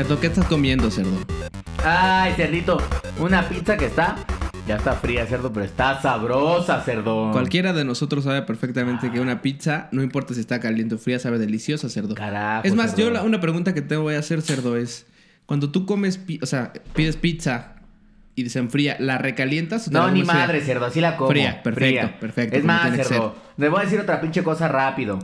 Cerdo, ¿qué estás comiendo, cerdo? Ay, cerdito, una pizza que está, ya está fría, cerdo, pero está sabrosa, cerdo. Cualquiera de nosotros sabe perfectamente que una pizza, no importa si está caliente o fría, sabe deliciosa, cerdo. Carajo, Es más, cerdo. yo la- una pregunta que te voy a hacer, cerdo, es... Cuando tú comes, o sea, pides pizza y se enfría, ¿la recalientas o te No, la ni fría? madre, cerdo, así la como. Fría, perfecto, perfecto, Es más, cerdo, le voy a decir otra pinche cosa rápido.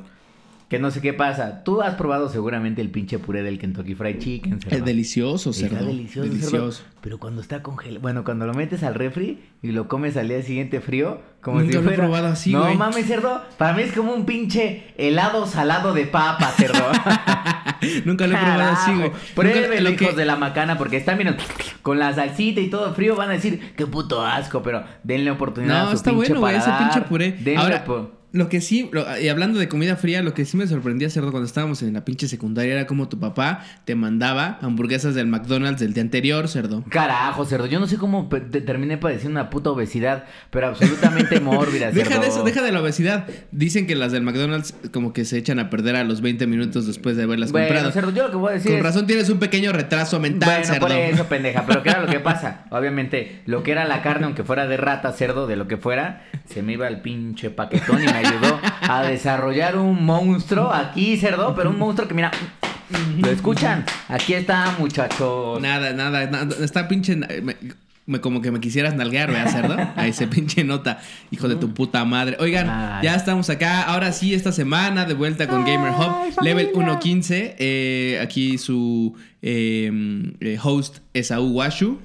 Que no sé qué pasa. Tú has probado seguramente el pinche puré del Kentucky Fried Chicken, cerdo. Es delicioso, Está cerdo. delicioso, Delicioso. cerdo. Pero cuando está congelado, bueno, cuando lo metes al refri y lo comes al día siguiente frío, como Nunca si lo he probado así, No güey. mames, cerdo. Para mí es como un pinche helado salado de papa, cerdo. Nunca lo he probado así, güey. Pruébelo, hijos que- de la macana, porque están viendo con la salsita y todo frío, van a decir, qué puto asco, pero denle oportunidad a No, su está pinche bueno, ese pinche puré. Denle Ahora, po- lo que sí, lo- y hablando de comida fría, lo que sí me sorprendía, cerdo, cuando estábamos en la pinche secundaria era como tu papá te mandaba hamburguesas del McDonald's del día anterior, cerdo. Carajo, cerdo. Yo no sé cómo te- terminé padeciendo una puta obesidad, pero absolutamente mórbida, cerdo. Deja de eso, deja de la obesidad. Dicen que las del McDonald's como que se echan a perder a los 20 minutos después de haberlas Bueno, comprado. cerdo, yo lo que voy a decir Con es... razón tienes un pequeño retraso mental, Bueno, cerdo. por eso, pendeja. Pero ¿qué era lo que pasa? Obviamente, lo que era la carne, aunque fuera de rata, cerdo, de lo que fuera, se me iba el pinche paquetón y me ayudó a desarrollar un monstruo aquí, cerdo, pero un monstruo que mira. ¿Lo escuchan? Aquí está, muchachos. Nada, nada, nada. Está pinche. Me, me- como que me quisieras nalguear, ¿verdad, cerdo? Ahí se pinche nota. Hijo de tu puta madre. Oigan, Ay. ya estamos acá. Ahora sí, esta semana de vuelta con Gamer Hub. Level 1.15. eh, aquí su eh, eh, host Esaú Washu.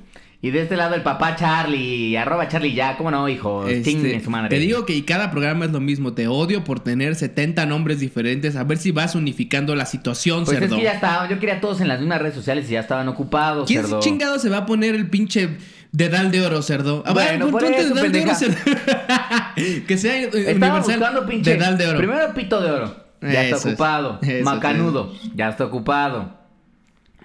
Y de este lado el papá Charlie, arroba Charlie ya, ¿cómo no, hijo? Este, su madre. te digo que y cada programa es lo mismo. Te odio por tener 70 nombres diferentes. A ver si vas unificando la situación, Pues cerdo. es que ya estaba, yo quería todos en las mismas redes sociales y ya estaban ocupados, ¿Quién cerdo. chingado se va a poner el pinche dedal de oro, cerdo? A ver, Bueno, por ponte dedal de oro, pendeja. cerdo. que sea eh, Estaba universal. buscando pinche. Dedal de oro. Primero pito de oro. Ya Eso está es. ocupado. Macanudo. Ya está ocupado.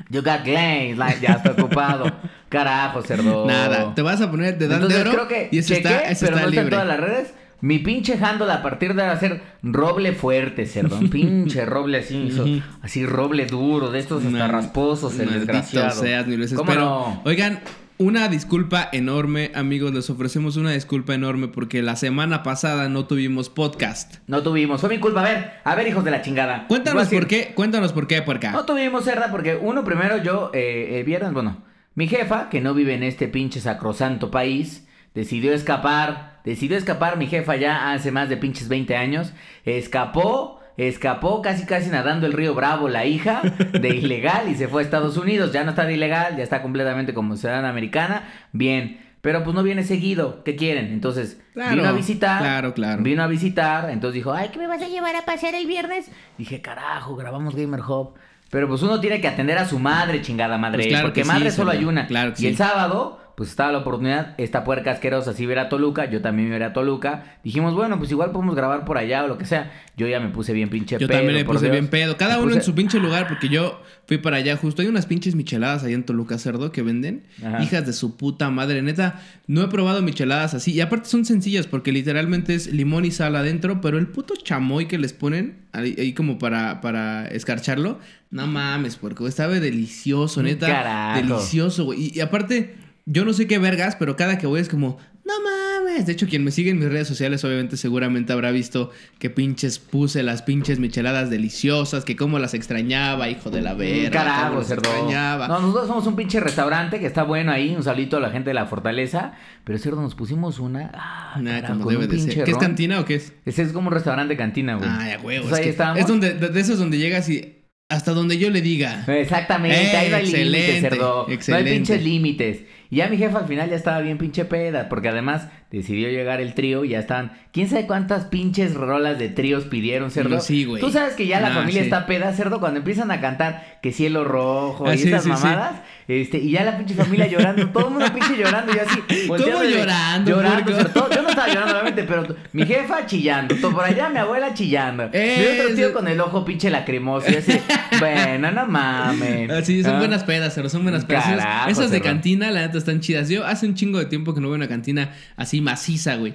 You got glaze, like, ya está ocupado. Carajo, cerdo. Nada, te vas a poner dedal Entonces de oro. creo que y eso chequé, está, eso pero está no está en todas las redes. Mi pinche handle a partir de ser roble fuerte, cerdo. Un pinche roble así, so- así roble duro, de estos hasta rasposos, el desgraciado. seas, mil veces. ¿Cómo Pero, no? oigan, una disculpa enorme, amigos. Les ofrecemos una disculpa enorme porque la semana pasada no tuvimos podcast. No tuvimos, fue mi culpa. A ver, a ver, hijos de la chingada. Cuéntanos por qué, cuéntanos por qué, puerca. No tuvimos cerda porque uno primero yo eh, el viernes, bueno, mi jefa, que no vive en este pinche sacrosanto país, decidió escapar, decidió escapar mi jefa ya hace más de pinches 20 años, escapó, escapó casi casi nadando el río Bravo la hija de ilegal y se fue a Estados Unidos, ya no está de ilegal, ya está completamente como ciudadana americana, bien. Pero pues no viene seguido, ¿qué quieren? Entonces, Claro, vino a visitar. claro, claro. Vino a visitar, entonces dijo, ay, ¿qué me vas a llevar a pasear el viernes? Dije, carajo, grabamos Gamer Hub. Pero pues uno tiene que atender a su madre, chingada madre. Pues claro porque que madre sí, solo cerdo. hay una. Claro que y sí. el sábado, pues estaba la oportunidad, esta puerca asquerosa sí ver a Toluca, yo también me a Toluca. Dijimos, bueno, pues igual podemos grabar por allá o lo que sea. Yo ya me puse bien pinche Yo pedo, también le por puse Dios. bien pedo. Cada Me uno en su pinche lugar, porque yo fui para allá justo. Hay unas pinches micheladas ahí en Toluca Cerdo que venden. Ajá. Hijas de su puta madre. Neta, no he probado micheladas así. Y aparte son sencillas porque literalmente es limón y sal adentro. Pero el puto chamoy que les ponen ahí, ahí como para, para escarcharlo. No mames, porque sabe delicioso, neta. Carajo. Delicioso, güey. Y, y aparte, yo no sé qué vergas, pero cada que voy es como, no mames. De hecho, quien me sigue en mis redes sociales, obviamente, seguramente habrá visto que pinches puse las pinches micheladas deliciosas, que cómo las extrañaba, hijo de la verga. cómo Carajo, cerdo. extrañaba. No, nosotros somos un pinche restaurante que está bueno ahí. Un saludito a la gente de la Fortaleza. Pero cerdo, nos pusimos una. Ah, Nada, carajo, como debe de ser. ¿Qué es cantina o qué es? Ese es como un restaurante cantina, güey. Ay, a huevo. Pues es ahí que estamos. es donde, de de esos donde llegas y hasta donde yo le diga. Exactamente, Eh, ahí no hay límites, cerdo. excelente. No hay pinches límites. Y ya mi jefa al final ya estaba bien pinche peda, porque además decidió llegar el trío y ya estaban. ¿Quién sabe cuántas pinches rolas de tríos pidieron, cerdo? No, sí, güey. Tú sabes que ya la familia sí. está peda, cerdo, cuando empiezan a cantar que cielo rojo Ah, y sí, esas sí, sí. mamadas. Este, y ya la pinche familia llorando, todo el mundo pinche llorando y así. de- llorando, Llorando, cerdo. Todo- Yo no estaba llorando, obviamente, pero mi jefa chillando. Todo por allá mi abuela chillando. Eh, mi otro tío con el ojo pinche lacrimoso. Y así, bueno, no mames. Ah, Sí, son Ah. buenas pedas, pero son buenas pedas. Esas- Carajo, Esas de cerdo. cantina, la neta, están chidas. Yo hace un chingo de tiempo que no veo una cantina así maciza, güey.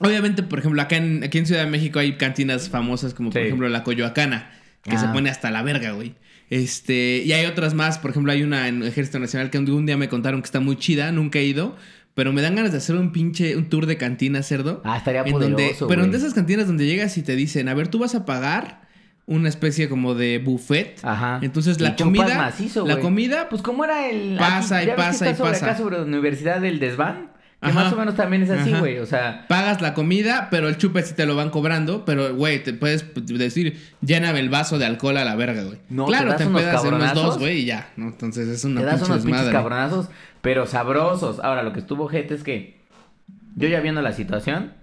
Obviamente, por ejemplo, acá en, aquí en Ciudad de México hay cantinas famosas como, por Sí. ejemplo, la Coyoacana, que se Ah. pone hasta la verga, güey. Este, y hay otras más, por ejemplo, hay una en Ejército Nacional que un día me contaron que está muy chida, nunca he ido. Pero me dan ganas de hacer un pinche, un tour de cantina cerdo. Ah, estaría en poderoso, donde, Pero en de esas cantinas donde llegas y te dicen, a ver, tú vas a pagar una especie como de buffet. Ajá. Entonces Y la chupas comida, macizo, la comida, Pues como era el... Pasa y ¿ya ves que pasa y sobre pasa. acá sobre la Universidad del Desván? Que Ajá. más o menos también es así, güey. O sea... pagas la comida, pero el chupe sí te lo van cobrando. Pero, güey, te puedes decir, lléname el vaso de alcohol a la verga, güey. No, claro, te das te unos puedes hacer unos cabronazos. dos, güey, y ya, ¿no? Entonces es una Te das unos pinches cabronazos, pero sabrosos. Ahora, lo que estuvo gente es que yo ya viendo la situación,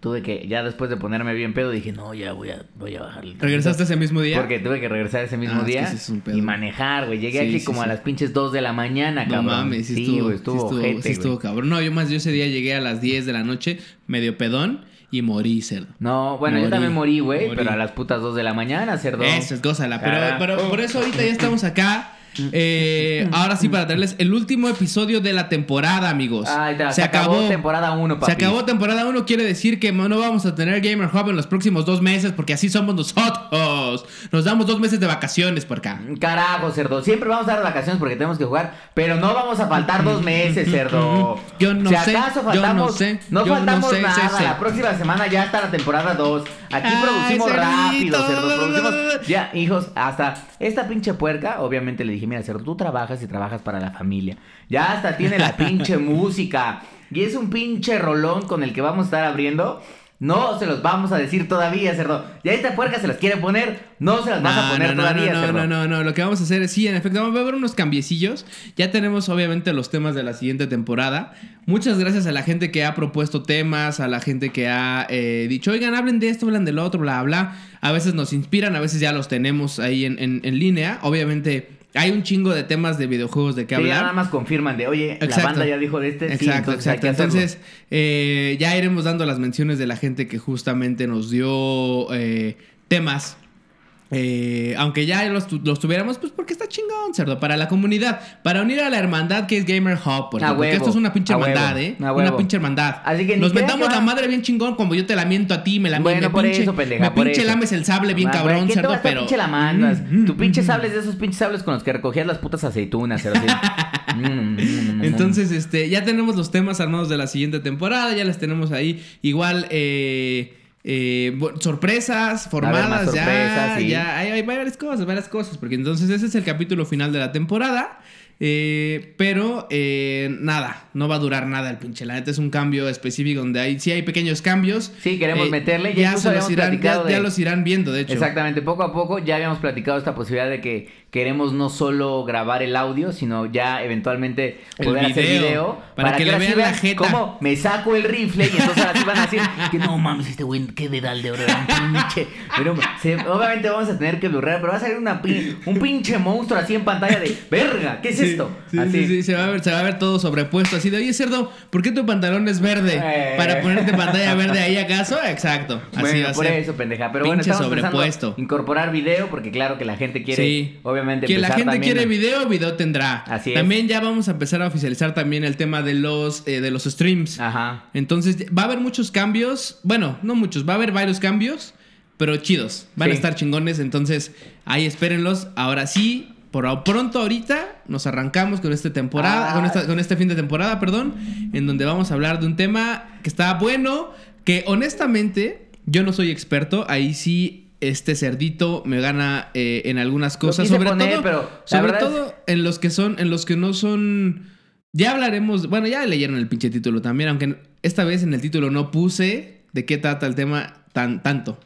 tuve que, ya después de ponerme bien pedo, dije, no, ya voy a, voy a bajarle. el ¿Regresaste ese mismo día? Porque tuve que regresar ese mismo Ah, es que día sí es un pedo. y manejar, güey. Llegué Sí, aquí sí, como a las pinches 2 de la mañana, No cabrón. mames, sí, estuvo, güey, estuvo, estuvo, ojete, estuvo cabrón. No, yo más, yo ese día llegué a las 10 de la noche, medio pedón, y morí, cerdo. No, bueno, yo Morí, también morí, güey, pero a las putas 2 de la mañana, cerdo. Eso es gózala. Pero, Carajo. pero por eso ahorita ya estamos acá. Eh, ahora sí, para traerles el último episodio de la temporada, amigos. Se, acabó, temporada 1, papi. Se acabó temporada 1, quiere decir que no vamos a tener Gamer Hub en los próximos dos meses, porque así somos nosotros. Nos damos dos meses de vacaciones por acá. Carajo, cerdo. Siempre vamos a dar vacaciones porque tenemos que jugar, pero no vamos a faltar dos meses, cerdo. Yo no si sé, acaso yo no faltamos, sé, no yo no faltamos sé, nada. sé, sé. La próxima semana ya está la temporada 2. Aquí Ay, producimos rápido, cerdo. Producimos. Ya, hijos, hasta esta pinche puerca, obviamente le dije, mira, cerdo, tú trabajas y trabajas para la familia. Ya hasta tiene la pinche música. Y es un pinche rolón con el que vamos a estar abriendo. No se los vamos a decir todavía, cerdo. Ya esta puerca se las quiere poner, no se las vas a poner no, todavía, no, no, cerdo. no, no, no, lo que vamos a hacer es, sí, en efecto, vamos a ver unos cambiecillos. Ya tenemos obviamente los temas de la siguiente temporada. Muchas gracias a la gente que ha propuesto temas, a la gente que ha eh, dicho, oigan, hablen de esto, hablan del otro, bla, bla. A veces nos inspiran, a veces ya los tenemos ahí en, en- en línea. Obviamente hay un chingo de temas de videojuegos de qué Sí, ya hablar. nada más confirman de, oye, Exacto. la banda ya dijo de este. sí, Exacto, entonces hay exacto. que. Entonces, eh, ya iremos dando las menciones de la gente que justamente nos dio eh, temas. Eh, aunque ya los, tu- los tuviéramos, pues porque está chingón, cerdo, para la comunidad, para unir a la hermandad que es Gamer Hub, porque, esto es una pinche huevo, hermandad, ¿eh? Una pinche hermandad. Así que Nos que la madre bien chingón, como yo te la miento a ti, me la Bueno, me por pinche, eso, pendeja, me por pinche eso. lames el sable bien cabrón, güey, ¿quién te cerdo, pero. pinche la mandas? Mm, mm, tu pinche mm, sables de esos pinches sables con los que recogías las putas aceitunas, cerdo. Mm, mm, mm. Entonces, este, ya tenemos los temas armados de la siguiente temporada, ya les tenemos ahí. Igual, eh, eh, sorpresas formadas, más sorpresas, ya, sí. ya, hay, hay varias cosas, varias cosas, porque entonces ese es el capítulo final de la temporada. Eh, pero eh, nada, no va a durar nada el pinche. La neta es un cambio específico donde hay, sí hay pequeños cambios. Sí, queremos Eh, meterle. Ya, Ya, los irán, ya, platicado de- ya los irán viendo, de hecho. Exactamente, poco a poco ya habíamos platicado esta posibilidad de que queremos no solo grabar el audio, sino ya eventualmente El poder hacer video, video para que le ahora sí vean la jeta. cómo me saco el rifle y entonces ahora sí van a decir que no mames, este güey, qué dedal de oro era un pinche. Pero se- obviamente vamos a tener que blurrar, pero va a salir una un pinche monstruo así en pantalla de verga, ¿qué es Sí, Sí, así. sí, sí, se va a ver, se va a ver todo sobrepuesto así de, oye, cerdo, ¿por qué tu pantalón es verde? Eh. Para ponerte pantalla verde ahí acaso, exacto. Así Bueno, va a por ser. eso, pendeja. Pero bueno, estamos sobrepuesto. incorporar video porque claro que la gente quiere, Sí. obviamente, Que la gente también quiere video, video tendrá. Así es. También ya vamos a empezar a oficializar también el tema de los, eh, de los streams. Ajá. Entonces va a haber muchos cambios. Bueno, no muchos, va a haber varios cambios, pero chidos. Van a estar chingones. Entonces ahí espérenlos. Ahora sí, por pronto ahorita nos arrancamos con esta temporada, Ah. con, esta- con este fin de temporada, perdón, en donde vamos a hablar de un tema que está bueno, que honestamente yo no soy experto. Ahí sí. Este cerdito me gana eh, en algunas cosas, sobre poner, todo, pero sobre es- todo en los que son, en los que no son. Ya hablaremos, bueno, ya leyeron el pinche título también, aunque esta vez en el título no puse de qué trata el tema tan tanto.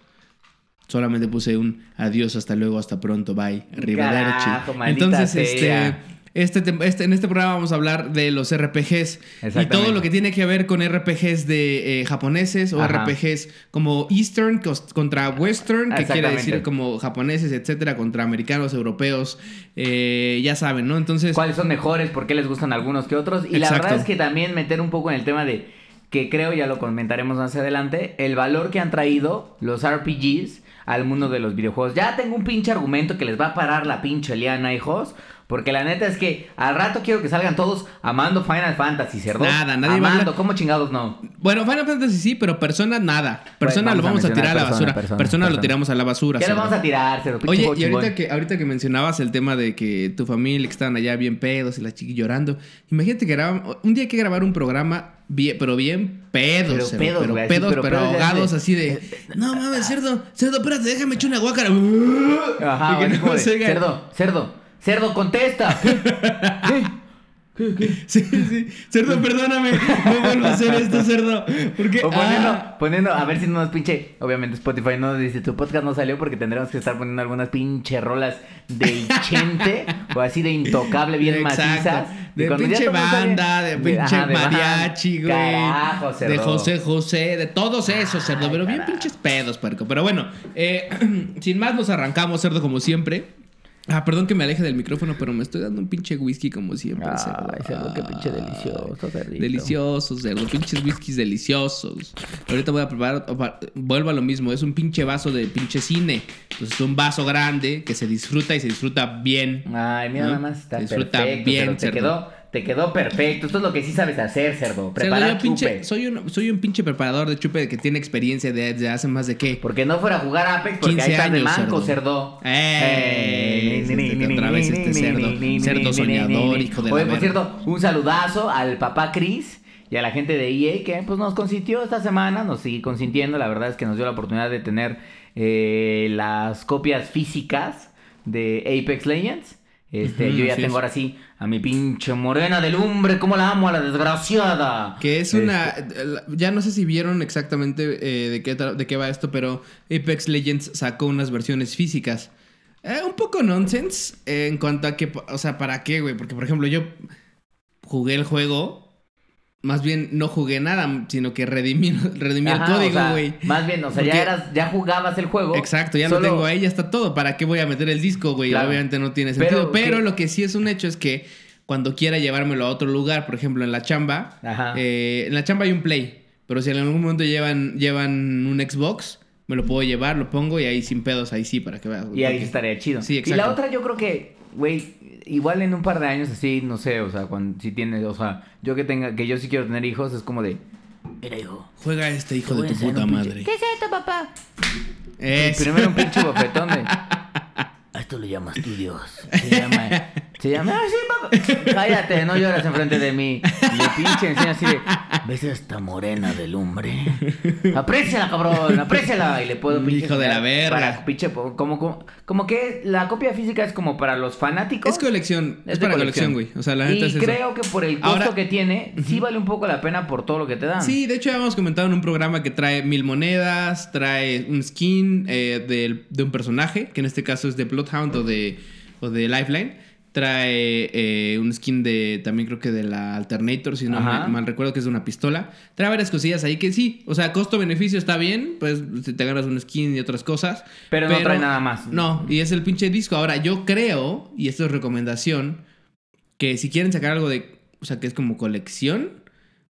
Solamente puse un adiós, hasta luego, hasta pronto, bye, arrivederci. Carajo, Entonces, sea. este, este, este- en este programa vamos a hablar de los RPGs y todo lo que tiene que ver con RPGs de eh, japoneses o Ajá. RPGs como Eastern contra Western, que quiere decir como japoneses, etcétera, contra americanos, europeos, eh, ya saben, ¿no? Entonces, cuáles son mejores, por qué les gustan algunos que otros. Y la verdad es que también meter un poco en el tema de, que creo ya lo comentaremos más adelante, el valor que han traído los RPGs al mundo de los videojuegos. Ya tengo un pinche argumento que les va a parar la pinche liana, hijos. Porque la neta es que al rato quiero que salgan todos amando Final Fantasy, cerdo. Nada, nadie va a Amando, hablar- ¿cómo chingados no? Bueno, Final Fantasy sí, pero Persona nada. Persona Bueno, lo vamos a a tirar a la basura. Persona, Persona, Persona, lo tiramos a la basura. Ya lo vamos a tirar, cerdo. Oye, y ahorita que, ahorita que mencionabas el tema de que tu familia que estaban allá bien pedos y la chiqui llorando, imagínate que grababan, un día hay que grabar un programa, bien, pero bien pedos, Pero pedos, pero güey, así, pedos, pero pero, pedos de ahogados hace- así de, no mames, cerdo, cerdo, espérate, déjame echar una guácara. Ajá, no de, cerdo, cerdo, cerdo, contesta. Sí, sí, cerdo, perdóname, no vuelvo a hacer esto, cerdo, porque, O poniendo, ah, poniendo, a ver si no nos pinche. Obviamente Spotify no dice tu podcast no salió porque tendremos que estar poniendo algunas pinche rolas de chente o así de intocable, bien Exacto. macizas. De pinche sale- banda, de pinche ajá, mariachi, güey. Carajo, cerdo. De José José, de todos esos, cerdo. Ay, Pero bien pinches pedos, puerco. Pero bueno, eh, sin más nos arrancamos, cerdo, como siempre. Ah, perdón que me aleje del micrófono, pero me estoy dando un pinche whisky como siempre. Ay, cerdo, qué pinche delicioso, cerdito. Deliciosos, cerdo. Pinches whiskies deliciosos. Ahorita voy a preparar, vuelvo a lo mismo. Es un pinche vaso de pinche cine. Entonces es un vaso grande que se disfruta y se disfruta bien. Ay, mira, ¿no? nada más está Disfruta perfecto. bien, cerdo. te quedó, te quedó perfecto. Esto es lo que sí sabes hacer, cerdo. Cerdo, Preparar yo pinche- chupe. soy, un, soy un pinche preparador de chupe que tiene experiencia de, de hace más de qué. Porque no fuera a jugar Apex porque 15 ahí estás de manco, cerdo. cerdo. Este, otra vez este cerdo. Cerdo soñador, hijo de la Oye, por cierto, un saludazo al papá Chris y a la gente de EA que pues nos consintió esta semana, nos sigue consintiendo. La verdad es que nos dio la oportunidad de tener eh, las copias físicas de Apex Legends. Este, Ujú, yo ya tengo es. Ahora sí a mi pinche morena de lumbre, cómo la amo a la desgraciada. Que es Este, una. Ya no sé si vieron exactamente eh, de, qué, de qué va esto, pero Apex Legends sacó unas versiones físicas. Eh, un poco nonsense eh, en cuanto a que. O sea, ¿para qué, güey? Porque, por ejemplo, yo jugué el juego. Más bien no jugué nada, sino que redimí, redimí Ajá, el o código, sea, güey. Más bien, o sea, ya eras, ya jugabas el juego. Exacto, ya solo- lo tengo ahí, ya está todo. ¿Para qué voy a meter el disco, güey? Claro. Obviamente no tiene sentido. Pero, que- lo que sí es un hecho es que cuando quiera llevármelo a otro lugar, por ejemplo, en la chamba, Ajá. eh, en la chamba hay un Play. Pero si en algún momento llevan, llevan un Xbox, me lo puedo llevar, lo pongo y ahí sin pedos, ahí sí, para que veas. Y ahí estaría chido. Sí, Y exacto. la otra yo creo que, güey, igual en un par de años así, no sé, o sea, cuando si tienes, o sea, yo que tenga, que yo sí quiero tener hijos, es como de, mira hijo, Juega este hijo de tu puta madre. ¿Qué es esto, papá? Es. Primero un pinche bofetón de, a esto le llamas tu Dios. Se llama, se llama, ah, sí, papá. Cállate, no lloras enfrente de mí. Le pinche encima así de, ¿ves esta morena de lumbre? Apréciala, cabrón, apréciala. Y le puedo pinche Hijo de la verga. Para pinche, como, como, como que la copia física es como para los fanáticos. Es colección, es, Es de para colección, güey. O sea, la neta y es eso. creo que por el costo Ahora- que tiene, sí vale un poco la pena por todo lo que te dan. Sí, de hecho ya hemos comentado en un programa que trae mil monedas, trae un skin eh, del- de, un personaje, que en este caso es de Bloodhound o de, o de Lifeline. Trae eh, un skin de, también creo que de la Alternator, si no mal recuerdo que es de una pistola. Trae varias cosillas ahí que sí, o sea, costo-beneficio está bien, pues te ganas un skin y otras cosas. Pero no trae nada más. No, y es el pinche disco. Ahora, yo creo, y esto es recomendación, que si quieren sacar algo de, o sea, que es como colección,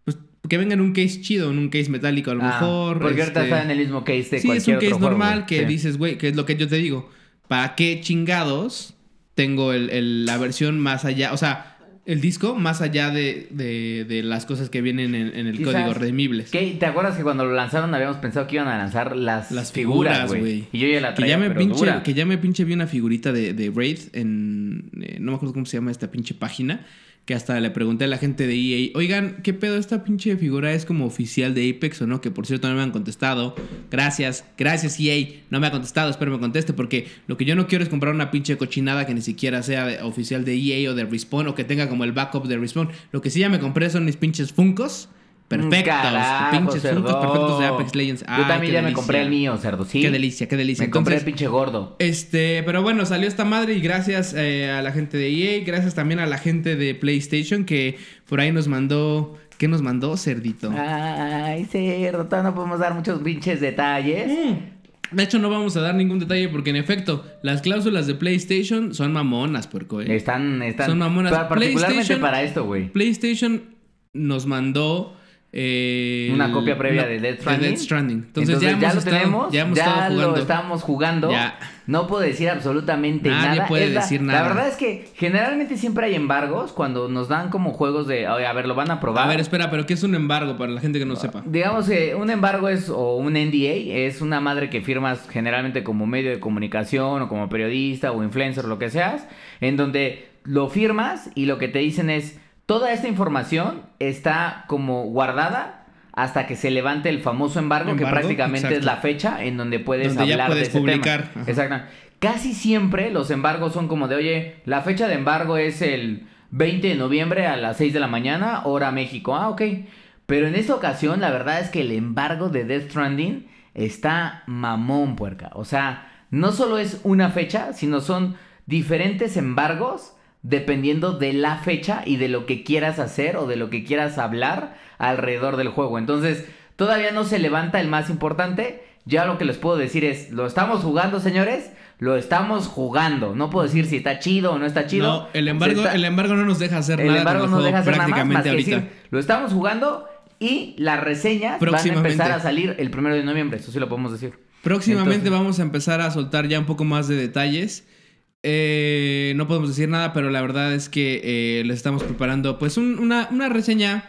pues que venga en un case chido, en un case metálico a lo Ah, mejor. Porque ahorita este, está en el mismo case de Sí, es un case otro normal que Sí. dices, güey, que es lo que yo te digo. ¿Para qué chingados tengo el- el- la versión más allá? O sea, el disco más allá de, de- de las cosas que vienen en, en el Quizás- código redimibles. ¿Qué? ¿Te acuerdas que cuando lo lanzaron habíamos pensado que iban a lanzar las, Las figuras, güey? Y yo ya la Que traía, ya, me pero pinche, dura. que ya me pinche vi una figurita de, de Wraith en... eh, no me acuerdo cómo se llama esta pinche página. Que hasta le pregunté a la gente de EA, oigan, ¿qué pedo esta pinche figura es como oficial de Apex o no? Que por cierto no me han contestado. Gracias, gracias EA. No me ha contestado, espero me conteste porque lo que yo no quiero es comprar una pinche cochinada que ni siquiera sea oficial de EA o de Respawn o que tenga como el backup de Respawn. Lo que sí ya me compré son mis pinches Funkos. Perfectos, Carajo, pinches cerdo. Funkos perfectos de Apex Legends. Yo Ay, también qué ya me compré el mío, cerdo, ¿sí? Qué delicia, qué delicia. Me compré el pinche gordo. este, pero bueno, salió esta madre y gracias eh, a la gente de EA, gracias también a la gente de PlayStation que por ahí nos mandó, ¿qué nos mandó, cerdito? Ay, cerdo, todavía no podemos dar muchos pinches detalles. Mm. De hecho, no vamos a dar ningún detalle porque en efecto, las cláusulas de PlayStation son mamonas, puerco, ¿eh? Están, están. Son mamonas. pa- Particularmente para esto, güey. PlayStation nos mandó eh, Una copia previa no, de Death Stranding. Death Stranding. Entonces, Entonces, ya, hemos ya lo tenemos, ya hemos lo estamos jugando. Ya. No puedo decir absolutamente Nadie nada. puede Es la- decir La nada. verdad es que generalmente siempre hay embargos cuando nos dan como juegos de, oye, a ver, lo van a probar. A ver, espera, pero ¿qué es un embargo para la gente que no sepa? Digamos que un embargo es, o un NDA, es una madre que firmas generalmente como medio de comunicación o como periodista o influencer o lo que seas, en donde lo firmas y lo que te dicen es, toda esta información está como guardada hasta que se levante el famoso embargo, que prácticamente es la fecha en donde puedes Donde ya hablar puedes de ese publicar, tema. Exacto. Casi siempre los embargos son como de, oye, la fecha de embargo es el 20 de noviembre a las 6 de la mañana, hora México. Ah, ok. Pero en esta ocasión, la verdad es que el embargo de Death Stranding está mamón, puerca. O sea, no solo es una fecha, sino son diferentes embargos dependiendo de la fecha y de lo que quieras hacer o de lo que quieras hablar alrededor del juego. Entonces, todavía no se levanta el más importante. Ya lo que les puedo decir es, lo estamos jugando, señores. Lo estamos jugando. No puedo decir si está chido o no está chido. No, el embargo, está- el embargo no nos deja hacer el nada embargo con no deja hacer nada más, más ahorita. decir, lo estamos jugando y las reseñas van a empezar a salir el primero de noviembre. Eso sí lo podemos decir. Próximamente Entonces- vamos a empezar a soltar ya un poco más de detalles. Eh, no podemos decir nada, pero la verdad es que eh, les estamos preparando pues un- una, una reseña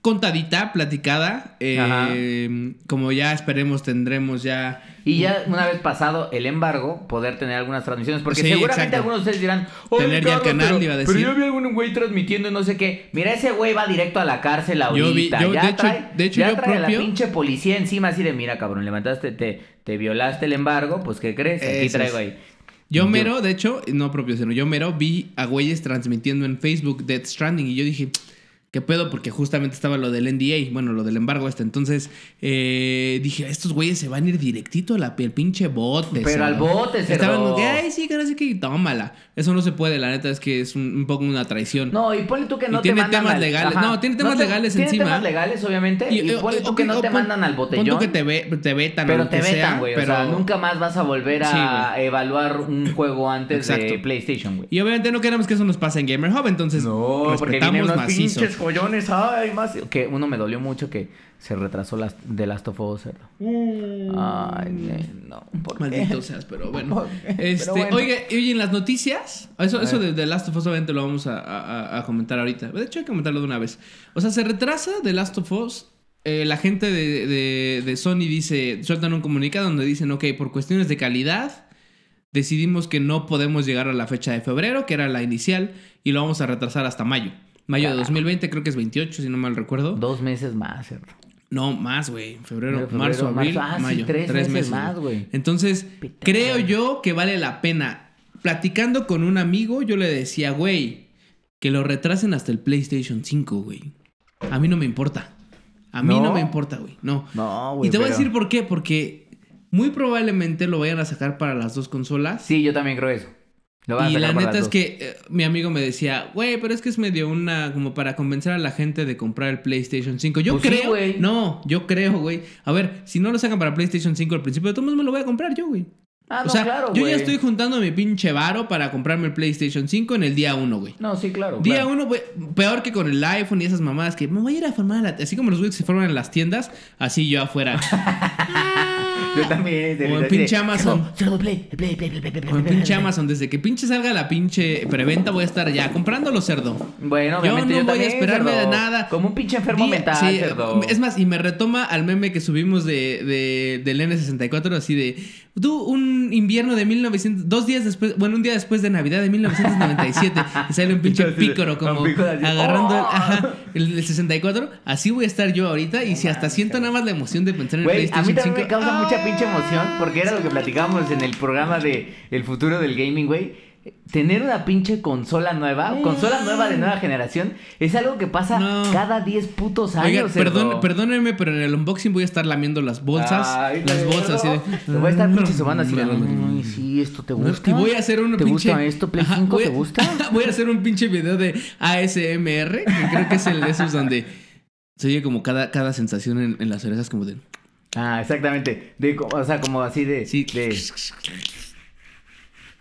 contadita, platicada. Eh, como ya esperemos tendremos ya... Y ya una vez pasado el embargo, poder tener algunas transmisiones. Porque Sí, seguramente exacto. algunos de ustedes dirán, "Oye, Tener ya el canal, pero, iba a pero decir. yo vi algún güey transmitiendo no sé qué. Mira, ese güey va directo a la cárcel Yo vi- ahorita. yo- ya de hecho- trae, de hecho, ya yo trae a la propio- pinche policía encima así de, mira, cabrón, levantaste, te, te violaste el embargo, pues ¿qué crees? Aquí Eso traigo ahí. Yo mero, de hecho, no propio, sino yo mero vi a güeyes transmitiendo en Facebook Death Stranding y yo dije, ¿qué pedo? Porque justamente estaba lo del NDA, bueno, lo del embargo este. Entonces eh, dije, estos güeyes se van a ir directito a la el pinche bote. Pero al bote, cerdo. Estaban como que, ay, sí, que no sé qué, y tómala. Eso no se puede, la neta es que es un, un poco una traición. No, y ponle tú que Y no te tiene mandan temas al- legales. No, tiene temas te- legales tiene encima. temas legales, obviamente. Y, eh, ponle tú ok, que no o te pon- mandan al pon botellón. tú que te, ve, te vetan Pero te vetan, güey. pero... O sea, nunca más vas a volver a Sí, evaluar un juego antes de. PlayStation, güey. Y obviamente no queremos que eso nos pase en Gamer Hub, entonces No, respetamos macizo. Joyones. Ay, más. Que uno me dolió mucho que se retrasó las de Last of Us, cerdo. Ay, no. ¿por qué? Maldito seas, pero bueno. Este, Pero bueno. Oye, oye, en las noticias, eso, eso de The Last of Us obviamente lo vamos a, a- a comentar ahorita. De hecho, hay que comentarlo de una vez. O sea, se retrasa The Last of Us. eh, la gente de, de- de Sony dice, sueltan un comunicado donde dicen, ok, por cuestiones de calidad, decidimos que no podemos llegar a la fecha de febrero, que era la inicial, y lo vamos a retrasar hasta mayo. Mayo de Carajo. 2020, creo que es 28, si no mal recuerdo. Dos meses más, cerdo. No, más, güey. Febrero, Febrero, marzo, abril, marzo. Ah, sí, mayo. tres meses más, güey. Entonces, Pita creo yo que vale la pena. Platicando con un amigo, yo le decía, güey, que lo retrasen hasta el PlayStation 5, güey. A mí no me importa. A mí no, ¿No? me importa, güey. No. No, güey. y te voy a decir por qué. Porque muy probablemente lo vayan a sacar para las dos consolas. Sí, yo también creo eso. Lo van a Y sacar la neta las es dos. que eh, mi amigo me decía, güey, pero es que es medio una, como para convencer a la gente de comprar el PlayStation 5. Yo Pues sí, creo, güey. no, yo creo, güey. A ver, si no lo sacan para PlayStation 5 al principio, de todos me lo voy a comprar yo, güey. Ah, o no, sea, claro, yo ya estoy juntando mi pinche varo para comprarme el PlayStation 5 en el día 1, güey. No, sí, claro. Día claro. 1, güey, peor que con el iPhone y esas mamadas que me voy a ir a formar, a la- así como los güeyes se forman en las tiendas, así yo afuera. Yo también. O en pinche Amazon. Play, play, pinche. Amazon, desde que pinche salga la pinche preventa voy a estar ya comprándolo, cerdo. Bueno, Yo no voy a esperarme de nada. Como un pinche enfermo mental, cerdo. Es más, y me retoma al meme que subimos de, de- del N64, así de. Tú, un invierno de 1900. Dos días después. Bueno, un día después de Navidad de 1997. y sale un pinche pícoro como agarrando el, ¡oh! ajá, el, el 64. Así voy a estar yo ahorita. Y si hasta siento nada más la emoción de pensar en el PlayStation mí también 5. Mucha pinche emoción porque era lo que platicábamos en el programa de El futuro del gaming, güey. Tener una pinche consola nueva, consola nueva de nueva generación, es algo que pasa No. cada 10 putos años. Oiga, perdón, perdónenme, pero en el unboxing voy a estar lamiendo las bolsas. Ay, las bolsas así de. Te voy a estar pinche sobando así. Ay, sí, esto te gusta. Y voy a hacer un ¿Te pinche. gusta esto, Play Ajá, 5? voy ¿Te gusta? voy a hacer un pinche video de ASMR, que creo que es el de esos donde se oye como cada, cada sensación en, en las orejas, como de. Ah, exactamente. De, o sea, como así de. Sí. de-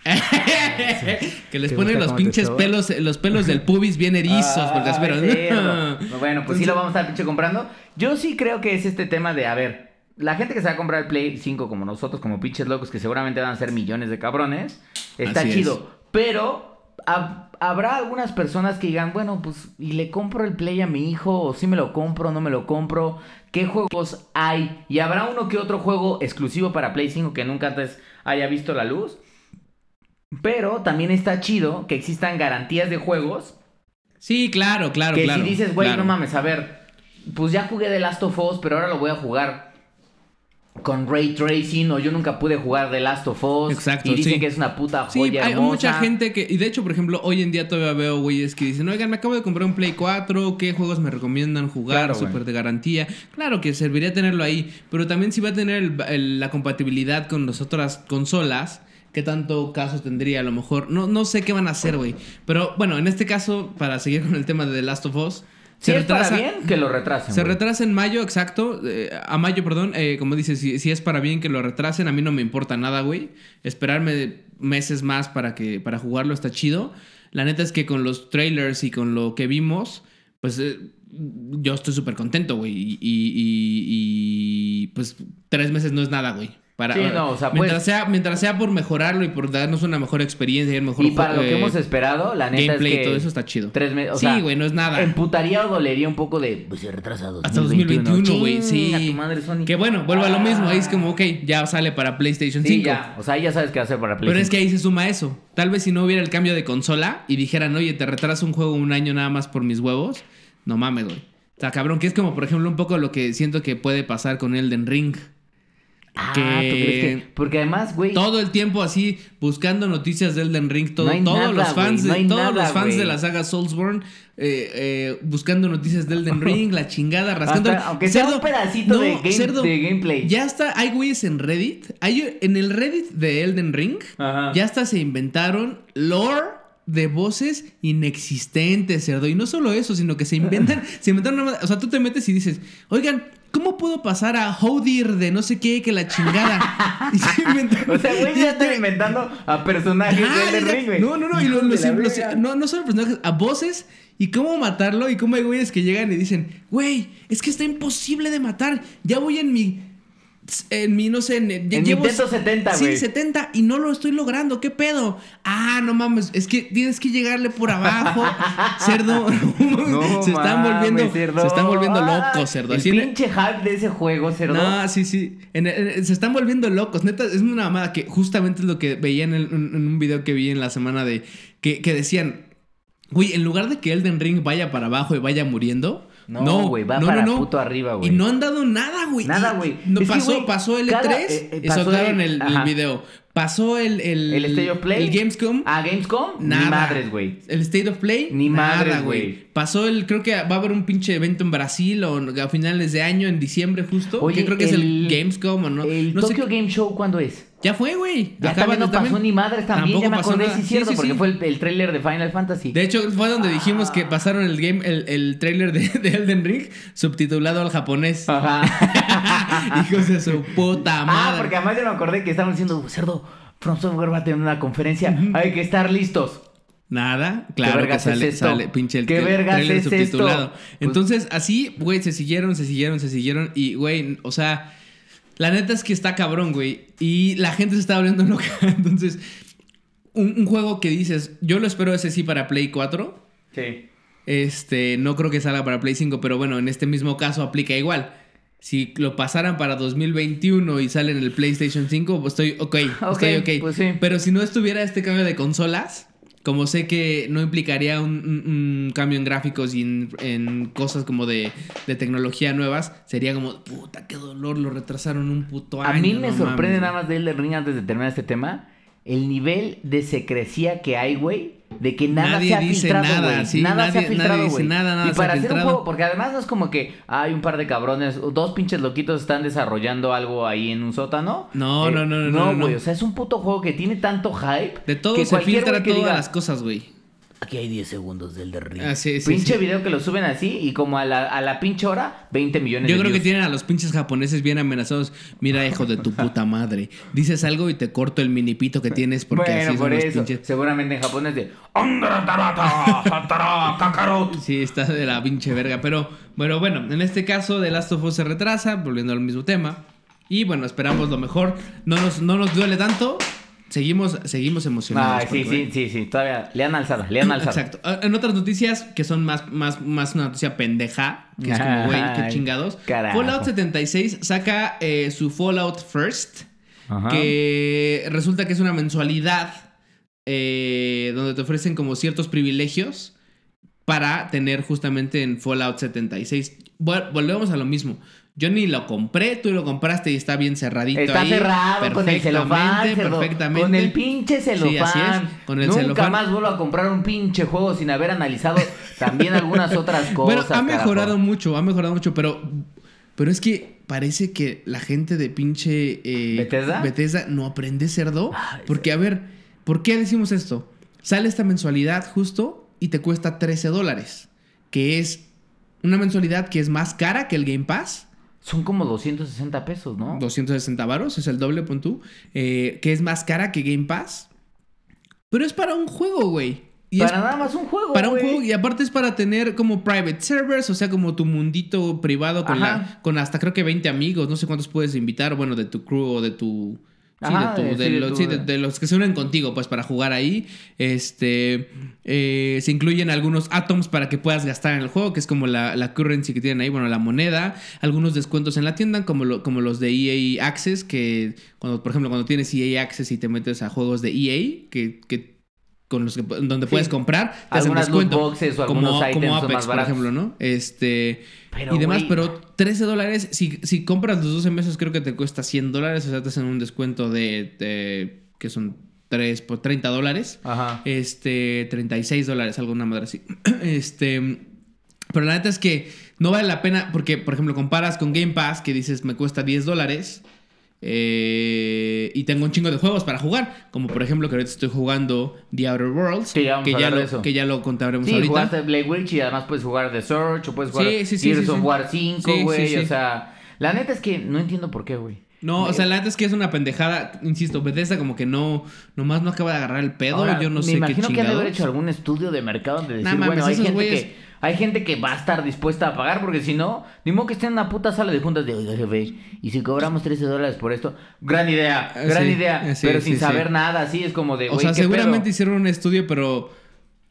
que les ¿Te ponen los pinches pelos, los pelos del pubis bien erizos, porque Ah, espero. cerdo. Bueno, pues sí lo vamos a estar pinche comprando. Yo sí creo que es este tema de, a ver, la gente que se va a comprar el Play 5 como nosotros, como pinches locos, que seguramente van a ser millones de cabrones, está Así es. chido. Pero hab- habrá algunas personas que digan, bueno, pues, ¿y le compro el Play a mi hijo? ¿O si me lo compro, no me lo compro? ¿Qué juegos hay? Y habrá uno que otro juego exclusivo para Play 5 que nunca antes haya visto la luz. Pero también está chido que existan garantías de juegos Sí, claro, claro, que claro. si dices, güey, claro. no mames, a ver, pues ya jugué The Last of Us, pero ahora lo voy a jugar con Ray Tracing, o yo nunca pude jugar The Last of Us. Exacto, Y dicen sí. que es una puta Sí, joya hay hermosa. mucha gente que. Y de hecho, por ejemplo, hoy en día todavía veo güeyes que dicen: Oigan, me acabo de comprar un Play 4. ¿Qué juegos me recomiendan jugar? Claro. Súper de garantía. Claro que serviría tenerlo ahí. Pero también si va a tener el- el- la compatibilidad con las otras consolas. ¿Qué tanto caso tendría? A lo mejor. No, no sé qué van a hacer, güey. Pero bueno, en este caso, para seguir con el tema de The Last of Us. Si es para bien, que lo retrasen. Se retrasa en mayo, exacto. eh, a mayo, perdón. eh, como dices, si, si es para bien que lo retrasen, a mí no me importa nada, güey. Esperarme meses más para, que, para jugarlo está chido. La neta es que con los trailers y con lo que vimos, pues eh, yo estoy súper contento, güey. Y, y- y- y, pues tres meses no es nada, güey. Para, Sí, no, o sea, mientras, pues- sea, mientras sea por mejorarlo y por darnos una mejor experiencia y el mejor Y para lo que eh, hemos esperado, la neta gameplay es que y todo eso está chido. Tres meses, o sí, güey, no es nada. Emputaría o dolería un poco de, pues se retrasa a Hasta 2021, güey, sí. Chinga tu madre, Sony. Que bueno, vuelvo a lo mismo. Ahí es como, ok, ya sale para PlayStation Sí, 5. ya. O sea, ahí ya sabes qué hacer para Play Pero es 5. que ahí se suma eso. Tal vez si no hubiera el cambio de consola y dijeran, oye, te retraso un juego un año nada más por mis huevos, no mames, güey. O sea, cabrón, que es como, por ejemplo, un poco lo que siento que puede pasar con Elden Ring. Ah, que- ¿tú crees que? Porque además, güey... Todo el tiempo así, buscando noticias de Elden Ring, todo- No todos nada, los fans, no de, todos nada, los fans de la saga Soulsborne eh, eh, buscando noticias de Elden Ring, la chingada, rascando. Hasta- aunque sea un pedacito de game- de gameplay. Ya está, hay güeyes en Reddit, hay en el Reddit de Elden Ring, Ajá. ya hasta se inventaron lore de voces inexistentes, cerdo. Y no solo eso, sino que se inventan, se inventaron una- O sea, tú te metes y dices, oigan, ¿cómo puedo pasar a Hodir de no sé qué que la chingada? Y se O sea, güey, ya están inventando a personajes Ya, de Elden ya. Ring, güey. No, no, no. Y los- los- no, no solo personajes, a voces y cómo matarlo. Y cómo hay güeyes que llegan y dicen, güey, es que está imposible de matar. Ya voy en mi. En mi, no sé, en, En llevo- Nintendo 70, güey. Sí, 70 y no lo estoy logrando. ¿Qué pedo? Ah, no mames, es que tienes que llegarle por abajo, cerdo. No se están mames, volviendo, cerdo. se están volviendo locos, cerdo. El Así en- pinche hype de ese juego, cerdo. no, sí, sí. En- en- se están volviendo locos. Neta, es una mamada que justamente es lo que veía en, el- en- en un video que vi en la semana de. Que, que decían. Güey, en lugar de que Elden Ring vaya para abajo y vaya muriendo. No, güey, va para puto arriba, güey. Y no han dado nada, güey. Nada, güey. No, que, pasó, pasó el E3 cada- eh, eh, y pasó soltaron el- el, el ajá. video. Pasó el. El, ¿El State of Play? El Gamescom. ¿A Gamescom? Nada. Ni madres, güey. El State of Play. Ni madres, güey. Pasó el. Creo que va a haber un pinche evento en Brasil o a finales de año, en diciembre justo. Oye, que creo que es el Gamescom o no. ¿El no sé Tokyo Game Show cuándo es? Ya fue, güey. Ya Acaba también no de- pasó ni madres también, Tampoco ya me pasó acordé, nada. sí, cierto, Sí, sí, porque sí. fue el, el tráiler de Final Fantasy. De hecho, fue donde dijimos que pasaron el game, el, el trailer de, de Elden Ring, subtitulado al japonés. Ajá. Hijos de su puta ah, madre. porque además yo me acordé que estaban diciendo, cerdo, From Software va a tener una conferencia, hay que estar listos. Nada, claro que vergas es sale, esto? sale pinche el, ¿Qué vergas trailer es esto? subtitulado. Pues- Entonces, así, güey, se siguieron, se siguieron, se siguieron. Y, güey, o sea, la neta es que está cabrón, güey. Y la gente se está volviendo loca. Entonces, un, un juego que dices, yo lo espero ese sí para Play 4. Sí. Este, no creo que salga para Play 5, pero bueno, en este mismo caso aplica igual. Si lo pasaran para 2021 y sale en el PlayStation 5, pues estoy ok, Ok, estoy ok. pues sí. Pero si no estuviera este cambio de consolas, como sé que no implicaría un, un- un cambio en gráficos y en, en cosas como de, de tecnología nuevas, sería como, puta, qué dolor, lo retrasaron un puto año. A mí me no sorprende mames, nada más de Elden Ring antes de terminar este tema. El nivel de secrecía que hay, güey. De que nada Nadie se ha dice filtrado, nada, güey. sí, nada se ha nadie- nadie filtrado, dice güey. nada, nada y para hacer un filtrado. juego, porque además no es como que hay un par de cabrones, dos pinches loquitos están desarrollando algo ahí en un sótano. No, no, no, no, no, No, no. güey, o sea, es un puto juego que tiene tanto hype. De todo que se filtra güey que todas diga, las cosas, güey. Aquí hay 10 segundos del de. Ah, sí, sí, pinche sí. video que lo suben así y como a la, a la pinche hora, 20 millones Yo de creo que tienen a los pinches japoneses bien amenazados. Mira, hijo de tu puta madre. Dices algo y te corto el minipito que tienes porque bueno, así son por los eso. pinches. Seguramente en japonés de. Sí, está de la pinche verga. Pero bueno, bueno, en este caso The Last of Us se retrasa, volviendo al mismo tema. Y bueno, esperamos lo mejor. No nos, no nos duele tanto. Seguimos, seguimos emocionados. Ay, sí, sí, sí, sí, todavía le han alzado, le han alzado. Exacto. Ah, En otras noticias que son más, más, más una noticia pendeja, que es como, güey, qué chingados. carajo. Fallout 76 saca eh, su Fallout First, Ajá. que resulta que es una mensualidad eh, donde te ofrecen como ciertos privilegios para tener justamente en Fallout 76. Vol- volvemos a lo mismo. Yo ni lo compré, tú lo compraste y está bien cerradito Está ahí. cerrado con el celofán, Perfectamente. Con el pinche celofán. Sí, así es, con el Nunca celofán. más vuelvo a comprar un pinche juego sin haber analizado también algunas otras Bueno, cosas. ha mejorado carajo. mucho, ha mejorado mucho, pero pero es que parece que la gente de pinche eh, ¿Bethesda? Bethesda no aprende cerdo, Ay, porque a ver, ¿por qué decimos esto? Sale esta mensualidad justo y te cuesta 13 dólares, que es una mensualidad que es más cara que el Game Pass. Son como 260 pesos, ¿no? 260 varos, es el doble, pon tú. eh, que es más cara que Game Pass. Pero es para un juego, güey. Y es Para nada más un juego. para un juego y aparte es para tener como private servers, o sea, como tu mundito privado con, Ajá. la, con hasta creo que 20 amigos, no sé cuántos puedes invitar, bueno, de tu crew o de tu... Sí, de, tu- de- de sí, de los, tu- sí, de- de los que se unen contigo, pues para jugar ahí. Este eh, se incluyen algunos atoms para que puedas gastar en el juego, que es como la, la currency que tienen ahí, bueno, la moneda. Algunos descuentos en la tienda, como, lo- como los de EA Access, que cuando, por ejemplo, cuando tienes EA Access y te metes a juegos de EA, que, que con los que donde Sí. puedes comprar, te hacen Algunas loot descuento. boxes o como, algunos como Apex, más por ejemplo, ¿no? Este Pero, y demás, güey, pero 13 dólares, si, si compras los 12 meses creo que te cuesta 100 dólares, o sea, te hacen un descuento de, de- que son 3 por 30 dólares. Ajá. Este, 36 dólares, alguna madre así. Este, pero la neta es que no vale la pena porque, por ejemplo, comparas con Game Pass que dices me cuesta 10 dólares. Eh, y tengo un chingo de juegos para jugar. Como por ejemplo que ahorita estoy jugando The Outer Worlds. Sí, ya vamos que, ya lo, eso. que ya lo contaremos Sí, ahorita. jugaste Blade Witch y además puedes jugar The Search o puedes jugar Sí, Gears of. War 5, Sí, sí, güey. O sea, la neta es que no entiendo por qué, güey. No, o sea, la neta es que es una pendejada. Insisto, Bethesda como que no, nomás no acaba de agarrar el pedo. Ahora, yo no me sé qué imagino que han de chingados. haber hecho algún estudio de mercado donde decir, Nah, mames, bueno, hay esos gente, güeyes- que, hay gente que va a estar dispuesta a pagar porque si no, ni modo que esté en una puta sala de juntas de, oiga, jefe, y si cobramos 13 dólares por esto, gran idea, Eh, gran sí, idea, eh, sí, pero sí, sin saber nada, así es como de, O sea, ¿qué seguramente pedo? hicieron un estudio, pero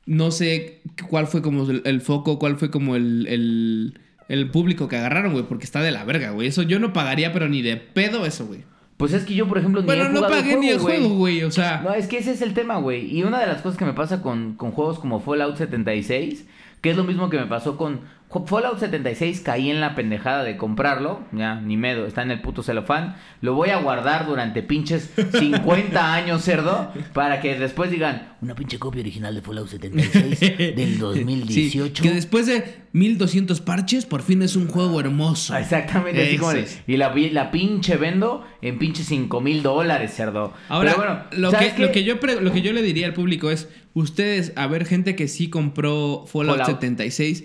no sé cuál fue como el, el foco, cuál fue como el, el, el público que agarraron, güey, porque está de la verga, güey. Eso yo no pagaría, pero ni de pedo eso, güey. Pues es que yo, por ejemplo, ni Bueno, he no pagué ni el juego, güey. O sea, No, es que ese es el tema, güey. Y una de las cosas que me pasa con, con juegos como Fallout 76, que es lo mismo que me pasó con Fallout 76, caí en la pendejada de comprarlo. Ya, ni medo, está en el puto celofán. Lo voy a guardar durante pinches 50 años, cerdo, para que después digan, una pinche copia original de Fallout 76 del 2018. Sí, que después de 1200 parches, por fin es un juego hermoso. Ah, Exactamente, así como de-. Y la, la pinche vendo en pinche 5 mil dólares, cerdo. Ahora, Pero bueno, lo, ¿sabes que, lo, qué? que yo pre- lo que yo le diría al público es, ustedes, a ver, gente que sí compró Fallout, Fallout. 76,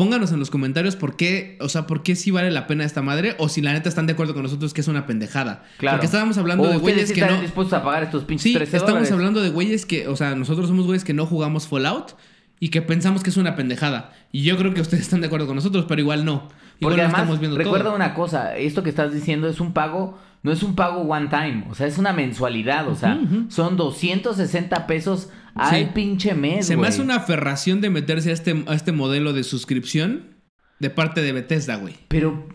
pónganos en los comentarios por qué, o sea, por qué sí vale la pena esta madre, o si la neta están de acuerdo con nosotros que es una pendejada. Claro. Porque estábamos hablando O de güeyes sí que están no... dispuestos a pagar estos pinches Sí, 13 estamos dólares. hablando de güeyes que, o sea, nosotros somos güeyes que no jugamos Fallout y que pensamos que es una pendejada. Y yo creo que ustedes están de acuerdo con nosotros, pero igual no. Igual Porque además, estamos viendo recuerda todo. una cosa, esto que estás diciendo es un pago, no es un pago one time, o sea, es una mensualidad, o sea, son 260 pesos al Sí. pinche mes, Se me hace una aferración de meterse a este, a este modelo de suscripción de parte de Bethesda, güey. Pero,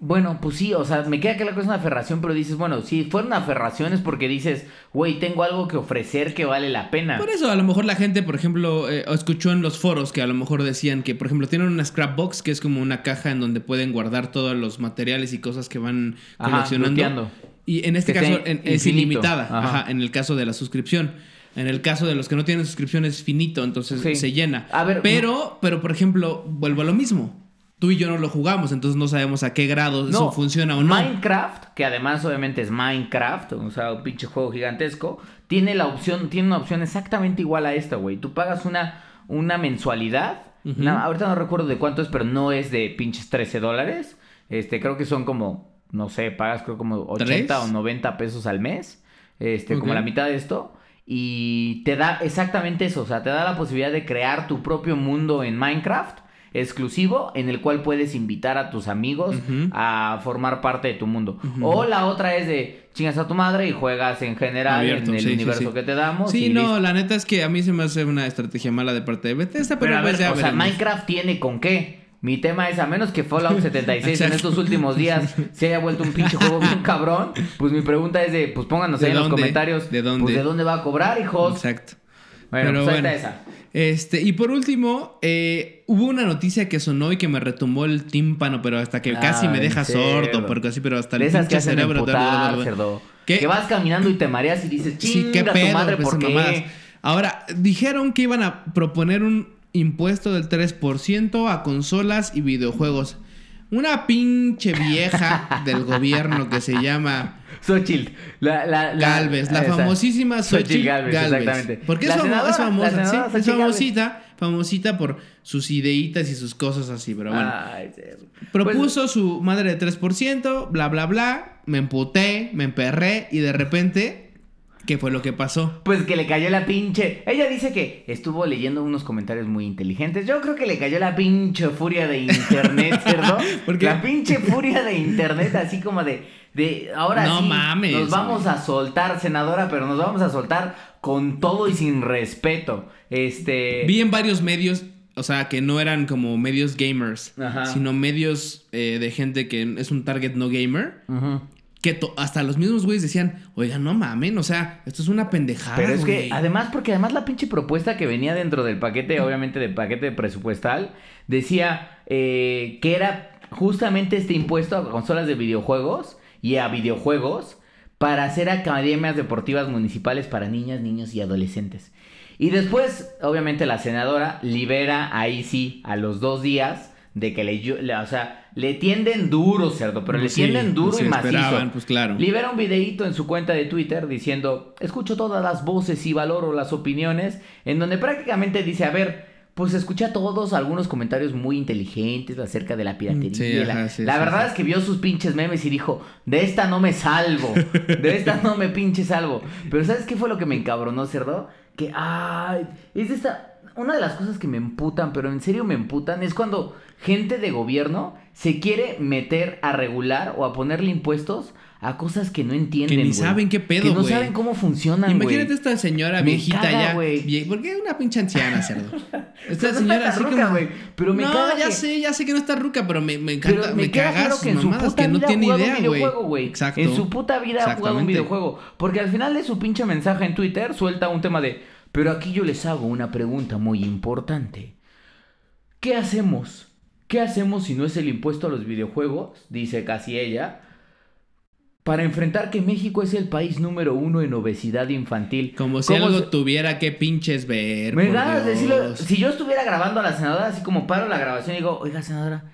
bueno, pues sí, o sea, me queda claro que es una aferración, pero dices, bueno, si fuera una aferración es porque dices, güey, tengo algo que ofrecer que vale la pena. Por eso, a lo mejor la gente, por ejemplo, eh, escuchó en los foros que a lo mejor decían que, por ejemplo, tienen una scrapbox que es como una caja en donde pueden guardar todos los materiales y cosas que van Ajá, coleccionando. y en este Que caso en- es ilimitada, Ajá. ajá, en el caso de la suscripción. En el caso de los que no tienen suscripción es finito, entonces Sí. se llena. A ver, pero, pero por ejemplo, vuelvo a lo mismo. Tú y yo no lo jugamos, entonces no sabemos a qué grado eso funciona o no. Minecraft, que además obviamente es Minecraft, o sea, un pinche juego gigantesco, tiene la opción, tiene una opción exactamente igual a esta, güey. Tú pagas una, una mensualidad. Ahorita no recuerdo de cuánto es, pero no es de pinches 13 dólares. Este, creo que son como, no sé, pagas creo como 80 ¿Tres? o 90 pesos al mes. Este, como la mitad de esto. Y te da exactamente eso, o sea, te da la posibilidad de crear tu propio mundo en Minecraft exclusivo en el cual puedes invitar a tus amigos a formar parte de tu mundo. O la otra es de chingas a tu madre y juegas en general Abierto, en el sí, universo sí. que te damos. Sí, y no, listo. la neta es que a mí se me hace una estrategia mala de parte de Bethesda, pero, Pero a pues ver, ya o sea. Minecraft tiene con qué. Mi tema es, a menos que Fallout 76 en estos últimos días se haya vuelto un pinche juego bien cabrón, pues mi pregunta es de, pues pónganos ¿De ahí en los dónde? comentarios. ¿De dónde? Pues de dónde va a cobrar, hijos. Exacto. Bueno, Pero pues bueno. esa. Este, y por último, eh, hubo una noticia que sonó y que me retumbó el tímpano, pero hasta que casi me deja sordo, porque así, pero hasta el De esas que cerebro. emputar, cerdo. ¿Qué? Que vas caminando y te mareas y dices, Sí, chinga qué tu pedo, madre, pues, ¿por qué? mamadas. Ahora, dijeron que iban a proponer un impuesto del 3% a consolas y videojuegos. Una pinche vieja del gobierno que se llama Xochitl. La, la, la, Galvez, la esa. famosísima Xochitl Galvez, Galvez. exactamente. Porque es, famo- famosa, sí, es Xochitl famosita, famosita por sus ideitas y sus cosas así, pero bueno. Ay, cerdo. Propuso su madre de 3%, bla, bla, bla. Me emputé, me emperré y de repente, ¿qué fue lo que pasó? Pues que le cayó la pinche. Ella dice que estuvo leyendo unos comentarios muy inteligentes. Yo creo que le cayó la pinche furia de internet, cerdo. ¿Por qué? La pinche furia de internet, así como de. De ahora No sí. mames, Nos vamos güey. a soltar, senadora, pero nos vamos a soltar con todo y sin respeto. Este. Vi en varios medios, o sea, que no eran como medios gamers, Ajá. sino medios eh, de gente que es un target no gamer. Ujú. Que hasta los mismos güeyes decían, oiga, no mamen, o sea, esto es una pendejada. Pero es que, güey". además, porque además la pinche propuesta que venía dentro del paquete, obviamente del paquete presupuestal, decía eh, que era justamente este impuesto a consolas de videojuegos y a videojuegos para hacer academias deportivas municipales para niñas, niños y adolescentes. Y después, obviamente, la senadora libera ahí sí a los dos días de que le, le- o sea, le tienden duro, cerdo, pero le Pues Sí, tienden duro se y macizo. pues claro. Libera un videíto en su cuenta de Twitter diciendo, escucho todas las voces y valoro las opiniones, en donde prácticamente dice, a ver, pues escuché a todos algunos comentarios muy inteligentes acerca de la piratería. Sí, la ajá, sí, la sí, verdad es que vio sus pinches memes y dijo, de esta no me salvo, de esta no me pinche salvo. Pero ¿sabes qué fue lo que me encabronó, cerdo? Que, ay, es esta... Una de las cosas que me emputan, pero en serio me emputan, es cuando gente de gobierno se quiere meter a regular o a ponerle impuestos a cosas que no entienden. Que ni güey. saben qué pedo, Que no güey. saben cómo funcionan, güey. Imagínate esta señora Me viejita caga, ya. güey. vie- ¿Por qué una pinche anciana, cerdo? Esta Pero no señora así ruca, como. güey, pero me no, caga ya que- sé, ya sé que no está ruca, pero me, me Pero encanta, me, me, cagas claro que en su puta que no vida tiene idea, güey. güey. Exacto. En su puta vida ha jugado un videojuego. Porque al final de su pinche mensaje en Twitter suelta un tema de, pero aquí yo les hago una pregunta muy importante. ¿Qué hacemos? ¿Qué hacemos si no es el impuesto a los videojuegos? Dice casi ella. Para enfrentar que México es el país número uno en obesidad infantil. Como si ¿Cómo algo se- tuviera que pinches ver. Me da decirlo. Si yo estuviera grabando a la senadora, así como paro la grabación y digo, oiga, senadora,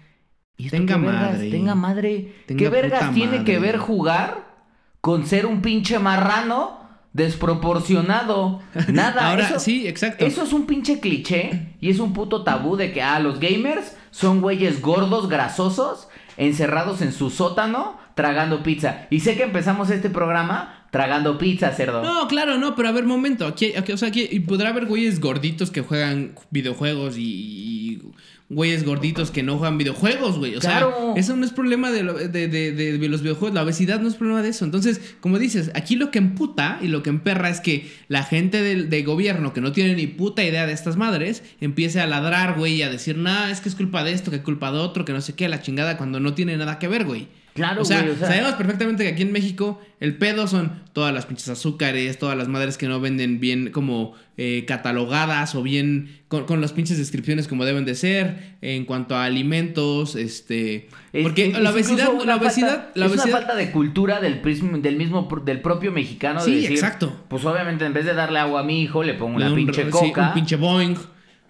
¿y esto Tenga qué vergas? madre. Tenga madre. Tenga ¿Qué vergas tiene que ver jugar con ser un pinche marrano desproporcionado? Nada. Ahora, eso, sí, exacto. Eso es un pinche cliché y es un puto tabú de que, ah, los gamers son güeyes gordos, grasosos, encerrados en su sótano, tragando pizza. Y sé que empezamos este programa tragando pizza, cerdo. No, claro, no, pero a ver, momento. Aquí, aquí- o sea, aquí y podrá haber güeyes gorditos que juegan videojuegos y, y güeyes gorditos que no juegan videojuegos, güey. O Claro. sea, eso no es problema de, lo- de, de- de los videojuegos. La obesidad no es problema de eso. Entonces, como dices, aquí lo que emputa y lo que emperra es que la gente del de gobierno que no tiene ni puta idea de estas madres empiece a ladrar, güey, y a decir, nah, es que es culpa de esto, que es culpa de otro, que no sé qué, la chingada, cuando no tiene nada que ver, güey. Claro, o sea, güey, o sea- sabemos perfectamente que aquí en México el pedo son todas las pinches azúcares, todas las madres que no venden bien como eh, catalogadas o bien con, con las pinches descripciones como deben de ser en cuanto a alimentos, este... Es- porque es- la es obesidad, la obesidad, falta- la es obesidad... una falta de cultura del prism- del mismo del propio mexicano de Sí, decir, exacto. Pues obviamente en vez de darle agua a mi hijo le pongo le una un- pinche sí, coca. un pinche Boeing.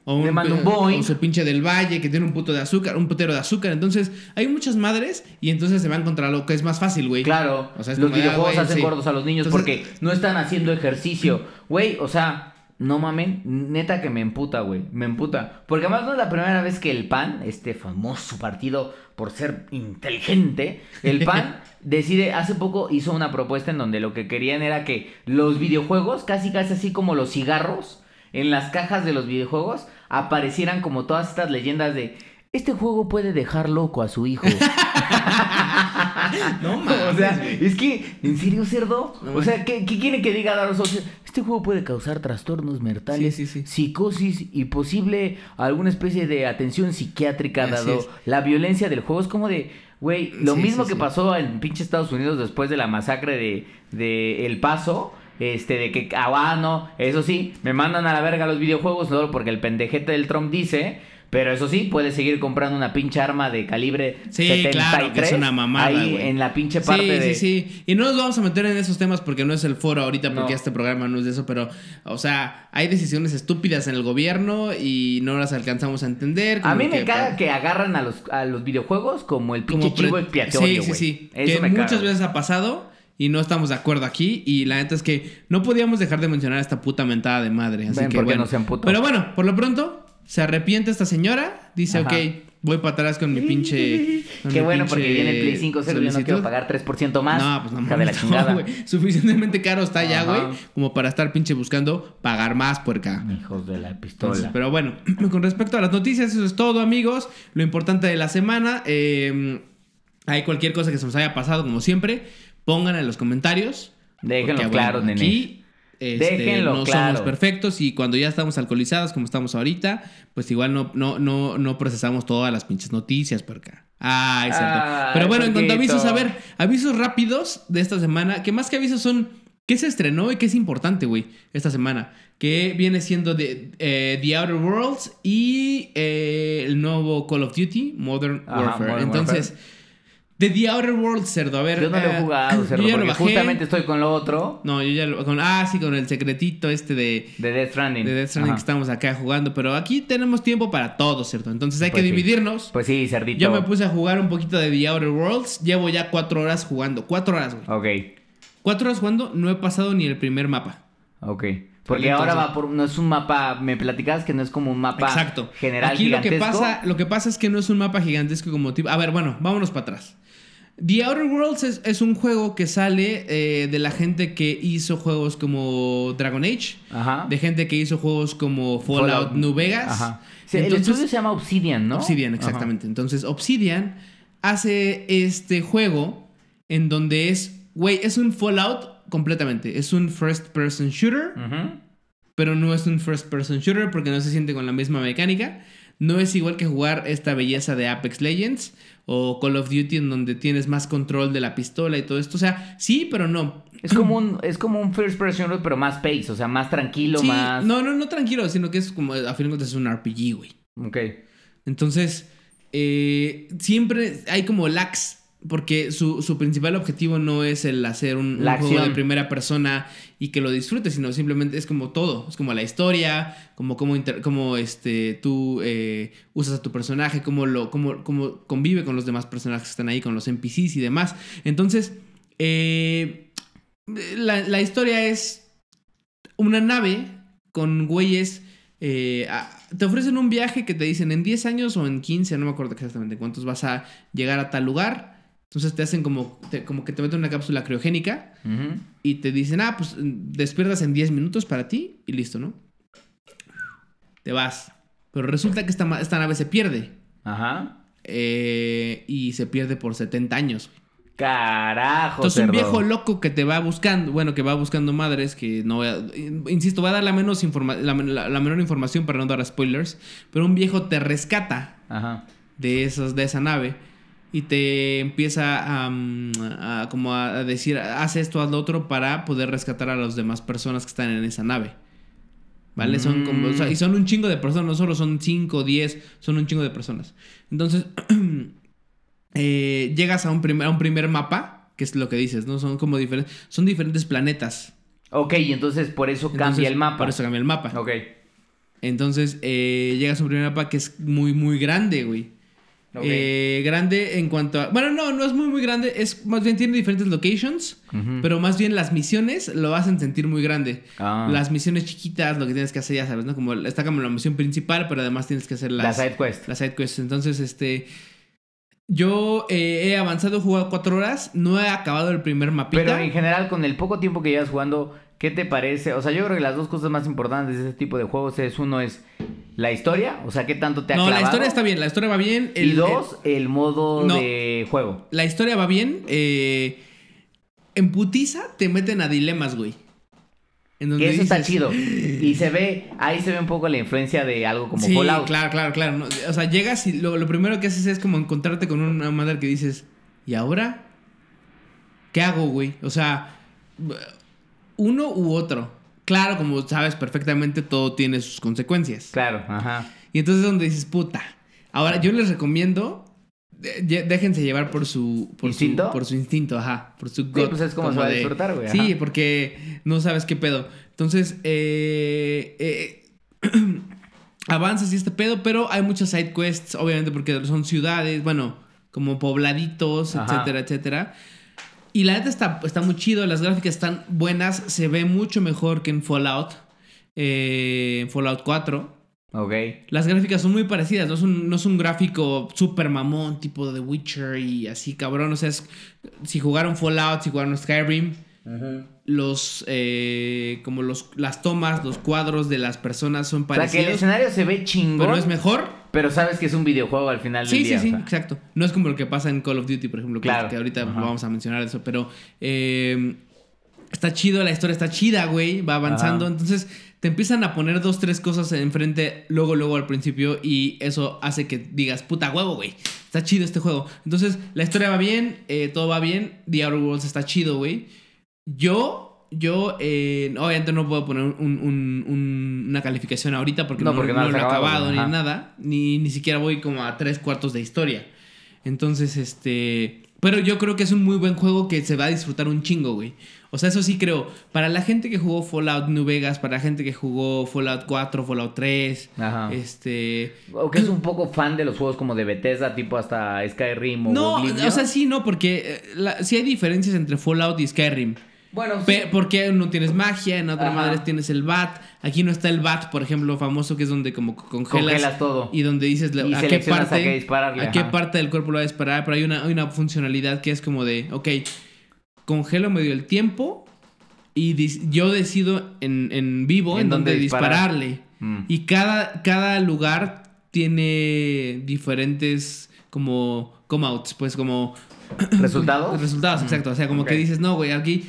O mando un. O su pinche del valle que tiene un puto de azúcar, un putero de azúcar. Entonces, hay muchas madres y entonces se van contra lo que es más fácil, güey. Claro, O sea, es los como ah, videojuegos güey, hacen sí. gordos a los niños Entonces- porque no están haciendo ejercicio. Güey, o sea, no mamen, neta que me emputa, güey. Me emputa. Porque además no es la primera vez que el PAN, este famoso partido por ser inteligente, el PAN decide, hace poco hizo una propuesta en donde lo que querían era que los videojuegos, casi casi así como los cigarros, en las cajas de los videojuegos, aparecieran como todas estas leyendas de este juego puede dejar loco a su hijo. No mames. o sea, es que, ¿en serio, cerdo? No, o sea, ¿qué, qué quiere que diga Dark Souls? Este juego puede causar trastornos mentales, Sí, sí, sí. psicosis y posible alguna especie de atención psiquiátrica dado es. la violencia del juego. Es como de, güey, lo mismo que pasó en pinche Estados Unidos después de la masacre de, de El Paso. Este, de que, ah, no, eso sí, me mandan a la verga los videojuegos, solo porque el pendejete del Trump dice, pero eso sí, puedes seguir comprando una pinche arma de calibre Sí, 73 claro, que es una mamada, ahí en la pinche parte sí, de... Sí, sí, Y no nos vamos a meter en esos temas porque no es el foro ahorita, porque No. este programa no es de eso, pero, o sea, hay decisiones estúpidas en el gobierno y no las alcanzamos a entender. A mí me que- caga que agarran a los, a los videojuegos como el pinche como chivo expiatorio, Sí, sí, sí. Eso que me muchas caga. veces ha pasado y no estamos de acuerdo aquí. Y la neta es que no podíamos dejar de mencionar esta puta mentada de madre. Así Ven, que bueno. no se emputó. Pero bueno, por lo pronto, se arrepiente esta señora. Dice, Ajá. ok, voy para atrás con mi pinche. con Qué mi bueno pinche porque viene el Play 5 cero, yo no solicitud". quiero pagar 3% más. No, pues no hija de la mames, chingada. no. Suficientemente caro está ya, Ajá. güey. Como para estar pinche buscando pagar más puerca. Hijos de la pistola. Entonces, pero bueno, con respecto a las noticias, eso es todo, amigos. Lo importante de la semana. eh, hay cualquier cosa que se nos haya pasado, como siempre, pónganla en los comentarios. Déjenlo Porque, claro, bueno, nene. Aquí este, Déjenlo no claro. somos perfectos y cuando ya estamos alcoholizados como estamos ahorita, pues igual no, no, no, no procesamos todas las pinches noticias por acá. Ay, cierto. Ay, Pero bueno, en cuanto a avisos, a ver, avisos rápidos de esta semana, que más que avisos son qué se estrenó y qué es importante, güey, esta semana. Que viene siendo de, eh, The Outer Worlds y eh, el nuevo Call of Duty, Modern Ajá, Warfare. Modern Entonces, de The Outer Worlds, cerdo, a ver. Yo no lo he eh, jugado, cerdo, yo ya lo porque bajé. justamente estoy con lo otro No, yo ya lo. Con, ah, sí, con el secretito este de, de Death Stranding. de Death Stranding Ajá. que estamos acá jugando. Pero aquí tenemos tiempo para todo, ¿cierto? Entonces hay Pues que sí. dividirnos. Pues sí, cerdito. Yo me puse a jugar un poquito de The Outer Worlds. Llevo ya cuatro horas jugando. Cuatro horas, güey. Ok, Cuatro horas jugando, no he pasado ni el primer mapa. ok. Porque Entonces- ahora va por... No es un mapa... Me platicabas que no es como un mapa Exacto. general Aquí lo que, pasa, lo que pasa es que no es un mapa gigantesco como tipo. A ver, bueno, vámonos para atrás. The Outer Worlds es, es un juego que sale eh, de la gente que hizo juegos como Dragon Age. Ajá. De gente que hizo juegos como Fallout, Fallout. New Vegas. Ajá. Sí, el Entonces- estudio se llama Obsidian, ¿no? Obsidian, exactamente. Entonces, Obsidian hace este juego en donde es, güey, es un Fallout completamente. Es un first person shooter, pero no es un first person shooter porque no se siente con la misma mecánica. No es igual que jugar esta belleza de Apex Legends o Call of Duty en donde tienes más control de la pistola y todo esto. O sea, sí, pero no. Es como un, es como un first person shooter, pero más pace, o sea, más tranquilo, Sí, más. no, no, no tranquilo, sino que es como, a fin de cuentas, es un RPG, güey. Ok. Entonces, eh, siempre hay como lags, porque su, su principal objetivo no es el hacer un, juego de primera persona y que lo disfrutes, sino simplemente es como todo, es como la historia, como cómo, cómo, este, tú eh, usas a tu personaje, cómo, lo, cómo, cómo convive con los demás personajes que están ahí, con los NPCs y demás. Entonces, eh, la, la historia es una nave con güeyes. eh, a- te ofrecen un viaje que te dicen en 10 años o en 15, no me acuerdo exactamente cuántos vas a llegar a tal lugar. Entonces te hacen como, te- como que te meten una cápsula criogénica y te dicen, ah, pues despiertas en 10 minutos para ti y listo, ¿no? Te vas. Pero resulta que esta, esta nave se pierde. Ajá. eh, y se pierde por 70 años. Carajo. Entonces un viejo loco que te va buscando, bueno, que va buscando madres, que no insisto, va a dar la, menos informa- la, la- la menor información para no dar spoilers, pero un viejo te rescata Ajá. de, esos, de esa nave y te empieza a, mm, a- como a decir, haz esto, haz lo otro para poder rescatar a las demás personas que están en esa nave. ¿Vale? Son como, o sea, y son un chingo de personas, no solo son 5 o 10, son un chingo de personas. Entonces, eh, llegas a un, primer, a un primer mapa, que es lo que dices, ¿no? Son como diferentes, son diferentes planetas. Ok, y entonces por eso cambia el mapa. Por eso cambia el mapa. Ok. Entonces, eh, llegas a un primer mapa que es muy, muy grande, güey. Eh, grande en cuanto a. Bueno, no, no es muy, muy grande. Es más bien tiene diferentes locations. Pero más bien las misiones lo hacen sentir muy grande. Ah. Las misiones chiquitas, lo que tienes que hacer, ya sabes, ¿no? Como está como la misión principal, pero además tienes que hacer La las, side quest. las side quests. Entonces, este. Yo eh, he avanzado, he jugado cuatro horas. No he acabado el primer mapita. Pero en general, con el poco tiempo que llevas jugando, ¿qué te parece? O sea, yo creo que las dos cosas más importantes de ese tipo de juegos es uno es la historia, o sea, qué tanto te ha no, la historia está bien, la historia va bien. y dos, el modo No. de juego. La historia va bien. eh, en putiza te meten a dilemas, güey. En donde eso está chido. Y se ve, ahí se ve un poco la influencia de algo como sí, Fallout. claro, claro, claro. no, o sea, llegas y lo, lo primero que haces es como encontrarte con una madre que dices, ¿y ahora? ¿Qué hago, güey? O sea, uno u otro. Claro, como sabes perfectamente, todo tiene sus consecuencias. Claro, ajá. Y entonces es donde dices, puta. Ahora, yo les recomiendo, de- déjense llevar por su... Por ¿Instinto? Su, por su instinto, ajá. Por su gut. pues es como se va a disfrutar, güey, Sí, porque no sabes qué pedo. Entonces, eh, eh, avanzas y este pedo, pero hay muchas side quests, obviamente porque son ciudades, bueno, como pobladitos, Ajá. etcétera, etcétera. Y la neta está, está muy chido, las gráficas están buenas, se ve mucho mejor que en Fallout, eh, en Fallout 4. Ok. Las gráficas son muy parecidas, no es un, no es un gráfico super mamón tipo de The Witcher y así cabrón. O sea, es- si jugaron Fallout, si jugaron Skyrim, los eh, como los las tomas, los cuadros de las personas son O sea, que el parecidos, escenario se ve chingón, pero, es mejor. Sabes que es un videojuego al final Sí, del sí, día. sí, o sea. exacto. No es como lo que pasa en Call of Duty, por ejemplo, que, Claro. que ahorita Ajá. vamos a mencionar eso, pero eh, está chido, la historia está chida, güey, va avanzando, Ajá. entonces te empiezan a poner dos, tres cosas enfrente, luego, luego al principio, y eso hace que digas, puta huevo, güey, está chido este juego. Entonces, la historia va bien, eh, todo va bien, The Outer Worlds está chido, güey. Yo, yo, eh, obviamente no puedo poner un- un- un- una calificación ahorita porque No, no, porque no lo he acabado, acabado ni nada, ni, ni siquiera voy como a tres cuartos de historia. Entonces, este... Pero yo creo que es un muy buen juego que se va a disfrutar un chingo, güey. O sea, eso sí creo. Para la gente que jugó Fallout New Vegas, para la gente que jugó Fallout 4, Fallout 3, Ajá. este... O que es un poco fan de los juegos como de Bethesda, tipo hasta Skyrim o No, Oblivion. o sea, sí, no, porque eh, la- sí hay diferencias entre Fallout y Skyrim. Bueno, sí. Porque no tienes magia, en otra Ajá. madre tienes el bat. Aquí no está el bat, por ejemplo, famoso, que es donde como congelas. Congelas todo. Y donde dices Y a qué a parte. qué a qué parte del cuerpo lo va a disparar. Pero hay una, hay una funcionalidad que es como de, ok, congelo medio el tiempo. Y yo decido en, en vivo En en, dónde donde disparar. dispararle. Mm. Y cada, cada lugar tiene diferentes como come outs, pues como ¿Resultados? Resultados, exacto. O sea, como que dices, no, güey, aquí,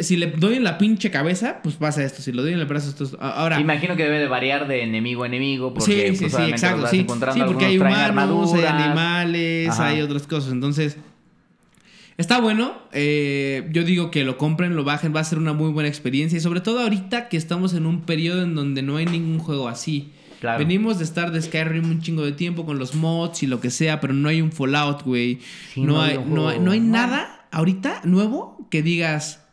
si le doy en la pinche cabeza, pues pasa esto. Si le doy en el brazo, esto es- Ahora, Imagino que debe de variar de enemigo a enemigo. Porque, sí, sí, pues, sí, exacto. Sí, porque hay humanos, hay armaduras. animales, Ajá. hay otras cosas. Entonces, está bueno. eh, yo digo que lo compren, lo bajen, va a ser una muy buena experiencia. Y sobre todo ahorita que estamos en un periodo en donde no hay ningún juego así. Claro. Venimos de estar de Skyrim un chingo de tiempo con los mods y lo que sea, pero no hay un Fallout, güey. Sí, no, no hay, hay no, hay, no hay nada ahorita nuevo que digas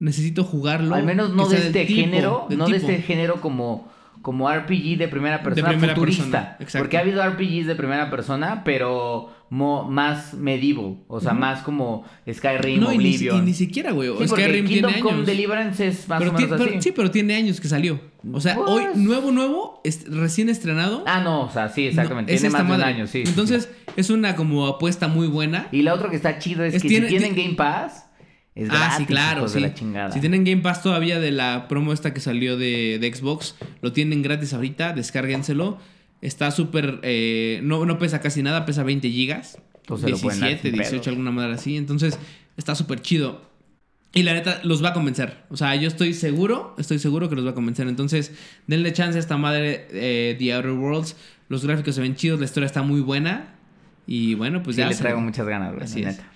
necesito jugarlo. Al menos no de este tipo, género, no de tipo. este género como, como RPG de primera persona primera futurista. persona, porque ha habido RPGs de primera persona, pero mo- más medieval. O sea, Ujú. más como Skyrim, No, y ni, y Oblivion. ni siquiera, güey. Sí, Skyrim Kingdom tiene Come años. Deliverance es más pero o menos así. pero- sí, pero tiene años que salió. O sea, hoy, Pues- nuevo, nuevo, est- recién estrenado. Ah, no, o sea, sí, no, exactamente. es tiene más de un año, sí. sí, Entonces, es una como apuesta muy buena. sí. Y la otra que está chido es, Es que tiene- si tienen ti- Game Pass, es ah, gratis, sí, claro, sí. de la chingada. Si tienen Game Pass todavía de la promo esta que salió de, de Xbox, lo tienen gratis ahorita, descárguenselo. Está súper, eh, no, no pesa casi nada, pesa 20 gigas. Entonces lo pueden dar 17, sin 18, pedos. alguna madre así. Entonces, está súper chido. Y la neta, los va a convencer. O sea, yo estoy seguro, estoy seguro que los va a convencer. Entonces, denle chance a esta madre eh, The Outer Worlds. Los gráficos se ven chidos, la historia está muy buena. Y bueno, pues Sí, ya. le traigo muchas ganas, güey, Así la neta. Es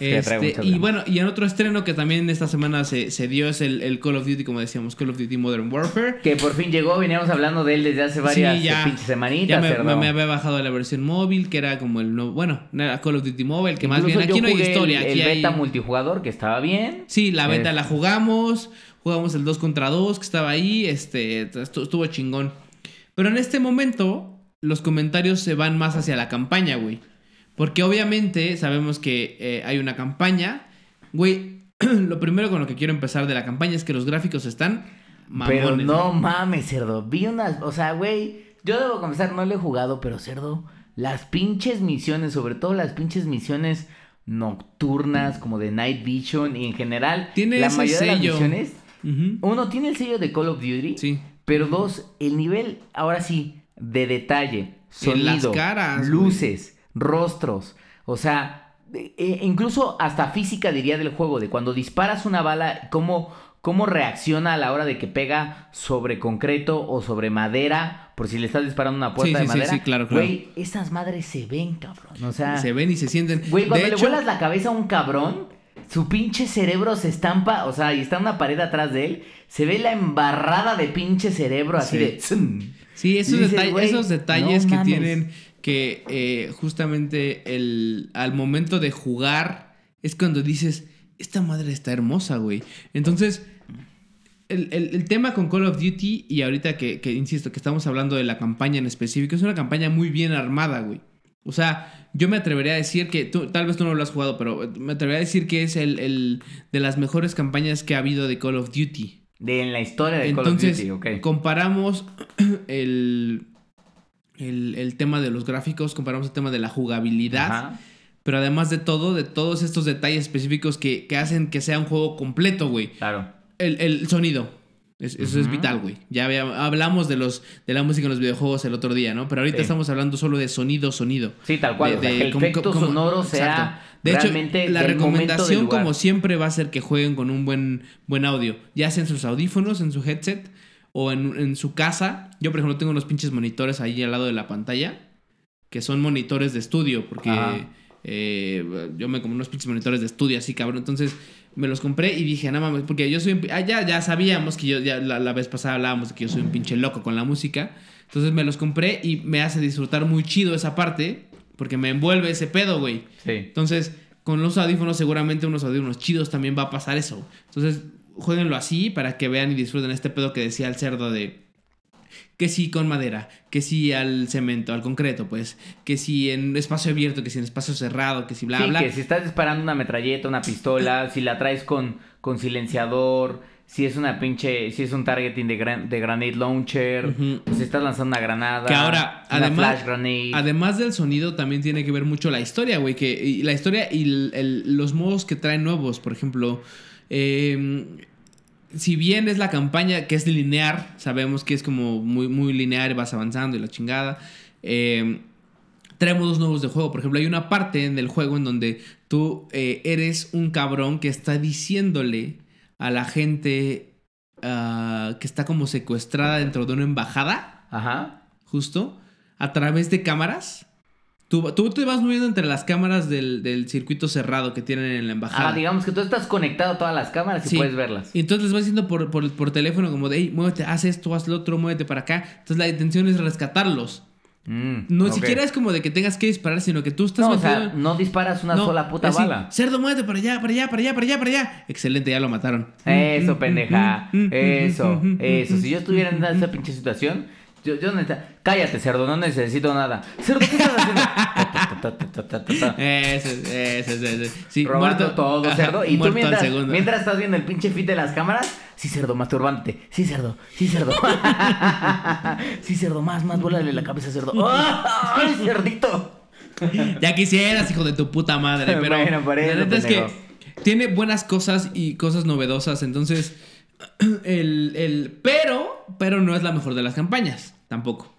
Este, y bueno, y en otro estreno que también esta semana se, se dio es el, el Call of Duty, como decíamos, Call of Duty Modern Warfare. Que por fin llegó, veníamos hablando de él desde hace varias Sí, ya. eh, pinches semanitas, Ya me, me- me había bajado la versión móvil, que era como el nuevo. Bueno, no era Call of Duty Mobile, que más bien aquí no hay historia. El, aquí el hay- beta multijugador, que estaba bien. Sí, la beta Es- la jugamos. Jugamos el 2 contra 2 que estaba ahí. Este, estu- estuvo chingón. Pero en este momento, los comentarios se van más hacia la campaña, güey. Porque obviamente sabemos que eh, hay una campaña. Güey, lo primero con lo que quiero empezar de la campaña es que los gráficos están mamones. Pero no mames, cerdo. Vi unas. O sea, güey. Yo debo confesar, no lo he jugado, pero cerdo. Las pinches misiones, sobre todo las pinches misiones nocturnas, como de Night Vision y en general. Tiene la ese mayoría de las sello. misiones. Uno, tiene el sello de Call of Duty. Sí. Pero dos, el nivel, ahora sí, de detalle, las sonido, caras, luces, rostros, o sea, e- e- incluso hasta física diría del juego, de cuando disparas una bala, cómo, cómo reacciona a la hora de que pega sobre concreto o sobre madera, por si le estás disparando una puerta Sí, de sí, sí, madera. sí, claro, claro. Güey, esas madres se ven, cabrón. O sea, Se ven y se sienten. güey, cuando de le hecho, vuelas la cabeza a un cabrón, su pinche cerebro se estampa, o sea, y está una pared atrás de él, se ve la embarrada de pinche cerebro así Sí. de... Sí, esos, dices, güey, esos detalles no que mames. tienen que eh, justamente el, al momento de jugar es cuando dices, esta madre está hermosa, güey. Entonces, el, el- el tema con Call of Duty y ahorita que, que, insisto, que estamos hablando de la campaña en específico, es una campaña muy bien armada, güey. O sea, yo me atrevería a decir que, tú, tal vez tú no lo has jugado, pero me atrevería a decir que es el, el de las mejores campañas que ha habido de Call of Duty. De en la historia de Entonces, Call of Duty, ok. comparamos el, el, el tema de los gráficos, comparamos el tema de la jugabilidad, Ajá. pero además de todo, de todos estos detalles específicos que, que hacen que sea un juego completo, güey. Claro. El, el sonido. Es- eso es vital, güey. Ya hablamos de los de la música en los videojuegos el otro día, ¿no? Pero ahorita Sí. estamos hablando solo de sonido, sonido. Sí, tal cual. De- o sea, de que el efecto sonoro sea. De hecho, realmente la momento del recomendación, como siempre, va a ser que jueguen con un buen, buen audio. Ya sea en sus audífonos, en su headset o en, en su casa. Yo, por ejemplo, tengo unos pinches monitores ahí al lado de la pantalla que son monitores de estudio porque eh, yo me compré unos pinches monitores de estudio así, cabrón. Entonces me los compré y dije, no mames, porque yo soy un... Ah, ya, ya sabíamos que yo, ya la, la vez pasada hablábamos de que yo soy un pinche loco con la música. Entonces me los compré y me hace disfrutar muy chido esa parte porque me envuelve ese pedo, güey. Sí. Entonces, con los audífonos, seguramente unos audífonos chidos también va a pasar eso. Entonces, jueguenlo así para que vean y disfruten este pedo que decía el cerdo de. Que sí con madera, que sí al cemento, al concreto, pues. Que sí en espacio abierto, que sí en espacio cerrado, que sí bla, sí, bla. que si estás disparando una metralleta, una pistola, si la traes con, con silenciador, si es una pinche, si es un targeting de, gran- de grenade launcher, o si estás lanzando una granada, Que ahora, una además, flash grenade. además del sonido, también tiene que ver mucho la historia, güey. Que y la historia y el- el- los modos que traen nuevos, por ejemplo. Eh, si bien es la campaña que es lineal, sabemos que es como muy, muy lineal y vas avanzando y la chingada. eh, trae modos nuevos de juego. Por ejemplo, hay una parte en el juego en donde tú eh, eres un cabrón que está diciéndole a la gente ah, que está como secuestrada dentro de una embajada Ajá. justo, a través de cámaras. Tú, tú te vas moviendo entre las cámaras del, del circuito cerrado que tienen en la embajada. Ah, digamos que tú estás conectado a todas las cámaras y Sí. puedes verlas. Y entonces les vas diciendo por, por, por teléfono como de, hey, muévete, haz esto, haz lo otro, muévete para acá. Entonces la intención es rescatarlos. Mm, No ok. siquiera es como de que tengas que disparar, sino que tú estás No, o sea, no disparas una No, sola puta así, bala. Cerdo, muévete para allá, para allá, para allá, para allá, para allá. Excelente, ya lo mataron. Eso, pendeja. Mm, mm, mm, Eso, mm, mm, eso. mm, Si yo estuviera en esa pinche situación, yo, yo necesito. Cállate, cerdo, no necesito nada. Cerdo, ¿qué estás haciendo? Ese, ese, ese, ese. Sí, Robando muerto- todo, cerdo. Y tú mientras, mientras estás viendo el pinche fit de las cámaras, sí, cerdo, masturbante. Sí, cerdo, sí, cerdo. sí, cerdo, más, más, vuélale la cabeza, cerdo. ¡Ay, cerdito! Ya quisieras, hijo de tu puta madre. Pero Bueno, por eso, la neta es que tiene buenas cosas y cosas novedosas. Entonces, el, el. Pero, pero no es la mejor de las campañas. Tampoco.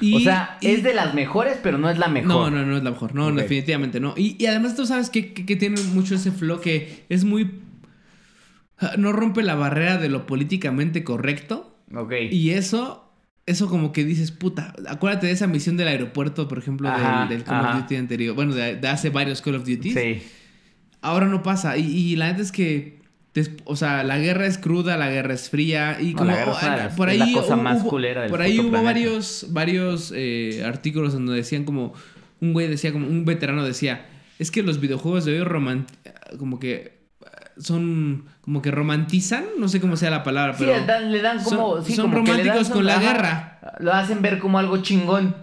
Y- o sea, y- es de las mejores, pero no es la mejor. No, no, no es la mejor. No, definitivamente no. Y, y además tú sabes que, que, que tiene mucho ese flow que es muy... No rompe la barrera de lo políticamente correcto. Ok. Y eso, eso como que dices, puta, acuérdate de esa misión del aeropuerto, por ejemplo, del- Ajá, del, Call ajá. of Duty anterior. Bueno, de, de hace varios Call of Duty. Sí. Ahora no pasa. Y, y la neta es que, o sea, la guerra es cruda, la guerra es fría. Y No, como las- por es ahí la cosa hubo- más culera del Por ahí hubo planeta. varios, varios eh, artículos donde decían como, un güey decía, como un veterano decía, es que los videojuegos de hoy como que eh, son, como que romantizan, no sé cómo sea la palabra, Sí, pero... le dan, le dan como. son- sí, son como que le dan románticos con la ajá, guerra. Lo hacen ver como algo chingón.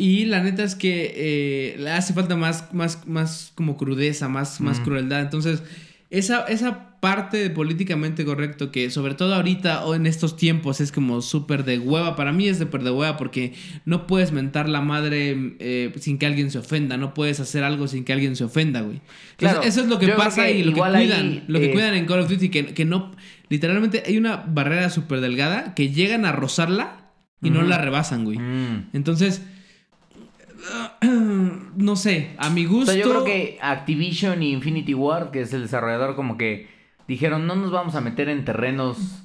Y la neta es que eh, le hace falta más, más, más como crudeza, más, más Mm. crueldad. Entonces, esa, esa parte de políticamente correcto que sobre todo ahorita o en estos tiempos es como súper de hueva. Para mí es súper de hueva porque no puedes mentar la madre eh, sin que alguien se ofenda. No puedes hacer algo sin que alguien se ofenda, güey. Entonces, eso es lo que pasa que y lo que cuidan. ahí, lo que eh, cuidan en Call of Duty que, que no... Literalmente hay una barrera súper delgada que llegan a rozarla y no la rebasan, güey. Mm. Entonces, no sé, a mi O gusto. sea, yo creo que Activision y Infinity Ward, que es el desarrollador, como que dijeron, no nos vamos a meter en terrenos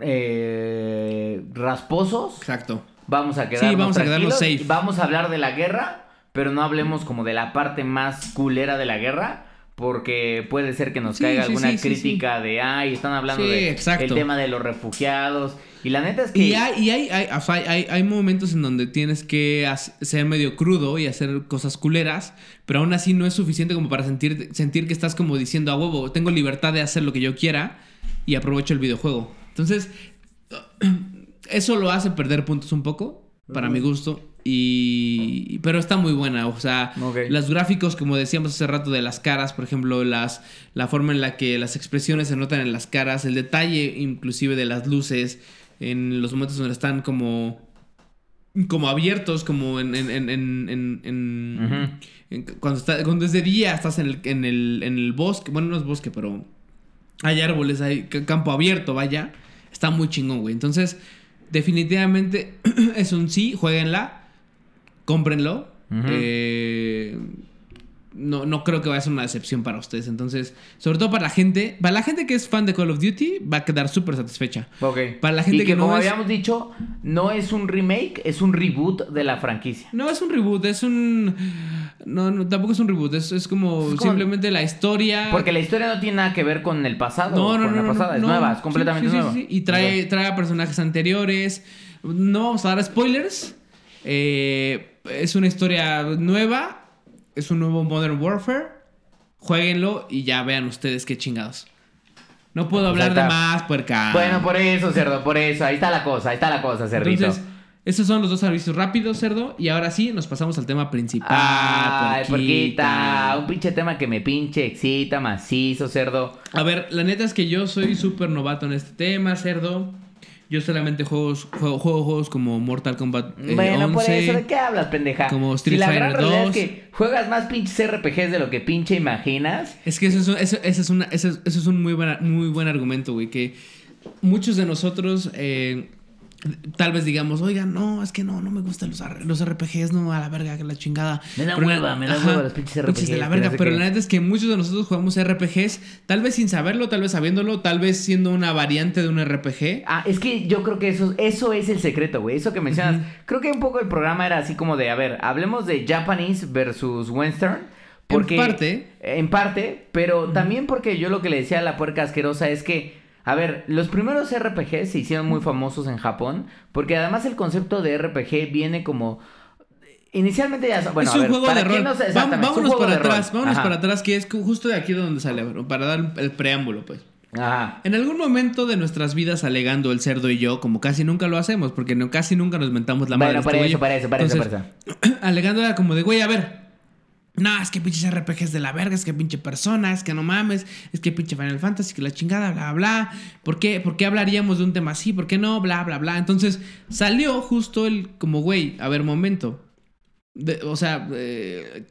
eh, rasposos. Exacto. Vamos a quedarnos Sí, vamos a quedarnos safe. Vamos a hablar de la guerra, pero no hablemos como de la parte más culera de la guerra. Porque puede ser que nos Sí, caiga sí, alguna crítica de, ay, están hablando Sí, de tema de los refugiados. Y la neta es que... Y hay, y hay, hay, o sea, hay- hay momentos en donde tienes que ser medio crudo y hacer cosas culeras, pero aún así no es suficiente como para sentir, sentir que estás como diciendo a huevo, tengo libertad de hacer lo que yo quiera y aprovecho el videojuego. Entonces, eso lo hace perder puntos un poco, para mi gusto. Y. Pero está muy buena. O sea, los gráficos, como decíamos hace rato, de las caras, por ejemplo, las, la forma en la que las expresiones se notan en las caras, el detalle inclusive de las luces, en los momentos donde están como. como abiertos, como en. en, en, en, en- en- cuando, está, cuando es de día, estás en el, en, el, en el bosque. Bueno, no es bosque, pero. Hay árboles, hay campo abierto, vaya. Está muy chingón, güey. Entonces, definitivamente es un sí, jueguenla. Cómprenlo. Ujú. Eh, no, no creo que vaya a ser una decepción para ustedes. Entonces, sobre todo para la gente, para la gente que es fan de Call of Duty, va a quedar súper satisfecha. Ok. Para la gente y que, que no como es- habíamos dicho, no es un remake, es un reboot de la franquicia. No es un reboot, es un. No, no tampoco es un reboot, es, es como, Es como- simplemente la historia. Porque la historia no tiene nada que ver con el pasado. No, no, con no, la pasada, es nueva, es completamente sí, sí, nueva. sí. Y trae, trae a personajes anteriores. No vamos a dar spoilers. Eh, es una historia nueva. Es un nuevo Modern Warfare. Jueguenlo y ya vean ustedes qué chingados. No puedo Pues hablar de más, puerca. Bueno, por eso, cerdo, por eso. Ahí está la cosa, ahí está la cosa, cerdito. Entonces, esos son los dos servicios rápidos, cerdo. Y ahora sí, nos pasamos al tema principal. Ay, porquita. Un pinche tema que me pinche excita, macizo, cerdo. A ver, la neta es que yo soy súper novato en este tema, cerdo. Yo solamente juego, juego, juego juegos como Mortal Kombat eh, bueno, por 11. eso, ¿de qué hablas, pendeja? Como Street si la Fighter gran realidad 2. es que juegas más pinches RPGs de lo que pinche imaginas. Es que eso es, un- eso, eso es, una, eso es, eso es un muy, buena, muy buen argumento, güey. Que muchos de nosotros eh, tal vez digamos, oiga, no, es que no, no me gustan los, los RPGs, no, a la verga, que la chingada. Me da Pero la- hueva, me da ajá, hueva los pinches RPGs, de la verga, pero la neta es que muchos de nosotros jugamos RPGs, tal vez sin saberlo, tal vez sabiéndolo, tal vez siendo una variante de un RPG. Ah, es que yo creo que eso, eso es el secreto, güey. Eso que mencionas. Creo que un poco el programa era así como de, a ver, hablemos de Japanese versus Western. Porque, En parte. En parte, pero también porque yo lo que le decía a la puerca asquerosa es que, a ver, los primeros RPGs se hicieron muy famosos en Japón. Porque además el concepto de RPG viene como. Inicialmente ya. Bueno, es a un ver, juego de rol. no vámonos para atrás, vámonos Ajá. para atrás, que es ju- justo de aquí de donde sale, para dar el preámbulo, pues. Ajá. En algún momento de nuestras vidas alegando el cerdo y yo, como casi nunca lo hacemos, porque no, casi nunca nos mentamos la madre. Bueno, este para eso, para eso, para eso, para Entonces, eso. alegando era como de, güey, a ver. No, es que pinches RPGs de la verga, es que pinche persona, es que no mames, es que pinche Final Fantasy, que la chingada, bla, bla. ¿Por qué, ¿Por qué hablaríamos de un tema así? ¿Por qué no? Bla, bla, bla. Entonces salió justo el, como, güey, a ver, momento. De- o sea, eh,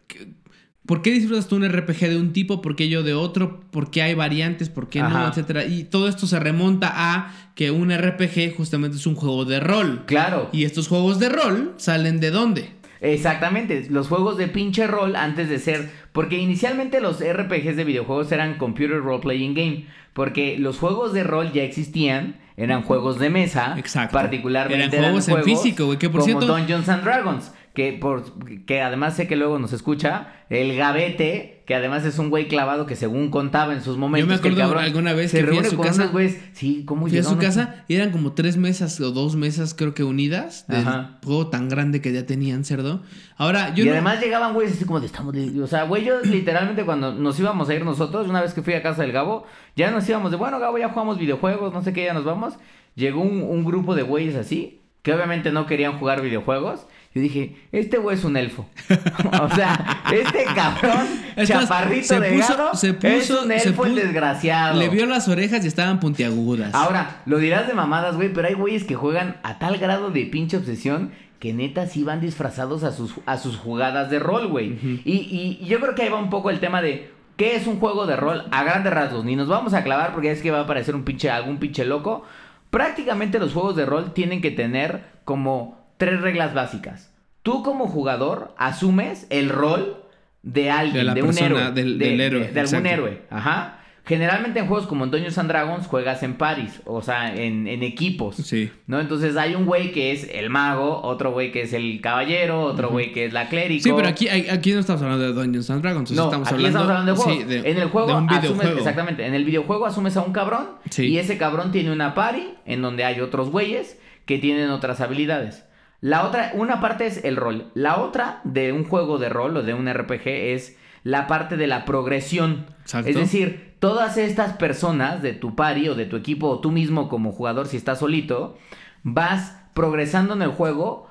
¿por qué disfrutas tú un RPG de un tipo? ¿Por qué yo de otro? ¿Por qué hay variantes? ¿Por qué no? Etcétera. Y todo esto se remonta a que un RPG justamente es un juego de rol. Claro. Y estos juegos de rol salen de dónde? Exactamente, los juegos de pinche rol antes de ser, porque inicialmente los RPGs de videojuegos eran Computer Role Playing Game, porque los juegos de rol ya existían, eran juegos de mesa, Exacto. particularmente Eran juegos en físico, güey, que por como cierto- Dungeons and Dragons, que por que además sé que luego nos escucha, el Gavete, que además es un güey clavado que según contaba en sus momentos, Yo me que acuerdo cabrón alguna vez se que fui a su con casa. güeyes, sí, cómo Fui a su casa y eran como tres mesas o dos mesas, creo que unidas, del Ajá. juego tan grande que ya tenían cerdo. Ahora, yo y no- además llegaban güeyes así como de estamos de-". O sea, güey, yo literalmente cuando nos íbamos a ir nosotros, una vez que fui a casa del Gabo, ya nos íbamos de, bueno, Gabo, ya jugamos videojuegos, no sé qué, ya nos vamos. Llegó un, un grupo de güeyes así, que obviamente no querían jugar videojuegos. Yo dije, este güey es un elfo. o sea, este cabrón, Es chaparrito se delgado, puso- se es puso- un se elfo el puso- desgraciado. Le vio las orejas y estaban puntiagudas. Ahora, lo dirás de mamadas, güey, pero hay güeyes que juegan a tal grado de pinche obsesión que neta sí van disfrazados a sus, a sus jugadas de rol, güey. y, y- y yo creo que ahí va un poco el tema de qué es un juego de rol a grandes rasgos. Ni nos vamos a clavar porque es que va a parecer un pinche, algún pinche loco. Prácticamente los juegos de rol tienen que tener como tres reglas básicas. Tú como jugador asumes el rol de alguien, De de un persona, héroe. del- de, del de- héroe, de algún héroe. Ajá. Generalmente en juegos como Dungeons and Dragons juegas en paris, o sea, en, en equipos. Sí. ¿No? Entonces hay un güey que es el mago, otro güey que es el caballero, otro güey que es la clérigo. Sí, pero aquí, aquí no estamos hablando de Dungeons and Dragons. No, estamos aquí hablando, estamos hablando de juegos. sí, de- en el juego de un asumes, exactamente, en el videojuego asumes a un cabrón Sí. y ese cabrón tiene una party en donde hay otros güeyes que tienen otras habilidades. La otra, una parte es el rol. La otra de un juego de rol o de un RPG es la parte de la progresión. Exacto. Es decir, todas estas personas de tu party o de tu equipo o tú mismo como jugador si estás solito, vas progresando en el juego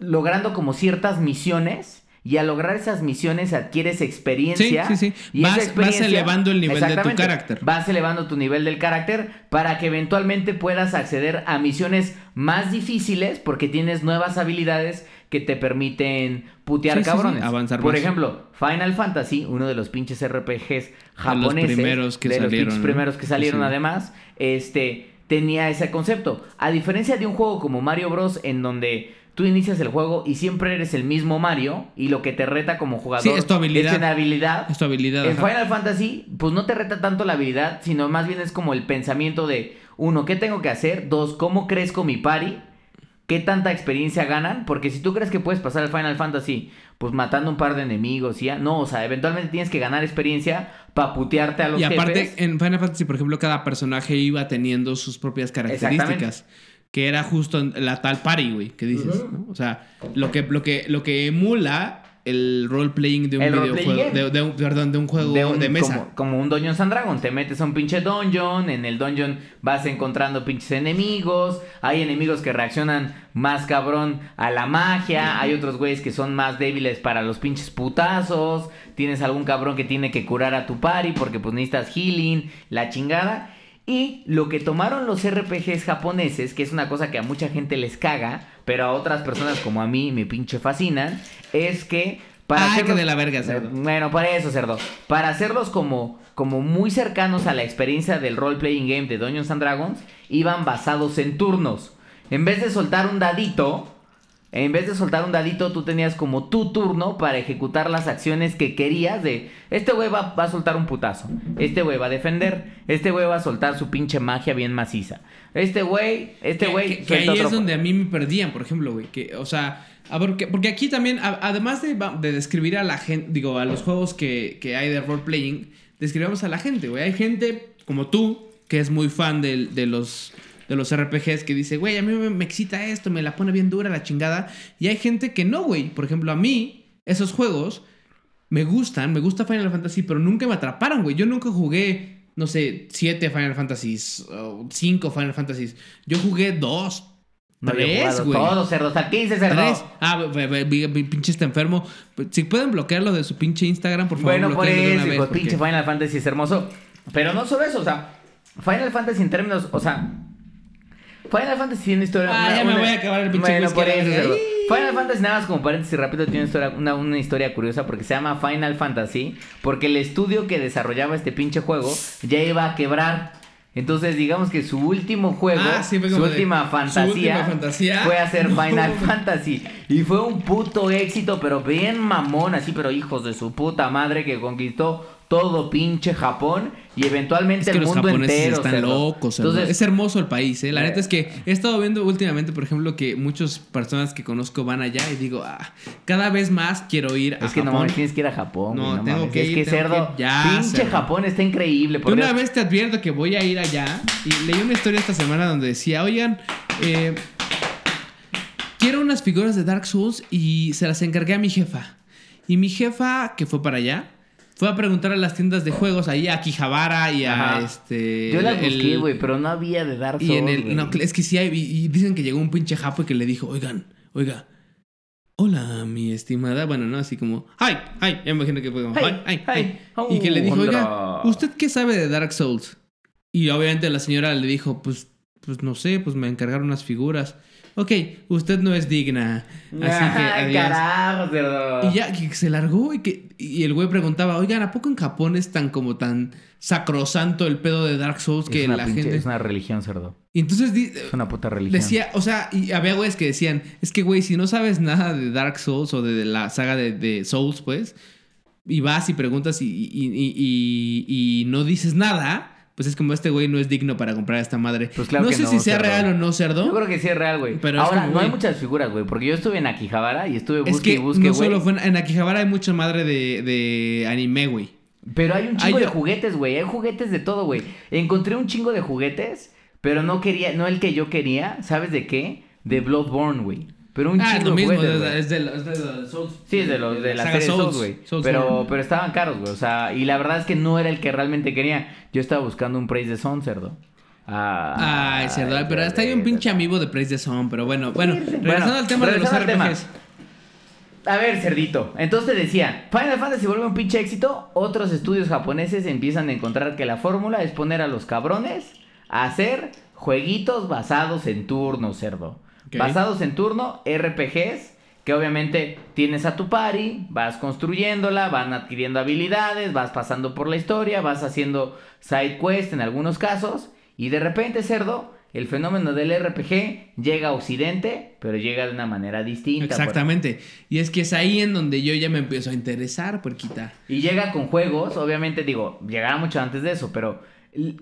logrando como ciertas misiones y al lograr esas misiones adquieres experiencia. Sí, sí, sí. Y Vas- esa experiencia- vas elevando el nivel de tu carácter. Vas elevando tu nivel del carácter para que eventualmente puedas acceder a misiones más difíciles porque tienes nuevas habilidades que te permiten putear Sí, sí, sí, cabrones. avanzar Por más. ejemplo, Final Fantasy, uno de los pinches RPGs japoneses, primeros que de los salieron, pinches ¿no? primeros que salieron además, este tenía ese concepto. A diferencia de un juego como Mario Bros en donde tú inicias el juego y siempre eres el mismo Mario y lo que te reta como jugador Sí, es tu habilidad. Es tu habilidad. En ajá. Final Fantasy, pues no te reta tanto la habilidad, sino más bien es como el pensamiento de, uno, ¿qué tengo que hacer? Dos, ¿cómo crezco mi party? ¿Qué tanta experiencia ganan? Porque si tú crees que puedes pasar el Final Fantasy, pues matando un par de enemigos y ya, no, o sea, eventualmente tienes que ganar experiencia para putearte a los Y aparte, jefes. en Final Fantasy, por ejemplo, cada personaje iba teniendo sus propias características. Que era justo en la tal party, güey, que dices. O sea, lo que, lo que, lo que emula el role-playing de un El videojuego. De, de un, perdón, de un juego de, un- mesa. Como, como un Dungeons and Dragons. Te metes a un pinche dungeon. En el dungeon vas encontrando pinches enemigos. Hay enemigos que reaccionan más cabrón a la magia. Hay otros güeyes que son más débiles para los pinches putazos. Tienes algún cabrón que tiene que curar a tu party porque pues necesitas healing, la chingada. Y lo que tomaron los RPGs japoneses, que es una cosa que a mucha gente les caga, pero a otras personas como a mí me pinche fascinan, es que para Ay, que hacerlos- de la verga, cerdo. Bueno, para eso, cerdo. Para hacerlos como, como muy cercanos a la experiencia del role-playing game de Dungeons and Dragons, iban basados en turnos. En vez de soltar un dadito, en vez de soltar un dadito, tú tenías como tu turno para ejecutar las acciones que querías de... Este güey va, va a soltar un putazo. Este güey va a defender. Este güey va a soltar su pinche magia bien maciza. Este güey, este güey... que, que ahí otro- es donde a mí me perdían, por ejemplo, güey. Que, o sea, a ver, que- porque aquí también, además de, de describir a la gente, digo, a los juegos que, que hay de role-playing, describamos a la gente, güey. Hay gente como tú, que es muy fan de, los, de los RPGs, que dice, güey, a mí me, me excita esto, me la pone bien dura la chingada. Y hay gente que no, güey. Por ejemplo, a mí, esos juegos me gustan, me gusta Final Fantasy, pero nunca me atraparon, güey. Yo nunca jugué, no sé, siete Final Fantasies, o cinco Final Fantasies. Yo jugué dos, No había tres, güey. Todos, cerdo. O sea, ¿qué dices, cerdo? Tres. Ah, pinche está enfermo. Si pueden bloquearlo de su pinche Instagram, por favor. Bueno, por eso, vez, hijo, porque- pinche Final Fantasy es hermoso. Pero no solo eso, o sea, Final Fantasy en términos, o sea, Final Fantasy tiene historia. Ah, una- ya me una- voy a acabar el pinche Bueno, por eso. ¡Ih! Final Fantasy, nada más como paréntesis rápido, tiene una historia, una, una historia curiosa porque se llama Final Fantasy. Porque el estudio que desarrollaba este pinche juego ya iba a quebrar. Entonces, digamos que su último juego, Ah, sí, su última fantasía. fue hacer No. Final Fantasy. Y fue un puto éxito, pero bien mamón, así, pero hijos de su puta madre que conquistó todo pinche Japón y eventualmente Es que el los mundo japoneses entero. están cerdo. locos. cerdo. Entonces, es hermoso el país, ¿eh? La Eh. neta es que he estado viendo últimamente, por ejemplo, que muchas personas que conozco van allá y digo, ah, cada vez más quiero ir a es que no Japón. mames, tienes que ir a Japón. No, tengo mames. que es ir, que cerdo, que ir ya, pinche cerdo. Japón está increíble. Por una vez te advierto que voy a ir allá y leí una historia esta semana donde decía, oigan, eh, quiero unas figuras de Dark Souls y se las encargué a mi jefa. Y mi jefa, que fue para allá, fue a preguntar a las tiendas de juegos, ahí a Kijabara y a Ajá. este... Yo las busqué, güey, pero no había de Dark Souls. Y en el. güey. No, es que sí hay. Y, dicen que llegó un pinche japo y que le dijo, oigan, oiga. Hola, mi estimada. Bueno, no, así como. ¡Ay! ¡Ay! Ya me imagino que fue como. Ay, ¡Ay! ¡Ay! ay". Y que le dijo, oiga, ¿usted qué sabe de Dark Souls? Y obviamente la señora le dijo, pues, pues no sé, pues me encargaron unas figuras. Ok, usted no es digna. Así que Ay, adiós. carajo, cerdo. Y ya que se largó y que y el güey preguntaba, oigan, ¿a poco en Japón es tan como tan sacrosanto el pedo de Dark Souls que es una la pinche- gente... Es una religión, cerdo. Y entonces di- Es una puta religión. decía, o sea, y había güeyes que decían, es que güey, si no sabes nada de Dark Souls o de, de la saga de, de Souls, pues, y vas y preguntas y, y- y- y- y no dices nada, pues es como este güey no es digno para comprar esta madre. Pues claro no que sé no, si sea cerdo. real o no, Yo cerdo. creo que sí es real, güey. Pero Ahora, como, no hay muchas figuras, güey. Porque yo estuve en Akihabara y estuve busque Es que y busque, no güey. solo fue en, en Akihabara hay mucha madre de, de anime, güey. Pero hay un chingo Hay- de juguetes, güey. Hay juguetes de todo, güey. Encontré un chingo de juguetes, pero no quería, no el que yo quería. ¿Sabes de qué? De Bloodborne, güey. Pero un Ah, es lo de mismo, juguetes, es, de, los- de los Souls. Sí, es de los de la serie Souls, güey. Pero, pero estaban caros, güey. O sea, y la verdad es que no era el que realmente quería. Yo estaba buscando un Praise de Son, cerdo. Ah, Ay, cerdo, pero hasta hay un pinche amigo de Praise the Sun, pero bueno, bueno, regresando Bueno, al tema de los regresando al tema. RPGs. A ver, cerdito. Entonces te decía, Final Fantasy vuelve un pinche éxito. Otros estudios japoneses empiezan a encontrar que la fórmula es poner a los cabrones a hacer jueguitos basados en turno, cerdo. Basados en turno, RPGs, que obviamente tienes a tu party, vas construyéndola, van adquiriendo habilidades, vas pasando por la historia, vas haciendo side quest en algunos casos, y de repente, cerdo, el fenómeno del RPG llega a Occidente, pero llega de una manera distinta. Exactamente. Y es que es ahí en donde yo ya me empiezo a interesar, puerquita. Y llega con juegos, obviamente digo, llegará mucho antes de eso, pero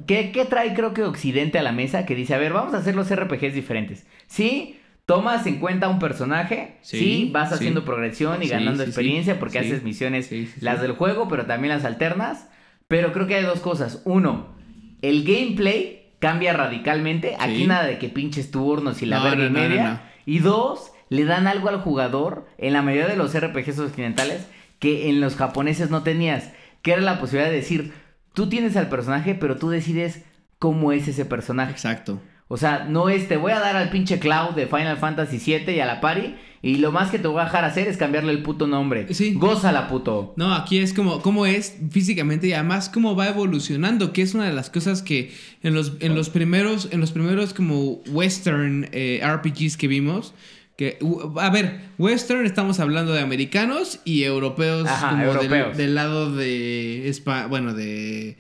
¿qué, qué trae creo que Occidente a la mesa? Que dice, a ver, vamos a hacer los RPGs diferentes. Sí, tomas en cuenta un personaje, sí, Sí, vas sí. haciendo progresión y Sí, ganando experiencia porque haces misiones, las del juego, pero también las alternas. Pero creo que hay dos cosas. Uno, el gameplay cambia radicalmente. Aquí nada de que pinches turnos y la No, verga y no, no, no, media. Y dos, le dan algo al jugador en la mayoría de los RPGs occidentales que en los japoneses no tenías, que era la posibilidad de decir, tú tienes al personaje, pero tú decides cómo es ese personaje. Exacto. O sea, no es te voy a dar al pinche Cloud de Final Fantasy VII y a la party y lo más que te voy a dejar hacer es cambiarle el puto nombre. Sí. Gózala, puto. No, aquí es como cómo es físicamente y además cómo va evolucionando, que es una de las cosas que en los, en los primeros, en los primeros como western eh, RPGs que vimos, que, a ver, western estamos hablando de americanos y europeos Ajá, como del- europeos. Del, lado de España, bueno, de...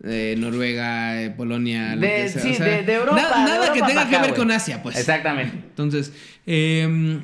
de Noruega, eh, Polonia, De- que sea. sí, o sea, de- de Europa, Nada, de que tenga que ver con Asia, pues. Exactamente. Entonces, eh,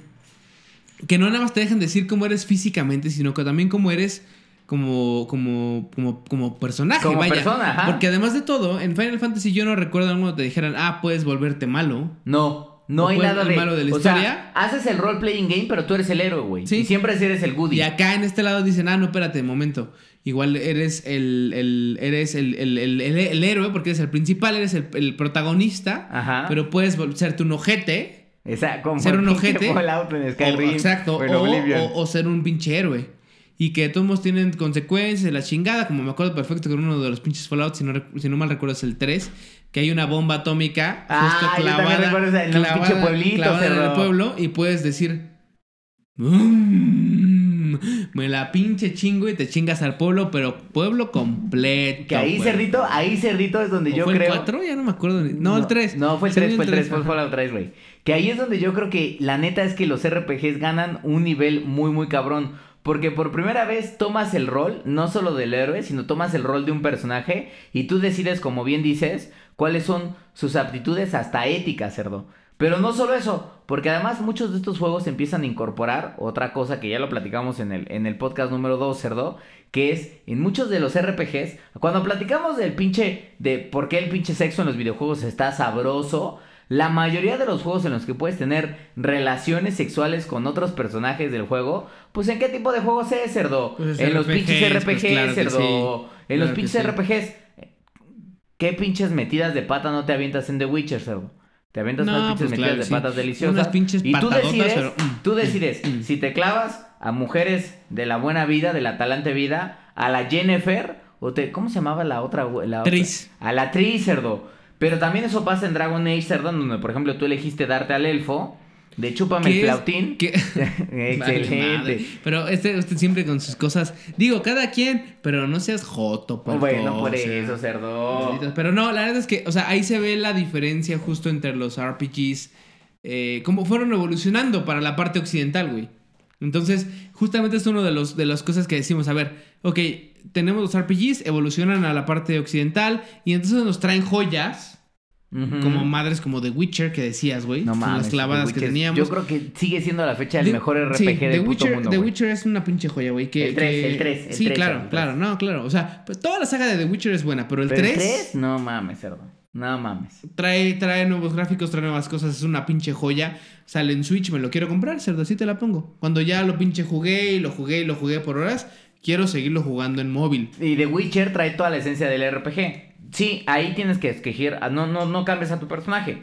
que no nada más te dejan decir cómo eres físicamente, sino que también cómo eres como, como, como, como personaje. Como vaya. persona, ajá. Porque además de todo, en Final Fantasy yo no recuerdo cuando te dijeran, ah, puedes volverte malo. No, no ¿O hay nada de... malo de la o sea, historia? haces el role-playing game, pero tú eres el héroe, güey. Sí. Y siempre eres el goodie. Y acá en este lado dicen, ah, no, espérate, momento. Igual eres el, el, eres el, el, el- héroe, porque eres el principal, eres el, protagonista. Ajá. Pero puedes serte un ojete. Esa, como ser un ojete. O, exacto. o en O, Oblivion. o- o ser un pinche héroe. Y que todos tienen consecuencias de la chingada. Como me acuerdo perfecto que en uno de los pinches Fallout, si no, si no mal recuerdo, es el 3. Que hay una bomba atómica Ah, justo también clavada, en clavada- pueblito, clavada en el pueblo. Y puedes decir. "Mm, me la pinche chingo y te chingas al pueblo, pero pueblo completo. Que ahí, güey. cerdito, ahí, cerdito, es donde ¿O yo fue creo... el 4? Ya no me acuerdo. ni- No, el 3. No, fue el Según 3, fue el 3, fue el ajá. Fallout 3, güey. Que ahí es donde yo creo que la neta es que los RPGs ganan un nivel muy, muy cabrón. Porque por primera vez tomas el rol, no solo del héroe, sino tomas el rol de un personaje y tú decides, como bien dices, cuáles son sus aptitudes hasta éticas, cerdo. Pero no solo eso, porque además muchos de estos juegos empiezan a incorporar otra cosa que ya lo platicamos en el, en el podcast número 2, cerdo, que es en muchos de los RPGs, cuando platicamos del pinche, de por qué el pinche sexo en los videojuegos está sabroso, la mayoría de los juegos en los que puedes tener relaciones sexuales con otros personajes del juego, pues en qué tipo de juegos es, cerdo? Pues es en los RPGs, pinches pues RPGs, claro cerdo. sí. En los Claro pinches sí. RPGs. ¿Qué pinches metidas de pata no te avientas en The Witcher, cerdo? Te avientas No, unas pinches pues metidas claro de patas deliciosas. Unas pinches y tú decides, pero, mm, tú decides mm. si te clavas a mujeres de la buena vida, de la talante vida, a la Jennifer, o te, ¿cómo se llamaba la otra? La otra? Tris. A la Tris, cerdo. Pero también eso pasa en Dragon Age, cerdo, donde por ejemplo tú elegiste darte al elfo, de chúpame el flautín. Excelente. Pero este, usted siempre con sus cosas. Digo, cada quien, pero no seas joto, por bueno, por eso, cerdo. Pero no, la verdad es que, o sea, ahí se ve la diferencia justo entre los RPGs. Eh, cómo fueron evolucionando para la parte occidental, güey. Entonces, justamente es uno de los de las cosas que decimos, a ver, ok, tenemos los RPGs, evolucionan a la parte occidental y entonces nos traen joyas. Como madres como The Witcher que decías, güey. No mames. las clavadas que teníamos. Yo creo que sigue siendo la fecha el The- mejor RPG sí, del The puto Witcher, mundo. The. Witcher es una pinche joya, güey. Que, El tres, que- el tres, el Sí, tres, claro, el tres. claro, no, claro. O sea, pues, toda la saga de The Witcher es buena, pero el Pero 3, el 3, no mames, cerdo. No mames. trae, trae nuevos gráficos, trae nuevas cosas, es una pinche joya. Sale en Switch, me lo quiero comprar, cerdo, así te la pongo. Cuando ya lo pinche jugué y lo jugué y lo jugué por horas, quiero seguirlo jugando en móvil. Y The Witcher trae toda la esencia del RPG. Sí, ahí tienes que escoger. No, no, no cambies a tu personaje.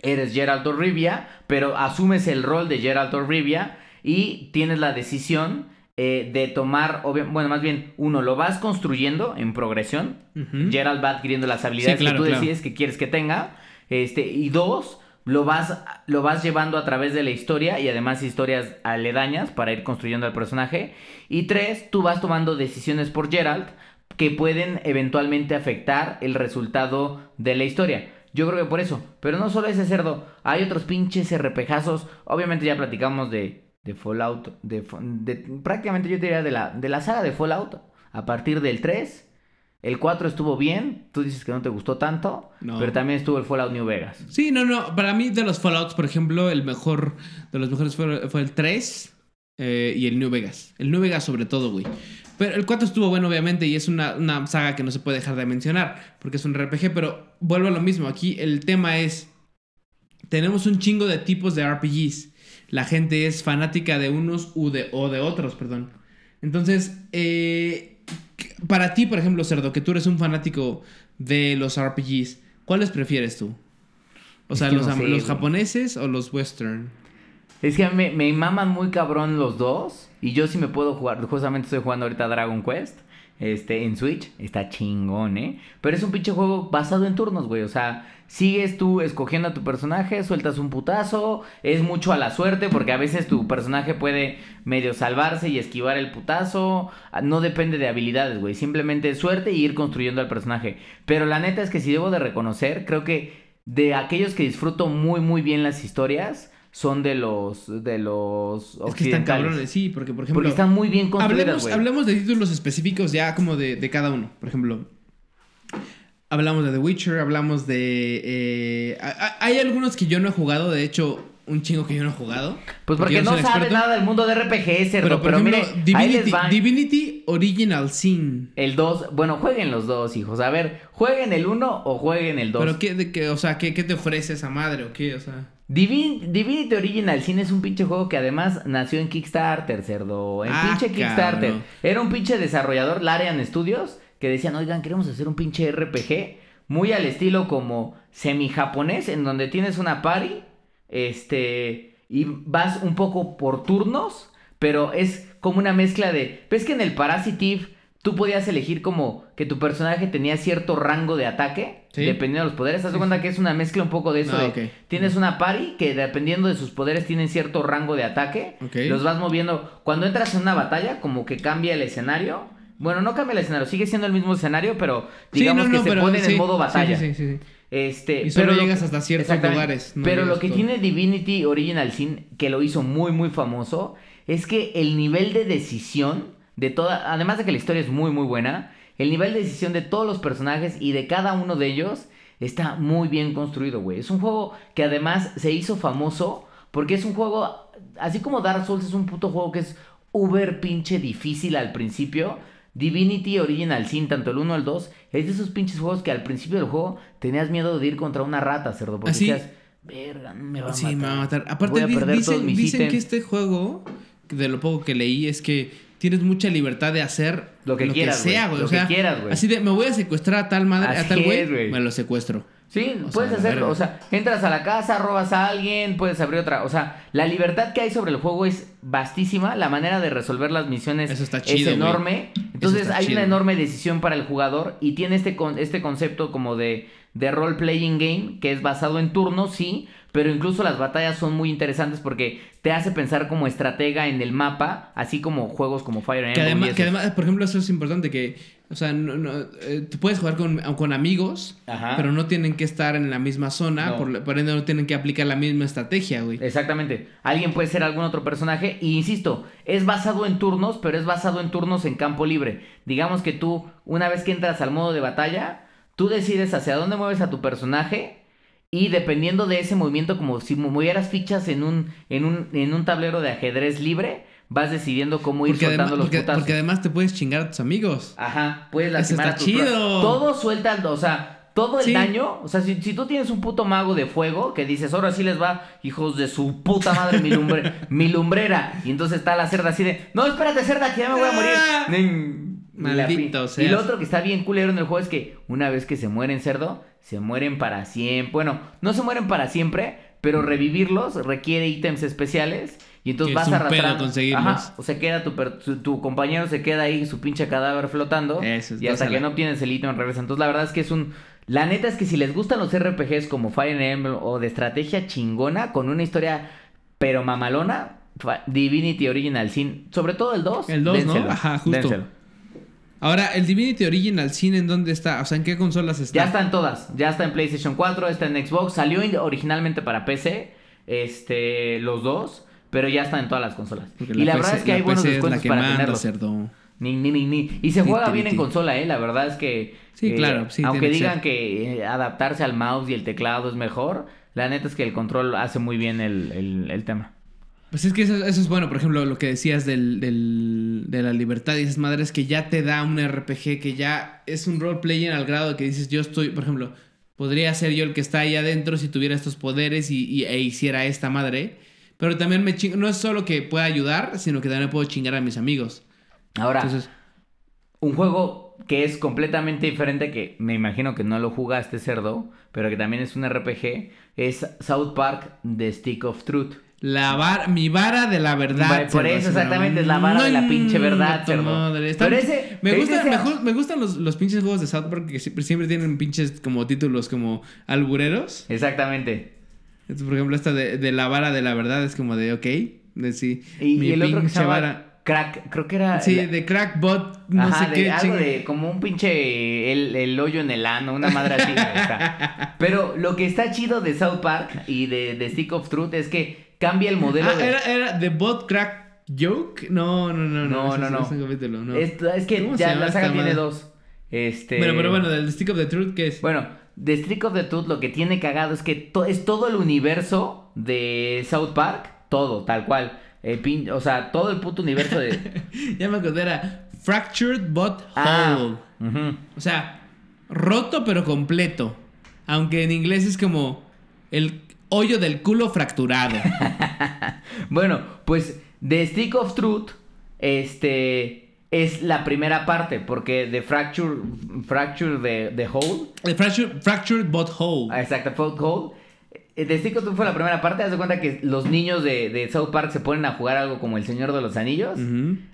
Eres Geralt of Rivia, pero asumes el rol de Geralt of Rivia y tienes la decisión eh, de tomar, bueno, más bien, uno, lo vas construyendo en progresión. Ujú. Geralt va adquiriendo las habilidades Sí, claro, que tú claro. decides que quieres que tenga. Este, y dos, lo vas, lo vas llevando a través de la historia y además historias aledañas para ir construyendo al personaje. Y tres, tú vas tomando decisiones por Geralt que pueden eventualmente afectar el resultado de la historia. Yo creo que por eso. Pero no solo ese cerdo. Hay otros pinches RPGazos. Obviamente ya platicamos de, de Fallout. De, de- prácticamente yo diría de la, de la saga de Fallout. A partir del 3. El 4 estuvo bien. Tú dices que no te gustó tanto. No. Pero también estuvo el Fallout New Vegas. Sí, no, no. Para mí, de los Fallouts, por ejemplo, el mejor de los mejores fue, fue el 3 eh, y el New Vegas. El New Vegas, sobre todo, güey. Pero el 4 estuvo bueno, obviamente, y es una, una saga que no se puede dejar de mencionar, porque es un RPG, pero vuelvo a lo mismo. Aquí el tema es: tenemos un chingo de tipos de RPGs. La gente es fanática de unos u de, o de otros, perdón. Entonces, eh, para ti, por ejemplo, Cerdo, que tú eres un fanático de los RPGs, ¿cuáles prefieres tú? O sea, los, no sé, los japoneses o los western. Es que me, me maman muy cabrón los dos. Y yo sí me puedo jugar. Justamente estoy jugando ahorita Dragon Quest. Este, en Switch. Está chingón, ¿eh? Pero es un pinche juego basado en turnos, güey. O sea, sigues tú escogiendo a tu personaje, sueltas un putazo. Es mucho a la suerte porque a veces tu personaje puede medio salvarse y esquivar el putazo. Ah, No depende de habilidades, güey. Simplemente suerte y ir construyendo al personaje. Pero la neta es que si debo de reconocer, creo que de aquellos que disfruto muy, muy bien las historias son de los de los Es que están cabrones, sí, porque por ejemplo. Porque están muy bien construidas, hablemos, güey. hablemos de títulos específicos ya como de, de cada uno. Por ejemplo, hablamos de The Witcher, hablamos de... eh, hay algunos que yo no he jugado, de hecho, un chingo que yo no he jugado. Pues porque no el sabe nada del mundo de RPG, cerdo. Pero, Pero, por ejemplo, mire, ahí les Divinity. Divinity Original Sin. El 2, bueno, jueguen los dos, hijos. A ver, jueguen el 1 o jueguen el 2. Pero qué, de qué, o sea, ¿qué, qué te ofrece esa madre o qué? O sea... Divin- Divinity Original Sin es un pinche juego que además nació en Kickstarter, cerdo. En Ah, pinche Kickstarter. cabrón. Era un pinche desarrollador, Larian Studios, que decían, oigan, queremos hacer un pinche RPG muy al estilo como semi-japonés, en donde tienes una party, este, y vas un poco por turnos, pero es como una mezcla de... ¿Ves que en el Parasitive tú podías elegir como que tu personaje tenía cierto rango de ataque? Sí. Dependiendo de los poderes. Haz de cuenta que es una mezcla un poco de eso Ah, de... Tienes una party que dependiendo de sus poderes tienen cierto rango de ataque. Los vas moviendo. Cuando entras en una batalla, como que cambia el escenario. Bueno, no cambia el escenario, sigue siendo el mismo escenario, pero digamos Sí, no, no, que se pero pone sí, en modo sí, batalla. Sí, sí, sí. Este, Y solo lo llegas que- hasta ciertos lugares, pero lo que todo. tiene Divinity Original Sin, que lo hizo muy, muy famoso, es que el nivel de decisión de toda. Además de que la historia es muy, muy buena, el nivel de decisión de todos los personajes y de cada uno de ellos está muy bien construido, güey. Es un juego que además se hizo famoso porque es un juego. Así como Dark Souls es un puto juego que es uber pinche difícil al principio. Divinity Original Sin, tanto el 1 al 2, es de esos pinches juegos que al principio del juego tenías miedo de ir contra una rata, cerdo. Porque ¿Ah, sí? decías, verga, me va a Sí, matar. me va a matar. Aparte, Voy a todos dicen, mis dicen ítems". que este juego, de lo poco que leí, es que tienes mucha libertad de hacer Lo que quieras, sea, güey, lo O sea, que quieras, güey. Así de, me voy a secuestrar a tal madre, a tal güey, me lo secuestro. Sí, O puedes sea, hacerlo. O sea, entras a la casa, robas a alguien, puedes abrir otra. O sea, la libertad que hay sobre el juego es vastísima. La manera de resolver las misiones Eso está es chido, enorme. Entonces hay chido. una enorme decisión para el jugador y tiene este, con, este concepto como de, de role-playing game que es basado en turnos, sí. Pero incluso las batallas son muy interesantes porque te hace pensar como estratega en el mapa, así como juegos como Fire Emblem. Que además, que además, por ejemplo, eso es importante que, o sea, no, no, eh, tú puedes jugar con, con amigos, Ajá. pero no tienen que estar en la misma zona, No. por, por ende no tienen que aplicar la misma estrategia, güey. Exactamente. Alguien puede ser algún otro personaje. Y insisto, es basado en turnos, pero es basado en turnos en campo libre. Digamos que tú, una vez que entras al modo de batalla, tú decides hacia dónde mueves a tu personaje. Y dependiendo de ese movimiento, como si movieras fichas en un, en un, en un tablero de ajedrez libre, vas decidiendo cómo ir Porque, soltando además, los porque, putazos. porque además te puedes chingar a tus amigos. Ajá, puedes Eso lastimar está a tus chido. Todo suelta, el- o sea, todo el Sí. daño. O sea, si, si tú tienes un puto mago de fuego que dices, ahora sí les va, hijos de su puta madre, mi, lumbre, mi lumbrera. Y entonces está la cerda así de, no, espérate, cerda, que ya me voy a morir. Maldito seas. Y lo otro que está bien culero en el juego es que una vez que se mueren cerdo, se mueren para siempre. Bueno, no se mueren para siempre, pero revivirlos requiere ítems especiales. Y entonces Que vas es un arrastrando. conseguirlos. Ajá, o se queda tu, tu, tu compañero se queda ahí su pinche cadáver flotando. Eso es, y hasta que no obtienes el ítem regresa. Entonces la verdad es que es un... La neta es que si les gustan los RPGs como Fire Emblem o de estrategia chingona con una historia pero mamalona, Divinity Original Sin, sobre todo el 2. El 2, ¿no? Ajá, justo. dénselo. Ahora, el Divinity Original Sin, ¿en dónde está? O sea, ¿en qué consolas está? Ya está en todas. Ya está en PlayStation 4, está en Xbox. Salió in- originalmente para PC, este, los dos, pero ya está en todas las consolas. Porque y la, PC verdad es que hay buenos PC es la descuentos para tenerlos. cerdo. Ni, ni, ni, ni. Y se juega bien en consola, ¿eh? La verdad es que... Sí, eh, claro, sí, Aunque que digan que eh, adaptarse al mouse y el teclado es mejor, la neta es que el control hace muy bien el, el- el tema. Pues es que eso, eso es bueno, por ejemplo, lo que decías del, del- de la libertad y esas madres que ya te da un RPG, que ya es un roleplayer al grado de que dices, yo estoy, por ejemplo, podría ser yo el que está ahí adentro si tuviera estos poderes y, y- e hiciera esta madre. Pero también me chingo, no es solo que pueda ayudar, sino que también puedo chingar a mis amigos. Ahora, Entonces, un juego que es completamente diferente, que me imagino que no lo jugaste, cerdo, pero que también es un RPG, es South Park The Stick of Truth. La var- mi vara de la verdad. Por eso exactamente es la vara de la pinche verdad, madre. Están- Pero ese- me, gustan, sea- me, ju- me gustan los, los pinches juegos de South Park que siempre, siempre tienen pinches como títulos como albureros. Exactamente. Entonces, por ejemplo, esta de, de la vara de la verdad es como de, ok, de sí. Y, mi y el otro que se llama vara. Crack, creo que era... Sí, la- de Crackbot, no Ajá, sé de qué. algo de como un pinche el, el hoyo en el ano, una madre así. Pero lo que está chido de South Park y de, de Stick of Truth es que cambia el modelo Ah, de... era, era The Bot Crack Joke. No, no, no. No, no, no. ese capítulo, no. Es, es que ¿Cómo se ya la saga tiene madre? dos. Este... Bueno, pero bueno, del Stick of the Truth, ¿qué es? Bueno, de Stick of the Truth lo que tiene cagado es que to- es todo el universo de South Park, todo, tal cual. El pin- o sea, todo el puto universo de... ya me acordé, era Fractured But Ah, Whole. ujú. O sea, roto pero completo. Aunque en inglés es como el hoyo del culo fracturado. Bueno, pues The Stick of Truth, este, es la primera parte, porque de Fracture, Fracture de, de Hole, El fractured, fractured But Whole. ah, exacto, Fault Hole, eh, The Stick of Truth fue la primera parte, haz de cuenta que los niños de, de South Park se ponen a jugar algo como El Señor de los Anillos,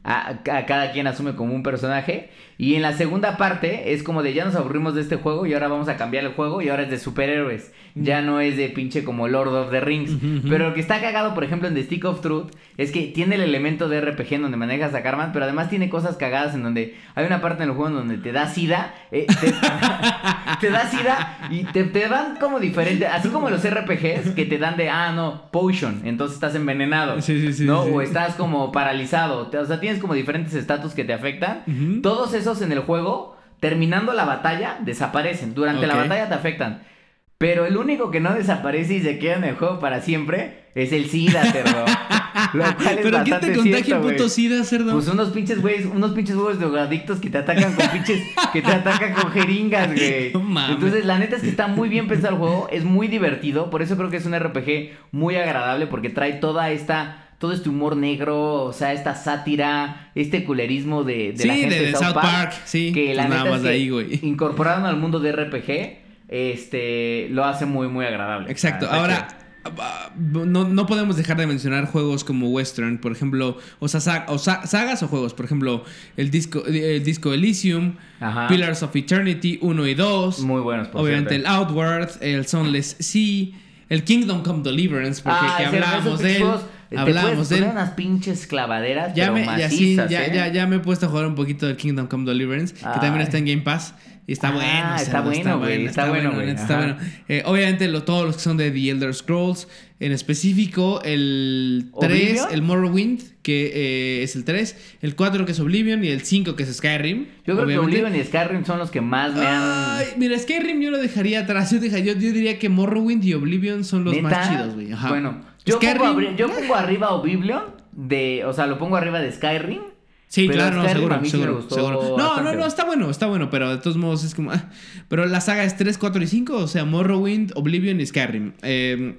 a cada quien asume como un personaje, y en la segunda parte es como de ya nos aburrimos de este juego y ahora vamos a cambiar el juego y ahora es de superhéroes, ya no es de pinche como Lord of the Rings, pero lo que está cagado, por ejemplo, en The Stick of Truth, es que tiene el elemento de RPG en donde manejas a Carman, pero además tiene cosas cagadas en donde hay una parte en el juego en donde te da sida, eh, te, te da sida y te, te dan como diferente, así como los RPGs que te dan de, ah, no, potion, entonces estás envenenado, Sí, sí, sí, ¿no? O estás como paralizado, o sea, tienes como diferentes estatus que te afectan. Todos esos en el juego, terminando la batalla, desaparecen. Durante la batalla te afectan. Pero el único que no desaparece y se queda en el juego para siempre es el SIDA, cerdo. Lo cual es ¿Pero quién te contagia cierto, el puto. SIDA, cerdo? Pues unos pinches güeyes, unos pinches huevos de drogadictos que te atacan con pinches, que te atacan con jeringas, güey. No. Entonces, la neta es que está muy bien pensado el juego, es muy divertido, por eso creo que es un RPG muy agradable, porque trae toda esta, todo este humor negro, o sea, esta sátira, este culerismo de, de Sí, la gente de- de, South, South Park, Park, sí, que la pues nada más es de que ahí, güey. incorporaron al mundo de RPG. este, lo hace muy, muy agradable. Exacto. Ahora, ah, no, no podemos dejar de mencionar juegos como Western, por ejemplo, o, sea, sa- o sa- sagas o juegos, por ejemplo, el disco, el disco Elysium, Ajá. Pillars of Eternity 1 y 2, Muy buenos, por obviamente el Outward, el Sunless Sea, el Kingdom Come Deliverance, porque Ah, que hablábamos de él, hablábamos de él. unas pinches clavaderas, Ya pero me, ya, sí, macizas, ya, ¿eh? ya, ya me he puesto a jugar un poquito del Kingdom Come Deliverance, que también Ay. está en Game Pass. Y está Ah, bueno, está bueno, güey, está bueno, güey, está bueno. Eh, obviamente, lo- todos los que son de The Elder Scrolls, en específico el 3, ¿Oblivion? el Morrowind, que eh, es el 3, el 4 que es Oblivion y el 5 que es Skyrim. Yo creo obviamente. que Oblivion y Skyrim son los que más me han... Ay, mira, Skyrim yo lo dejaría atrás. Yo, deja- yo, yo diría que Morrowind y Oblivion son los más ¿Neta? chidos, güey. Ajá. Bueno, yo, Skyrim, pongo, yo pongo arriba Oblivion, de, o sea, lo pongo arriba de Skyrim. Sí, pero claro, no, seguro, seguro, gustó seguro. No, no, no, está bueno, está bueno, pero de todos modos es como... ah. Pero la saga es 3, 4 y 5, o sea, Morrowind, Oblivion y Skyrim. Eh,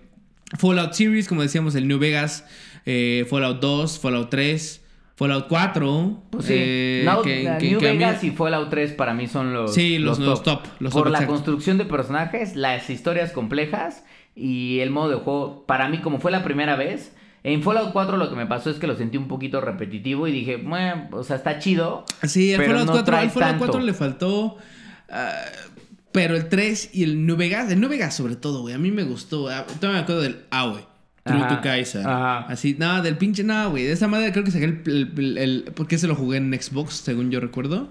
Fallout Series, como decíamos, el New Vegas, eh, Fallout 2, Fallout 3, Fallout 4. Pues sí, eh, Now- que- que- New que a mí- Vegas y Fallout 3 para mí son los Sí, los- los top, los Por top, la exacto. construcción de personajes, las historias complejas y el modo de juego. Para mí, como fue la primera vez, en Fallout 4 lo que me pasó es que lo sentí un poquito repetitivo y dije, bueno, o sea, está chido. Sí, el pero Fallout, no 4, trae al Fallout tanto. 4 le faltó... ah, pero el 3 y el New Vegas, el New Vegas sobre todo, güey, a mí me gustó. ah, Todavía me acuerdo del Ah, güey. True Ajá, to Kaiser. ajá. Así, nada, del pinche nada, güey. De esa madre creo que saqué el, el, el- el- Porque se lo jugué en Xbox, según yo recuerdo.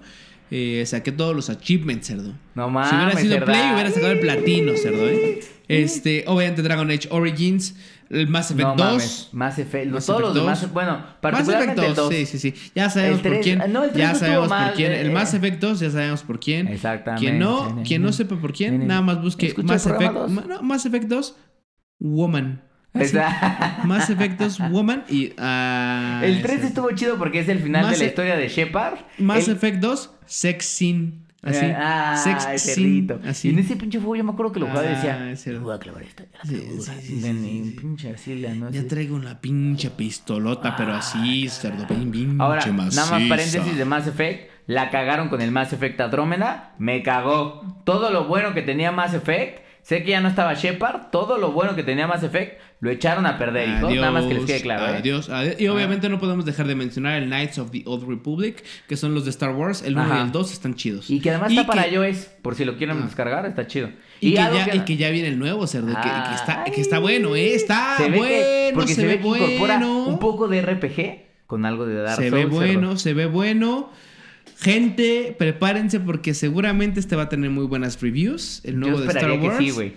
Eh, saqué todos los achievements, cerdo. No si mames, hubiera sido. Play, hubiera sacado el platino, cerdo, ¿eh? Este, obviamente Dragon Age Origins, el Mass Effect No 2. mames, Mass Effect, Mass todos Effect los demás, 2. bueno, Mass Effect particularmente el 2, 2. sí, sí, sí. Ya sabemos El por tres- quién. no, el ya no estuvo sabemos mal, por quién. El eh, Mass eh. Effect 2 ya sabemos por quién. Exactamente. Quien no, quien no sepa por quién, nada más busque Mass el Effect, no, Mass Effect 2 Woman. Mass Effect 2 Woman y ah, El 3 ese. estuvo chido porque es el final Mass de la E- historia de Shepard. Mass El- Effect 2 Sex Sin. Así. Ah, Sex ese Sin. rito. Así. Y en ese pinche juego yo me acuerdo que lo jugaba y Ah, decía, voy a clavar esta. ya Sí, sí, sí, pinche así la no traigo una pinche pistolota, pero así, cerdo, bien Ahora, pinche nada más paréntesis de Mass Effect. La cagaron con el Mass Effect Andrómeda. Me cagó. Todo lo bueno que tenía Mass Effect. Sé que ya no estaba Shepard. Todo lo bueno que tenía Mass Effect lo echaron a perder, hijos. Nada más que les quede claro. ¿eh? Adiós, adiós. Y obviamente no podemos dejar de mencionar el Knights of the Old Republic, que son los de Star Wars. El 1 Ajá. y el 2 están chidos. Y que además Y está para que- iOS. Por si lo quieren Ah. descargar, está chido. Y, que algo ya, y que ya viene el nuevo, cerdo. que, que está, que está bueno, ¿eh? Está Se ve bueno, que, porque se, se, ve, ve que incorpora bueno. un poco de RPG con algo de Dark se Souls. ve cerdo. bueno, se ve bueno. Gente, prepárense porque seguramente este va a tener muy buenas reviews. El nuevo Yo de Star Wars. que sí, güey.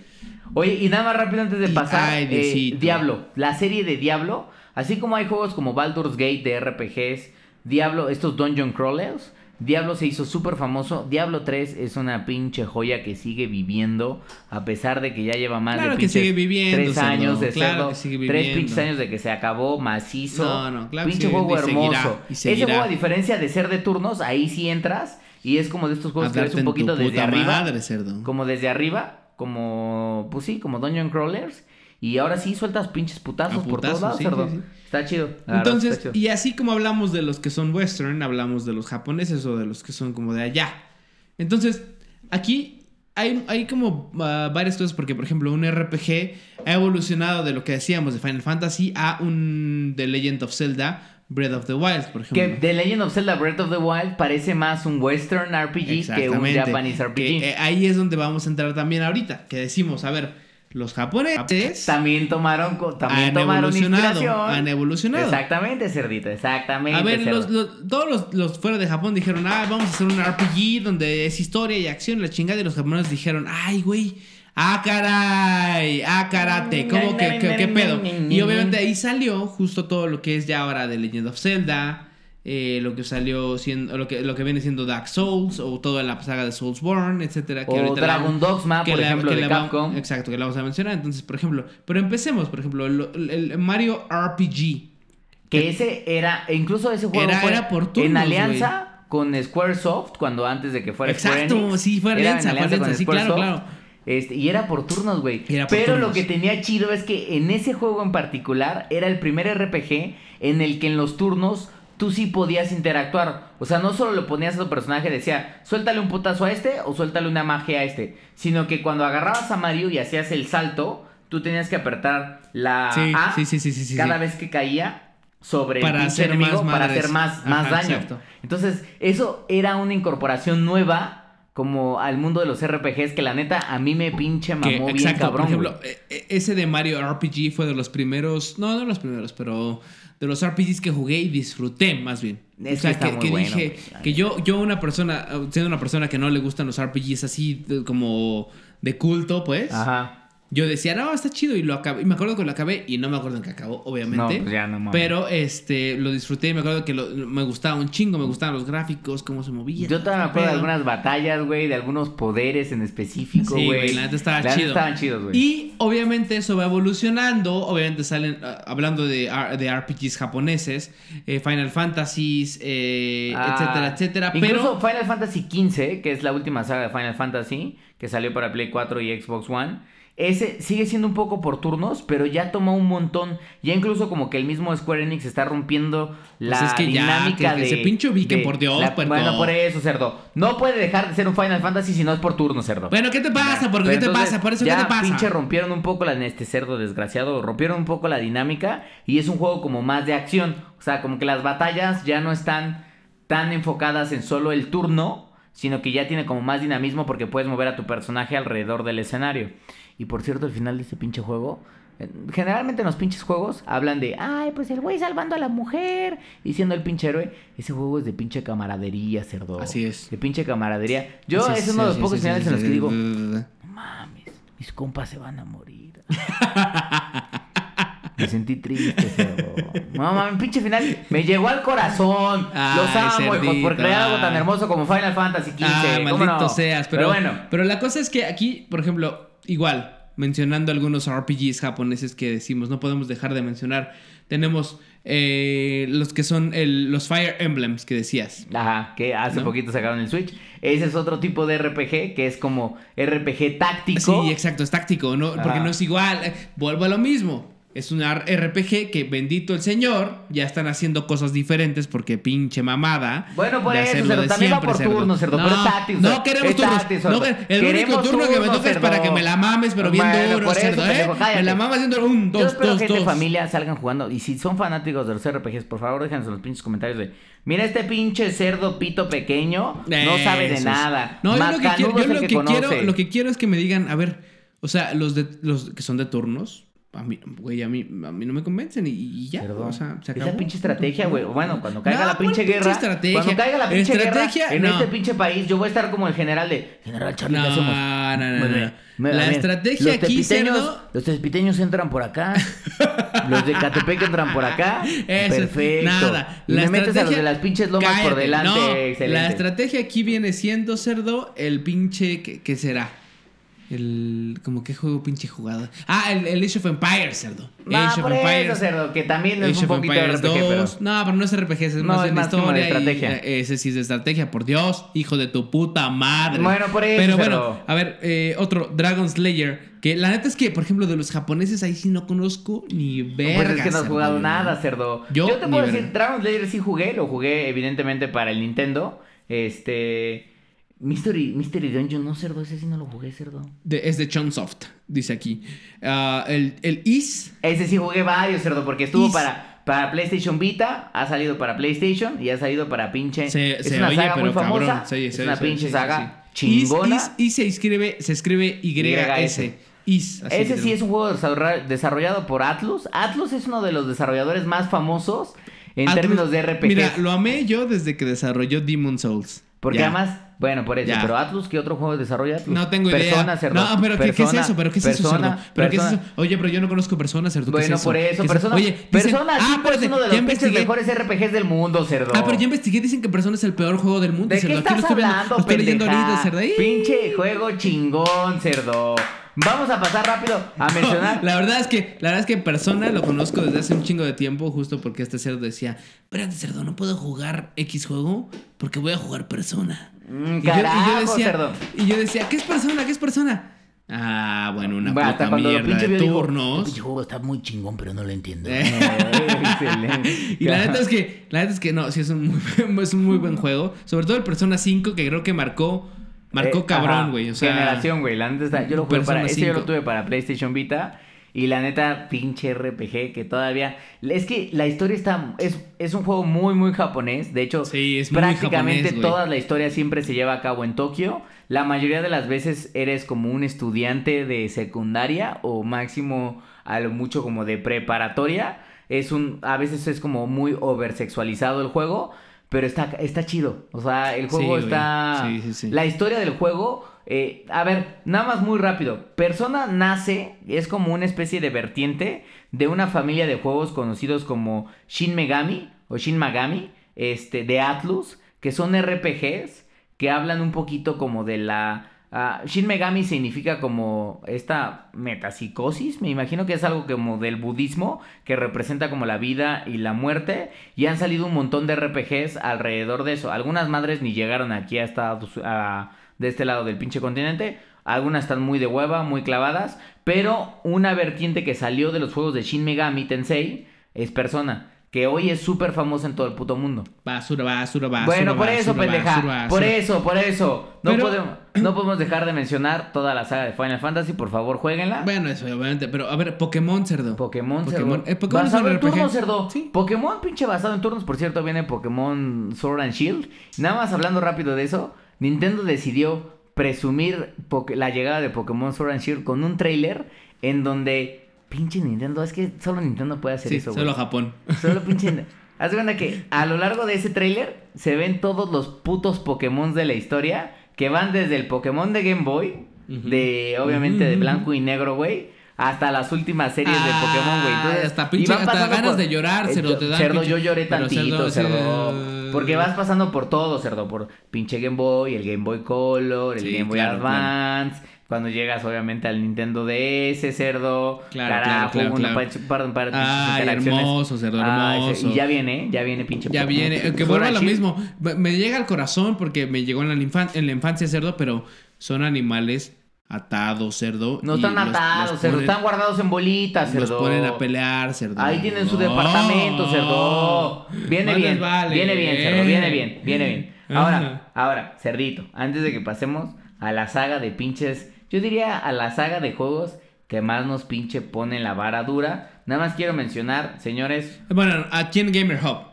Oye, y nada más rápido antes de Y- pasar, ay, eh. Diablo, la serie de Diablo, así como hay juegos como Baldur's Gate de RPGs, Diablo, estos Dungeon Crawlers, Diablo se hizo súper famoso, Diablo 3 es una pinche joya que sigue viviendo, a pesar de que ya lleva más Claro de que pinches sigue viviendo, tres años de claro que sigue tres pinches años de que se acabó macizo, No, no, claro que pinche juego y hermoso. seguirá, y Ese juego, a diferencia de ser de turnos, ahí sí entras y es como de estos juegos que ves un poquito desde arriba. cerdo. como desde arriba, como, pues sí, como Dungeon Crawlers. Y ahora sí sueltas pinches putazos, por todos lados, sí, cerdo. sí, sí. Está chido. la Entonces, está chido. y así como hablamos de los que son western, hablamos de los japoneses o de los que son como de allá. Entonces, aquí hay, hay como ah, varias cosas, porque por ejemplo, un RPG ha evolucionado de lo que decíamos de Final Fantasy a un The Legend of Zelda, Breath of the Wild, por que ejemplo. The Legend of Zelda Breath of the Wild parece más un western RPG que un. Japanese RPG. Que, eh, ahí es donde vamos a entrar también ahorita, que decimos, a ver, los japoneses también tomaron, también han tomaron inspiración. han evolucionado. Exactamente, cerdito, exactamente. A ver, cerdo. los, los- todos los, los fuera de Japón dijeron, ah, vamos a hacer un RPG donde es historia y acción, la chingada. Y los japoneses dijeron, ay, güey, ah, caray, ah, karate, ¿cómo que, que- qué pedo? Y obviamente ahí salió justo todo lo que es ya ahora de Legend of Zelda, eh, lo que salió siendo, lo que, lo que viene siendo Dark Souls, o toda la saga de Soulsborne, etcétera. que O la Dragon vamos- Dogma, que por la- ejemplo, que de la Capcom. Exacto, que la vamos a mencionar. Entonces, por ejemplo, pero empecemos, por ejemplo, lo- el, el Mario RPG. Que ese era, e incluso ese juego Era- fue era por turnos, en alianza con Squaresoft, cuando antes de que fuera Square Exacto, sí, fue alianza, fue alianza, con sí, claro, claro. Este, y era por turnos, güey. Pero lo que tenía chido es que en ese juego en particular era el primer RPG en el que en los turnos tú sí podías interactuar. O sea, no solo le ponías a tu personaje, decía, suéltale un putazo a este o suéltale una magia a este. Sino que cuando agarrabas a Mario y hacías el salto, tú tenías que apretar la Sí, A sí, sí, sí, sí, sí, cada vez que caía sobre Para el hacer enemigo más para hacer más, más Ajá, daño. exacto. Entonces, eso era una incorporación nueva como al mundo de los RPGs que la neta a mí me pinche mamó Que, bien exacto, cabrón. por ejemplo, e- e- ese de Mario RPG fue de los primeros, no, no los primeros, pero de los RPGs que jugué y disfruté más bien. Es o sea, que está que, muy que bueno, dije que yo, yo una persona, siendo una persona que no le gustan los RPGs así como de culto, pues, Ajá. Yo decía, no, está chido y lo acabé. Y me acuerdo que lo acabé y no me acuerdo en qué acabó, obviamente. No, pues ya no mames. Pero este, lo disfruté y me acuerdo que lo- me gustaba un chingo, me gustaban los gráficos, cómo se movía. Yo todavía me acuerdo de algunas batallas, güey, de algunos poderes en específico, Sí, güey. güey, la neta estaba La chido. estaban chidos, güey. Y obviamente eso va evolucionando. Obviamente salen, ah, hablando de, de RPGs japoneses, eh, Final Fantasies, eh, Ah, etcétera, etcétera. Incluso Pero Final Fantasy XV, que es la última saga de Final Fantasy, que salió para Play 4 y Xbox One. Ese sigue siendo un poco por turnos, pero ya tomó un montón. Ya incluso como que el mismo Square Enix está rompiendo la Pues es que ya, dinámica que- que de... se pinche ubiquen, de por Dios, la-. Bueno, por eso, cerdo. No puede dejar de ser un Final Fantasy si no es por turno, cerdo. Bueno, ¿qué te pasa? Pero ¿qué te pasa? Por eso, ya ¿qué te pasa? pinche rompieron un poco la este cerdo desgraciado, rompieron un poco la dinámica y es un juego como más de acción, o sea, como que las batallas ya no están tan enfocadas en solo el turno, sino que ya tiene como más dinamismo porque puedes mover a tu personaje alrededor del escenario. Y por cierto, al final de este pinche juego, eh, generalmente en los pinches juegos hablan de, ay, pues el güey salvando a la mujer y siendo el pinche héroe. Ese juego es de pinche camaradería, cerdo. Así es. De pinche camaradería. Yo Sí, es sí, uno de los sí, pocos finales en los que digo, mames, mis compas se van a morir. Me sentí triste, cerdo. No mames, pinche final. Me llegó al corazón. Ay, Los amo, hijos, cerdito, por crear algo tan hermoso como Final Fantasy XV. Ah, ¿Cómo maldito no? seas. Pero, bueno. pero la cosa es que aquí, por ejemplo, igual, mencionando algunos RPGs japoneses que decimos, no podemos dejar de mencionar. Tenemos eh, los que son el- los Fire Emblems que decías. Ajá, que hace ¿No? poquito sacaron el Switch. Ese es otro tipo de RPG que es como RPG táctico. Sí, exacto, es táctico, ¿no? Porque no es igual. eh, Vuelvo a lo mismo. Es un RPG que, bendito el señor, ya están haciendo cosas diferentes porque pinche mamada. Bueno, por eso, cerdo, de también va por turnos, cerdo, no, pero táctico, No queremos Es turnos. no, el Queremos único turno que me toca es para que me la mames, pero bien Bueno, duro, eso, cerdo, ¿eh? pendejo. Me la mamas haciendo un, Yo dos, espero dos, que dos. familia salgan jugando. Y si son fanáticos de los RPGs, por favor, déjenos en los pinches comentarios de. Mira este pinche cerdo pito pequeño. No sabe de es. nada. No, yo lo que quiero, yo lo que que quiero, conoce. lo que quiero es que me digan, a ver, o sea, los de los que son de turnos, a mí, güey, a mí, a mí no me convencen y, y ya, Perdón. o sea, se Esa acabó. pinche estrategia, güey. Bueno, cuando caiga No, la pinche ¿cuál pinche guerra. estrategia? Cuando caiga la pinche Estrategia, guerra en no. este pinche país, yo voy a estar como el general de. General Charlie, No, ¿qué hacemos? no, no, no, bien. La estrategia los aquí, cerdo- Los tepiteños entran por acá. los de Catepec entran por acá. Eso, Perfecto. nada. Y La me metes a los de las pinches lomas por Cállate, delante. no, Excelente. La estrategia aquí viene siendo, cerdo, el pinche, ¿qué, qué será? El, como qué juego pinche jugada. Ah, el, el Age of Empires, cerdo. No, Age por of eso, Empires. cerdo, que también es Age un poquito de Empires RPG, pero... 2. No, pero no es RPG, es No, más es de más de y, estrategia. ese sí es de estrategia, por Dios, hijo de tu puta madre. Bueno, por eso, Pero bueno, a ver, eh, otro, Dragon Slayer. Que la neta es que, por ejemplo, de los japoneses ahí sí no conozco ni verga. Pues es que no has cerdo. jugado nada, cerdo. Yo Yo, te puedo verga. decir, Dragon Slayer sí jugué, lo jugué evidentemente para el Nintendo. Este. Mystery, Mystery Dungeon, no, cerdo, ese sí no lo jugué, cerdo. De- es de Chunsoft, dice aquí. Ah, el, el Is. Ese sí jugué varios, cerdo, porque estuvo para, para PlayStation Vita, ha salido para PlayStation y ha salido para pinche. Se, es se una oye, saga pero muy famosa. cabrón. Sí, es sí, una sí, pinche saga. Is- chingona. Is, y se escribe, se escribe YS. Is. Ese sí es un juego desarrolla- desarrollado por Atlus. Atlus es uno de los desarrolladores más famosos en Atlus- términos de RPG. Mira, lo amé yo desde que desarrolló Demon Souls. Porque Ya. además, bueno, por eso, Ya. pero Atlus, ¿qué otro juego desarrolla Atlus? No tengo Persona, idea. cerdo. No, pero ¿qué, qué es eso? ¿Pero qué es eso, cerdo? ¿Pero qué es eso? Oye, pero yo no conozco Persona, cerdo. ¿qué es Bueno, por eso, ¿Qué es Persona. Oye, dicen- Persona ah, sí, pues, espérate, es uno de los pinches mejores RPGs del mundo, cerdo. Ah, pero ya investigué, dicen que Persona es el peor juego del mundo, ¿De cerdo. qué Aquí lo estás estoy viendo- hablando, lo estoy leyendo ahorita, cerdo. Pinche juego chingón, cerdo. Vamos a pasar rápido a mencionar. La verdad es que, la verdad es que Persona lo conozco desde hace un chingo de tiempo, justo porque este cerdo decía, espérate cerdo, no puedo jugar X juego porque voy a jugar Persona. Mm, Y yo- y yo decía- cerdo. Y yo decía, ¿qué es Persona? ¿Qué es Persona? Ah, bueno, una Bueno, puta mierda pinche de turnos. Pinche juego está muy chingón, pero no lo entiendo. Eh. Excelente. Y la neta es que, la neta es que no, sí es un muy, es un muy buen juego. Sobre todo el Persona 5, que creo que marcó, marcó Eh, cabrón, güey. O sea, Generación, güey. La neta está. Yo lo jugué para. Yo lo 5. tuve para PlayStation Vita. Y la neta, pinche RPG que todavía. Es que la historia está. Es, es un juego muy, muy japonés. De hecho, Sí, es muy prácticamente japonés, toda la historia siempre se lleva a cabo en Tokio. La mayoría de las veces eres como un estudiante de secundaria o máximo a lo mucho como de preparatoria. Es un. A veces es como muy oversexualizado el juego. Pero está, está chido. O sea, el juego Sí, está. Sí, sí, sí. La historia del juego. eh, a ver, nada más muy rápido. Persona nace, es como una especie de vertiente de una familia de juegos conocidos como Shin Megami o Shin Magami, este, de Atlus, que son RPGs que hablan un poquito como de la. Ah, Shin Megami significa como esta metapsicosis, me imagino que es algo como del budismo, que representa como la vida y la muerte, y han salido un montón de RPGs alrededor de eso. Algunas madres ni llegaron aquí a Estados de este lado del pinche continente, algunas están muy de hueva, muy clavadas, pero una vertiente que salió de los juegos de Shin Megami Tensei es Persona. Que hoy es súper famosa en todo el puto mundo. basura, basura, basura. Bueno, por eso, basura, pendeja. basura, Por eso, por eso. No, Pero- podemos, no podemos dejar de mencionar toda la saga de Final Fantasy. Por favor, jueguenla. Bueno, eso obviamente, pero a ver, Pokémon, cerdo. Pokémon, Pokémon. cerdo. Eh, Pokémon basado un en RPG. turnos, cerdo. Sí. Pokémon, pinche basado en turnos. Por cierto, viene Pokémon Sword and Shield. Nada más hablando rápido de eso, Nintendo decidió presumir la llegada de Pokémon Sword and Shield con un trailer en donde pinche Nintendo, es que solo Nintendo puede hacer Sí, eso, güey. solo Japón. Solo pinche. Haz de cuenta que a lo largo de ese tráiler se ven todos los putos Pokémon de la historia que van desde el Pokémon de Game Boy, de obviamente de blanco y negro, güey, hasta las últimas series de Ah, Pokémon, güey. Entonces, hasta pinche- hasta ganas de llorar, cerdo, te dan Cerdo, pinche- yo lloré tantito, cerdo. Porque vas pasando por todo, cerdo, por pinche Game Boy, el Game Boy Color, el Sí, Game Boy claro, Advance. Cuando llegas, obviamente, al Nintendo DS, cerdo. Claro, carajo, claro, claro, claro. pinches Ay, hermoso, cerdo, Ay, hermoso. y ya viene, ya viene pinche Ya viene, eh, que vuelva lo mismo. Me- llega al corazón porque me llegó en la, infan- en la infancia cerdo, pero son animales atados, cerdo. No están atados, cerdo. ponen- Están guardados en bolitas, cerdo. Los ponen a pelear, cerdo. Ahí tienen su departamento, cerdo. Viene Más bien, vale. viene bien, cerdo, viene bien, viene bien. Ahora, ahora, cerdito, antes de que pasemos a la saga de pinches, yo diría a la saga de juegos que más nos pinche pone la vara dura. Nada más quiero mencionar, señores, Bueno, aquí en Gamer Hub.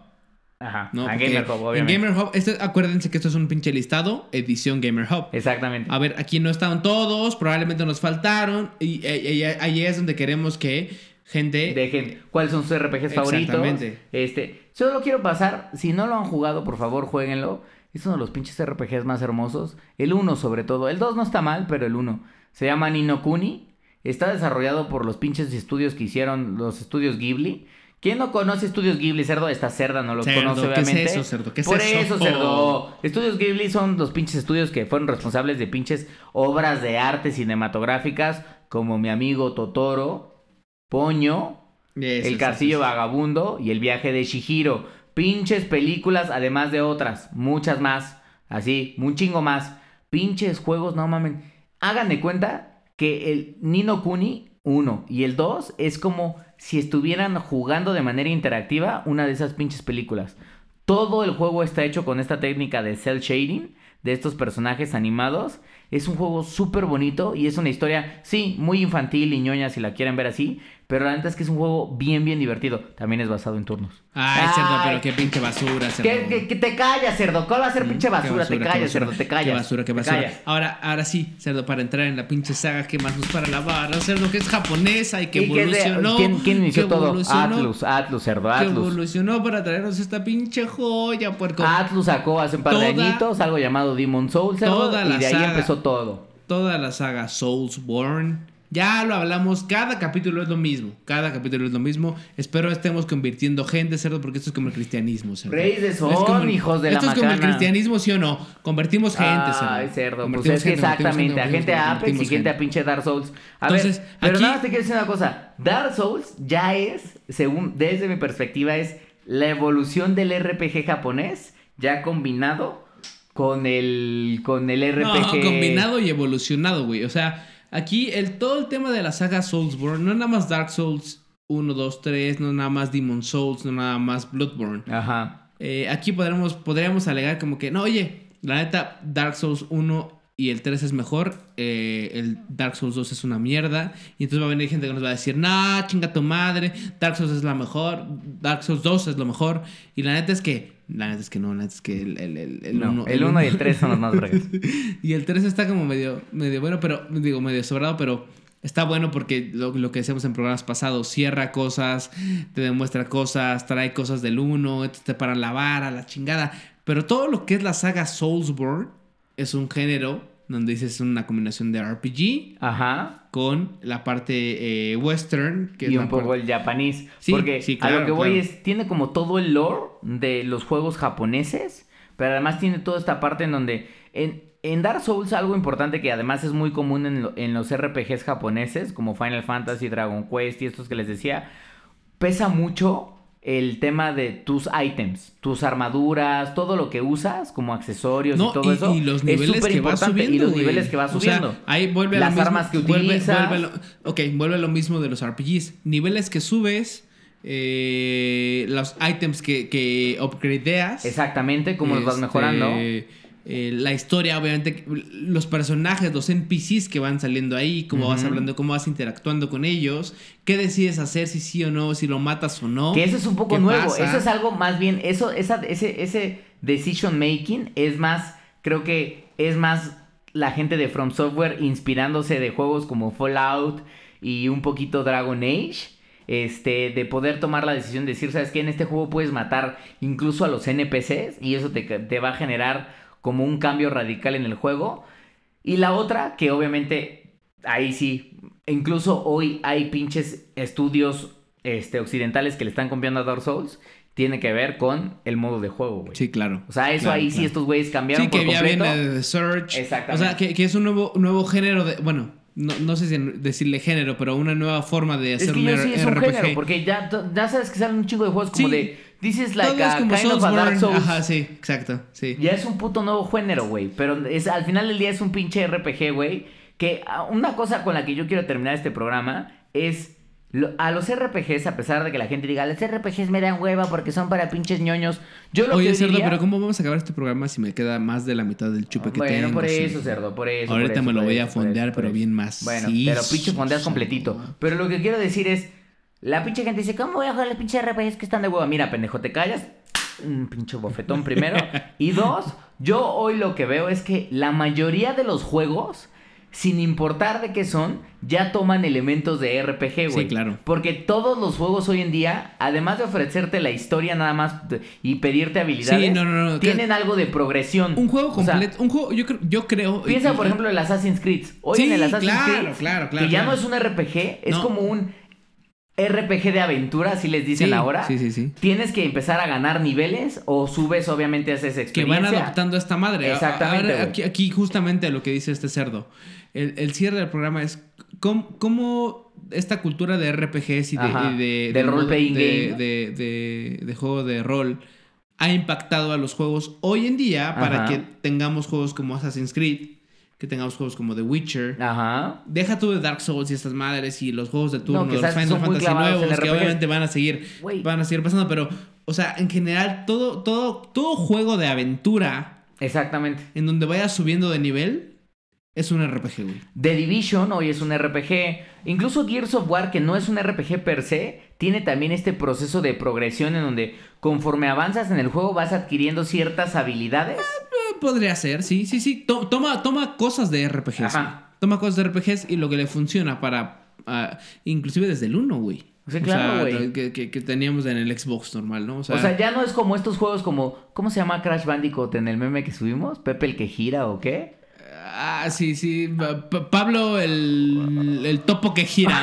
ajá, ¿no? a Gamer Hub, obviamente. En Gamer Hub, este- acuérdense que esto es un pinche listado, edición Gamer Hub. Exactamente. A ver, aquí no estaban todos, probablemente nos faltaron. Y, y- y ahí es donde queremos que gente. Dejen cuáles son sus RPGs favoritos. Exactamente. Este, solo quiero pasar, si no lo han jugado, por favor, jueguenlo. Es uno de los pinches RPGs más hermosos. El 1 sobre todo. El 2 no está mal, pero el 1. Se llama Nino Kuni. Está desarrollado por los pinches estudios que hicieron los estudios Ghibli. ¿Quién no conoce estudios Ghibli, cerdo? Esta cerda no Cerdo, conoce, ¿qué es obviamente. eso, cerdo? ¿Qué es Por eso? eso, cerdo. Estudios Ghibli son los pinches estudios que fueron responsables de pinches obras de arte cinematográficas como mi amigo Totoro, Poño, Eso, el Castillo eso. Vagabundo y El viaje de Shihiro. Pinches películas, además de otras, muchas más. Así, un chingo más. Pinches juegos, no mamen. Hagan de cuenta que el Nino Kuni 1 y el 2 es como si estuvieran jugando de manera interactiva una de esas pinches películas. Todo el juego está hecho con esta técnica de cel shading de estos personajes animados. Es un juego súper bonito y es una historia, sí, muy infantil y ñoña si la quieren ver así, pero la neta es que es un juego bien, bien divertido. También es basado en turnos. Ay, cerdo, Ay, pero qué pinche basura, cerdo. Que, que- que te callas, cerdo. ¿Cuál va a ser Mm, pinche basura? te callas, cerdo, te callas. Qué basura, qué basura. callas. Ahora, ahora sí, cerdo, para entrar en la pinche saga que más nos para la barra, cerdo, que es japonesa y que ¿Y qué es de- evolucionó. ¿Quién, quién inició que todo? Atlus, Atlus, cerdo, Que Atlus. evolucionó para traernos esta pinche joya, puerco. Atlus sacó hace un par de Toda- añitos algo llamado Demon Soul, cerdo, toda y de ahí saga. empezó todo. Toda la saga Soulsborne. Ya lo hablamos, cada capítulo es lo mismo. Cada capítulo es lo mismo. Espero estemos convirtiendo gente, cerdo, porque esto es como el cristianismo, cerdo. Reyes de Es son, como el- hijos de la Esto es como el cristianismo, ¿sí o no? Convertimos gente, cerdo. Ay, cerdo, pues es que exactamente, a gente a Apex y gente a pinche Dark Souls. A Entonces, ver, pero aquí- nada más te quiero decir una cosa. Dark Souls ya es, según, desde mi perspectiva, es la evolución del RPG japonés, ya combinado con el, con el RPG. No, combinado y evolucionado, güey. O sea, aquí el, todo el tema de la saga Soulsborne, no nada más Dark Souls 1, 2, 3, no nada más Demon Souls, no nada más Bloodborne. Ajá. Eh, aquí podríamos, podríamos alegar como que, no, oye, la neta, Dark Souls 1 y el 3 es mejor, eh, el Dark Souls 2 es una mierda, y entonces va a venir gente que nos va a decir, nah, chinga tu madre, Dark Souls es la mejor, Dark Souls 2 es lo mejor, y la neta es que, la neta es que no, la neta es que el, el, el, el No, uno- el 1 y el 3 son los más breves. y el 3 está como medio, medio bueno, pero digo, medio sobrado, pero está bueno porque lo, lo que decíamos en programas pasados, cierra cosas, te demuestra cosas, trae cosas del 1, entonces te paran la vara, la chingada. Pero todo lo que es la saga Soulsborne es un género donde dices una combinación de RPG Ajá. con la parte eh, western, que y un poco parte- el japonés. Sí, porque sí, a lo que voy claro. es, tiene como todo el lore de los juegos japoneses, pero además tiene toda esta parte en donde... En, en Dark Souls algo importante que además es muy común en, lo- en los RPGs japoneses, como Final Fantasy, Dragon Quest y estos que les decía, pesa mucho el tema de tus items, tus armaduras, todo lo que usas como accesorios No, y todo y, eso. y los es niveles que va subiendo. Y los niveles que va O sea, subiendo. ahí vuelve a Las lo mismo, armas que vuelve- utilizas. vuelve lo- ok, vuelve a lo mismo de los RPGs. Niveles que subes, eh, los items que, que upgradeas. Exactamente, como los vas este, mejorando. Eh, la historia, obviamente, los personajes, los NPCs que van saliendo ahí, cómo vas hablando, cómo vas interactuando con ellos, qué decides hacer, si sí o no, si lo matas o no. Que eso es un poco ¿Qué nuevo. pasa? Eso es algo más bien. Eso, esa, ese, ese decision making es más. Creo que es más la gente de From Software inspirándose de juegos como Fallout y un poquito Dragon Age. Este, de poder tomar la decisión de decir, ¿sabes qué? En este juego puedes matar incluso a los NPCs y eso te, te va a generar como un cambio radical en el juego. Y la otra, que obviamente ahí sí, incluso hoy hay pinches estudios este, occidentales que le están copiando a Dark Souls, tiene que ver con el modo de juego, güey. Sí, claro. O sea, eso Claro, ahí sí estos güeyes cambiaron Sí, por que ya completo. viene de Search. Exactamente. O sea, que, que es un nuevo, nuevo género de. Bueno, no, no sé si decirle género, pero una nueva forma de hacer Es que yo sí es un RPG. género, porque ya, ya sabes que salen un chingo de juegos como Sí. de This is like a como kind of a Dark. Souls. Ajá, sí, exacto. Sí. Ya es un puto nuevo género, güey. Pero es, al final del día es un pinche RPG, güey. Que ah, una cosa con la que yo quiero terminar este programa es. lo- a los RPGs, a pesar de que la gente diga, los RPGs me dan hueva porque son para pinches ñoños. Yo lo Oye, que Cerdo, diría... pero ¿cómo vamos a acabar este programa si me queda más de la mitad del chupe que bueno, tengo? por sí? eso, cerdo, por eso. Ahorita por eso, me lo por voy eso, a por fondear, eso, por pero bien más. Bueno, Sí, pero pinche fondeas sí. completito. Pero lo que quiero decir es, la pinche gente dice, ¿cómo voy a jugar los pinches RPGs que están de hueva? Mira, pendejo, te callas. Un pinche bofetón primero. y dos, yo hoy lo que veo es que la mayoría de los juegos, sin importar de qué son, ya toman elementos de RPG, güey. Sí, claro. Porque todos los juegos hoy en día, además de ofrecerte la historia nada más y pedirte habilidades, Sí, no, no, no, tienen algo de progresión. Un juego O sea, completo. un juego, yo creo. Yo creo Piensa, y- por ejemplo, el Assassin's Creed. Hoy Sí, en el Assassin's claro, Creed, claro, claro, que ya no es un RPG, es como un RPG de aventura, así les dicen Sí, ahora. sí, sí, sí. Tienes que empezar a ganar niveles o subes, obviamente, haces que experiencia. van adoptando esta madre. Exactamente, aquí, aquí justamente lo que dice este cerdo. El, el cierre del programa es cómo, cómo esta cultura de RPGs y de, Ajá, y de, del modo- role-playing de, game. de, de- de juego de rol ha impactado a los juegos hoy en día para que tengamos juegos como Assassin's Creed, que tengamos juegos como The Witcher. Ajá. Deja tú de Dark Souls y estas madres y los juegos de turno, No, que los Final Fantasy nuevos, que obviamente van a seguir, van a seguir pasando, pero, o sea, en general, todo, todo, todo juego de aventura Exactamente. en donde vayas subiendo de nivel es un RPG, güey. The Division hoy es un RPG. Incluso Gears of War, que no es un RPG per se, tiene también este proceso de progresión en donde conforme avanzas en el juego vas adquiriendo ciertas habilidades. Eh, Podría ser, sí, sí, sí. To- toma, toma cosas de RPGs. Ajá. Toma cosas de RPGs y lo que le funciona para. ah, inclusive desde el 1, güey. Sí, O claro, sea, güey. que, que- que teníamos en el Xbox normal, ¿no? O sea, O sea, ya no es como estos juegos como. ¿Cómo se llama Crash Bandicoot en el meme que subimos? ¿Pepe el que gira o qué? Ah, sí, sí. Pa- Pa- Pablo, el, el topo que gira.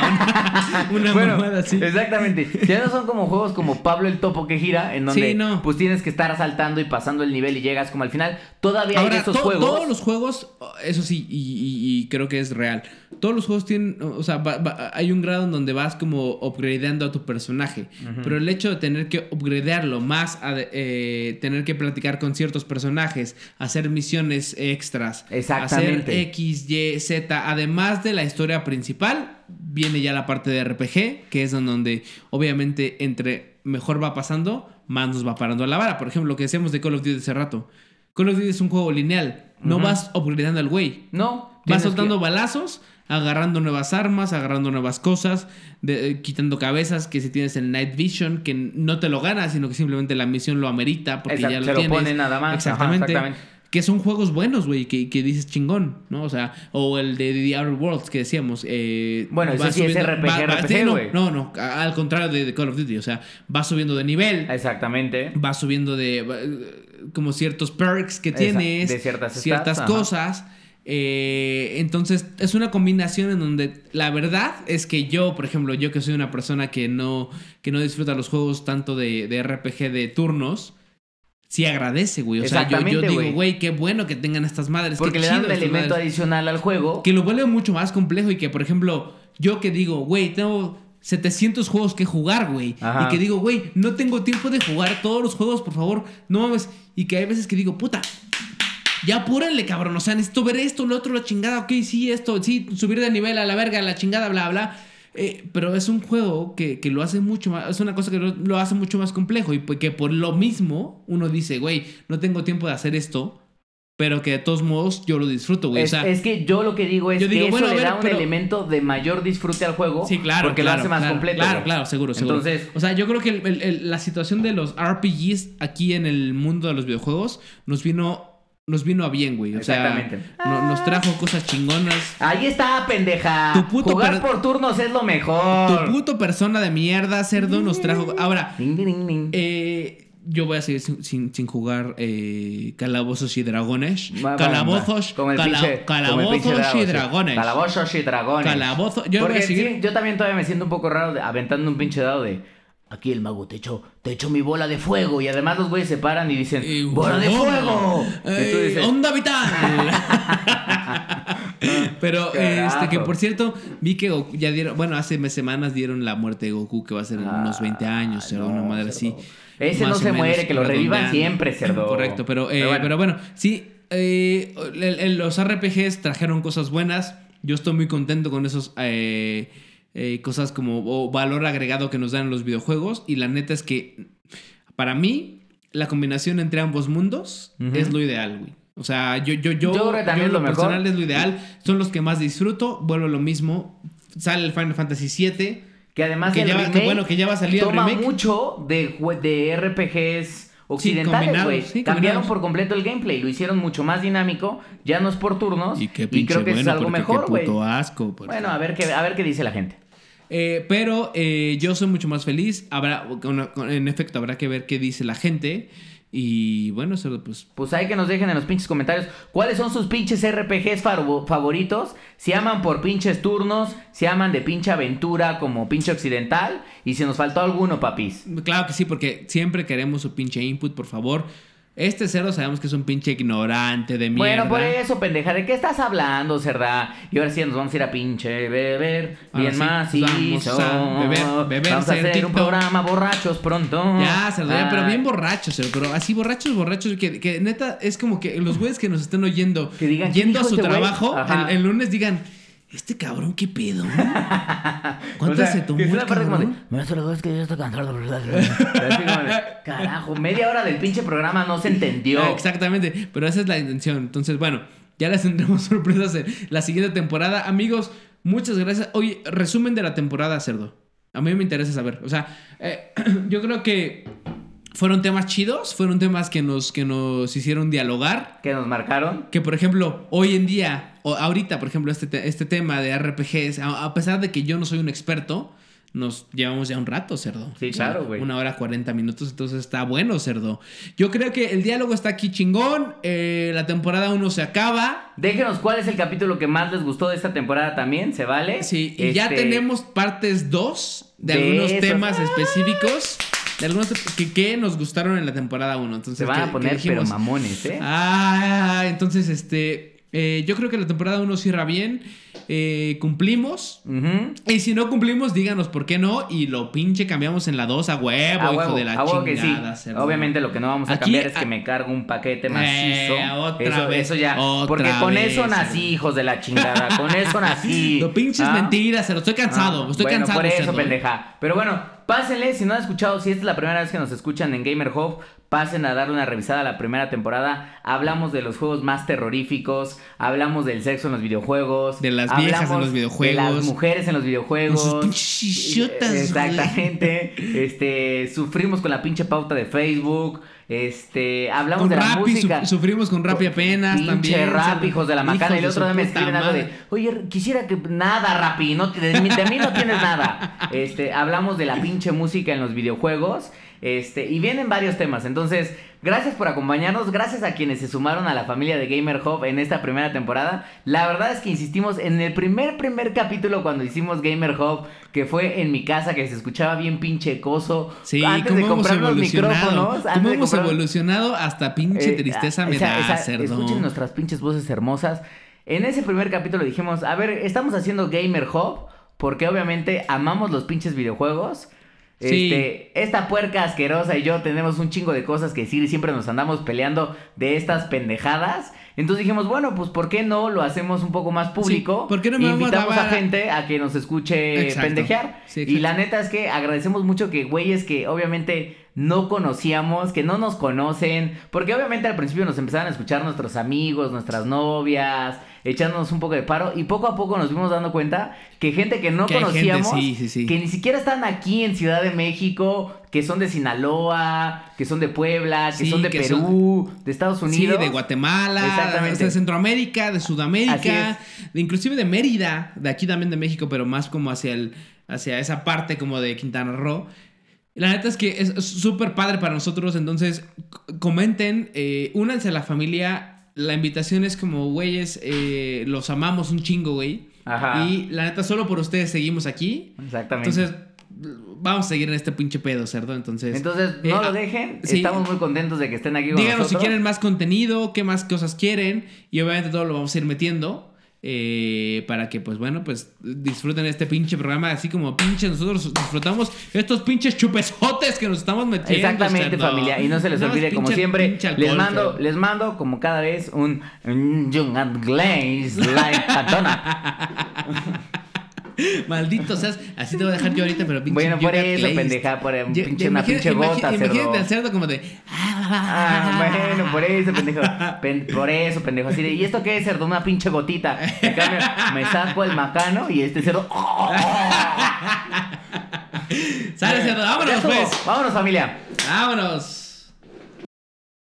Una, una Bueno, mamada así. exactamente. Ya no son como juegos como Pablo el Topo que gira, en donde Sí, no. pues tienes que estar saltando y pasando el nivel y llegas como al final. Todavía hay de estos to- juegos. todos los juegos, eso sí, y, y- y creo que es real. Todos los juegos tienen, o sea, va- va- hay un grado en donde vas como upgradeando a tu personaje. Pero el hecho de tener que upgradearlo más, a eh, tener que platicar con ciertos personajes, hacer misiones extras, Exactamente. hacer X, Y, Z, además de la historia principal, viene ya la parte de RPG, que es en donde obviamente entre mejor va pasando, más nos va parando a la vara. Por ejemplo, lo que decíamos de Call of Duty hace rato. Call of Duty es un juego lineal. No vas upgradeando al güey. No. Vas soltando que- balazos, agarrando nuevas armas, agarrando nuevas cosas, de- eh, quitando cabezas, que si tienes el Night Vision, que no te lo ganas, sino que simplemente la misión lo amerita porque Exacto, ya lo se lo tienes. pone nada más, ajá, Exactamente. Que son juegos buenos, güey, que, que dices chingón, ¿no? O sea, o el de The Outer Worlds que decíamos. eh, Bueno, ese sí es subiendo- RPG, va- va- RPG, sí, no, no, al contrario de, de Call of Duty, o sea, va subiendo de nivel Exactamente. va subiendo de como ciertos perks que tienes, de ciertas ciertas stats, ajá. Eh, entonces es una combinación en donde la verdad es que yo, por ejemplo, yo que soy una persona que no, que no disfruta los juegos tanto de, de RPG de turnos, sí agradece, güey. O sea, yo, digo, güey. güey, qué bueno que tengan estas madres. Porque qué le dan un elemento madres. adicional al juego. Que lo vuelve mucho más complejo y que, por ejemplo, yo que digo, güey, tengo 700 juegos que jugar, güey. Ajá. Y que digo, güey, no tengo tiempo de jugar todos los juegos, por favor, no mames. Y que hay veces que digo, puta, ya apúrenle, cabrón. O sea, necesito ver esto, lo otro, la chingada. Ok, sí, esto, sí, subir de nivel a la verga, la chingada, bla, bla. Eh, pero es un juego que, que lo hace mucho más, es una cosa que lo, lo hace mucho más complejo y pues que por lo mismo uno dice, güey, no tengo tiempo de hacer esto, pero que de todos modos yo lo disfruto, güey. Es, o sea, es que yo lo que digo es yo que digo, eso bueno, le ver, da un pero- elemento de mayor disfrute al juego. Sí, claro. Porque claro, lo hace más claro, completo. Claro, güey. claro, seguro, seguro. Entonces, o sea, yo creo que el- el- el- la situación de los RPGs aquí en el mundo de los videojuegos nos vino, nos vino a bien, güey. O sea, no- nos trajo cosas chingonas. ahí está, pendeja. Tu puto Jugar por turnos es lo mejor. Tu puto persona de mierda, cerdo, nos trajo. Ahora, eh, yo voy a seguir sin, sin- sin jugar eh, calabozos y dragones. Va, va, Calabozos, va. Cala- pinche- calabozos y dragones. Calabozos y dragones. Calabozo- yo voy Porque a seguir- sí, yo también todavía me siento un poco raro de- aventando un pinche dado de. Aquí el mago te echó, te echó Mi bola de fuego. Y además los güeyes se paran y dicen: Eh, ¡Bola de fuego! eh, y tú dices: ¡Onda vital! Pero, Carajo. este, que por cierto, vi que Goku ya dieron, bueno, hace mes- semanas dieron la muerte de Goku, que va a ser en unos 20 años, o no, una madre cerdo. así. Ese no se muere, que lo revivan siempre, cerdo. Correcto, pero, eh, Pero pero, bueno. sí, eh, los RPGs trajeron cosas buenas. Yo estoy muy contento con esos eh, eh, cosas como o valor agregado que nos dan los videojuegos. Y la neta es que, para mí, la combinación entre ambos mundos es lo ideal, güey. O sea, yo, yo, yo, Yo creo en lo lo mejor. personal es lo ideal. Son los que más disfruto. Vuelvo a lo mismo. Sale el Final Fantasy VII. Que además Que el ya va- que remake bueno, que ya va a salir el toma remake. mucho de, de RPGs occidentales, güey. sí, Cambiaron por completo el gameplay, lo hicieron mucho más dinámico, ya no es por turnos Y qué pinche creo que bueno, es algo mejor, güey. puto asco. porque- Bueno, a ver qué a ver qué dice la gente. Eh, pero eh, yo soy mucho más feliz. Habrá, en efecto, habrá que ver qué dice la gente. Y bueno, eso pues. Pues hay que nos dejen en los pinches comentarios cuáles son sus pinches RPGs favoritos. Si aman por pinches turnos, si aman de pinche aventura como pinche occidental. Y si nos faltó alguno, papis. Claro que sí, porque siempre queremos su pinche input, por favor. Este cero sabemos que es un pinche ignorante de mierda. Bueno, por eso, pendeja, ¿de qué estás hablando, cerda? Y ahora sí nos vamos a ir a pinche beber, Ahora bien sí, macizo. vamos a beber, beber, Vamos a hacer un programa borrachos pronto. Ya, lo ya, pero Ay. bien borrachos, cero, pero así borrachos, borrachos, que, que neta es como que los güeyes que nos estén oyendo, Que digan, ¿qué yendo a su este trabajo, el lunes digan, este cabrón, ¿qué pedo? ¿Cuántas O sea, se tomó es una parte como de, es que yo estoy cansado. Carajo, media hora del pinche programa no se entendió. Ah, Exactamente, pero esa es la intención. Entonces, bueno, ya les tendremos sorpresas en la siguiente temporada. Amigos, muchas gracias. Oye, resumen de la temporada, cerdo. A mí me interesa saber. O sea, eh, yo creo que fueron temas chidos, fueron temas que nos, que nos hicieron dialogar. Que nos marcaron. Que, por ejemplo, hoy en día, o ahorita, por ejemplo, este, te- este tema de RPGs, a, a pesar de que yo no soy un experto, nos llevamos ya un rato, cerdo. Sí, claro, güey. Una hora 40 minutos, entonces está bueno, cerdo. Yo creo que el diálogo está aquí chingón. eh, la temporada 1 se acaba. Déjenos cuál es el capítulo que más les gustó de esta temporada también, ¿se vale? Sí, y ya Este, tenemos partes 2 de, de algunos temas específicos. De algunos que, que nos gustaron en la temporada 1. Entonces, Se van a poner pero mamones, ¿eh? Ah, entonces este. Eh, yo creo que la temporada 1 cierra bien. eh, cumplimos. Y si no cumplimos, díganos por qué no. Y lo pinche cambiamos en la 2 a huevo, A hijo huevo, de la a huevo que sí. chingada. Obviamente lo que no vamos a Aquí, cambiar es que me cargo un paquete macizo. Eh, otra eso, vez, eso ya. otra porque con vez, eso nací, hijos de la chingada. Con eso nací. Lo pinches ¿Ah? mentiras, cerdo. Estoy cansado. Ah, estoy bueno, cansado. por eso, cerdo. pendeja. Pero bueno, pásenle, si no han escuchado, si esta es la primera vez que nos escuchan en Gamer Hub, pasen a darle una revisada a la primera temporada. Hablamos de los juegos más terroríficos, hablamos del sexo en los videojuegos, De las viejas en los videojuegos. de las mujeres en los videojuegos. Con sus pinches chichotas, güey. Exactamente. Este, sufrimos con la pinche pauta de Facebook. Este, hablamos Con de la Rappi, música. su- sufrimos con Rappi apenas Pinche también. rap, cerdo. hijos de la macana. Y el otro día me escriben algo de, oye, quisiera que nada, Rappi, no, de, de mí no tienes nada. Este, hablamos de la pinche música en los videojuegos. Este, y vienen varios temas. Entonces, gracias por acompañarnos. Gracias a quienes se sumaron a la familia de Gamer Hub en esta primera temporada. La verdad es que insistimos en el primer, primer capítulo cuando hicimos Gamer Hub, que fue en mi casa, que se escuchaba bien pinche coso. Sí, antes cómo de hemos comprar los evolucionado. micrófonos. Cómo hemos comprar- evolucionado hasta pinche eh, tristeza ah, me esa- da, esa-. Escuchen nuestras pinches voces hermosas. En ese primer capítulo dijimos, a ver, estamos haciendo Gamer Hub porque obviamente amamos los pinches videojuegos. Sí. Este, esta puerca asquerosa y yo tenemos un chingo de cosas que decir y siempre nos andamos peleando de estas pendejadas. Entonces dijimos, bueno, pues ¿por qué no lo hacemos un poco más público? Sí, ¿por qué no me invitamos a, a- gente a que nos escuche Exacto. pendejear. Sí, y la neta es que agradecemos mucho que güeyes que obviamente no conocíamos, que no nos conocen, porque obviamente al principio nos empezaron a escuchar nuestros amigos, nuestras novias, echándonos un poco de paro y poco a poco nos fuimos dando cuenta que gente que no Que hay gente, conocíamos, sí, sí, sí. que ni siquiera están aquí en Ciudad de México, que son de Sinaloa, que son de Puebla, que Sí, son de que Perú, de Estados Sí, Unidos. de Guatemala, Exactamente. de Centroamérica, de Sudamérica, de inclusive de Mérida, de aquí también de México, pero más como hacia el hacia esa parte como de Quintana Roo. La neta es que es súper padre para nosotros, entonces comenten, eh, únanse a la familia. La invitación es como, güeyes, eh, los amamos un chingo, güey. Ajá. Y la neta, solo por ustedes seguimos aquí. Exactamente. Entonces, vamos a seguir en este pinche pedo, cerdo. Entonces, Entonces, eh, no ah, lo dejen. sí. Estamos muy contentos de que estén aquí con Díganos si quieren más contenido, qué más cosas quieren. Y obviamente todo lo vamos a ir metiendo. Eh, para que, pues bueno, pues disfruten este pinche programa. Así como pinche nosotros disfrutamos estos pinches chupesotes que nos estamos metiendo. Exactamente, familia. Y no se les olvide, como pinche- siempre, pinche alcohol, les mando, pero- les mando como cada vez un, un Young and Glaze like Cantona. Maldito seas. Así te voy a dejar yo ahorita, pero pinche. Bueno, por eso, pendeja, por un Yo- pinche, una pinche gota, cerdo. Imagínate al cerdo como de. Ah, bueno, por eso, pendejo. Pen- por eso, pendejo. Así de, ¿y esto qué es, cerdo? Una pinche gotita. En cambio, me saco el macano y este cerdo. Sale, cerdo. Ya Vámonos, pues. Vámonos, familia. Vámonos.